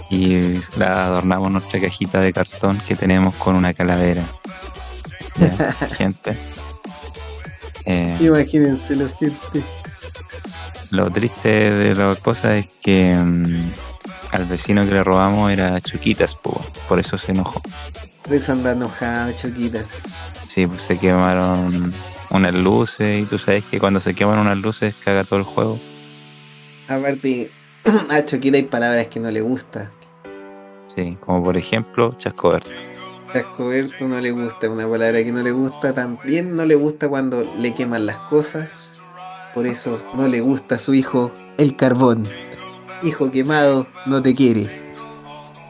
y la adornamos nuestra cajita de cartón que tenemos con una calavera. Ya, *laughs* gente. Eh, Imagínense la gente. Lo triste de la cosa es que mm, al vecino que le robamos era Chuquitas, po, por eso se enojó. Por eso anda enojado, Choquita. Sí, pues se quemaron unas luces y tú sabes que cuando se queman unas luces caga todo el juego. Aparte, *clears throat* a Choquita hay palabras que no le gusta. Sí, como por ejemplo Chascoberto. Chascoberto no le gusta, una palabra que no le gusta, también no le gusta cuando le queman las cosas. Por eso no le gusta a su hijo el carbón. Hijo quemado, no te quiere.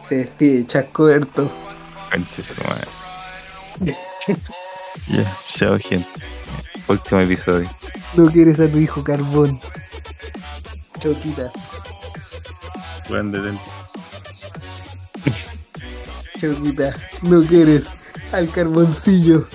Se despide Chascoberto. Conche su madre. *laughs* Ya, chao gente. Último episodio. No quieres a tu hijo carbón. Choquitas, Buen detente. choquita, no quieres al carboncillo.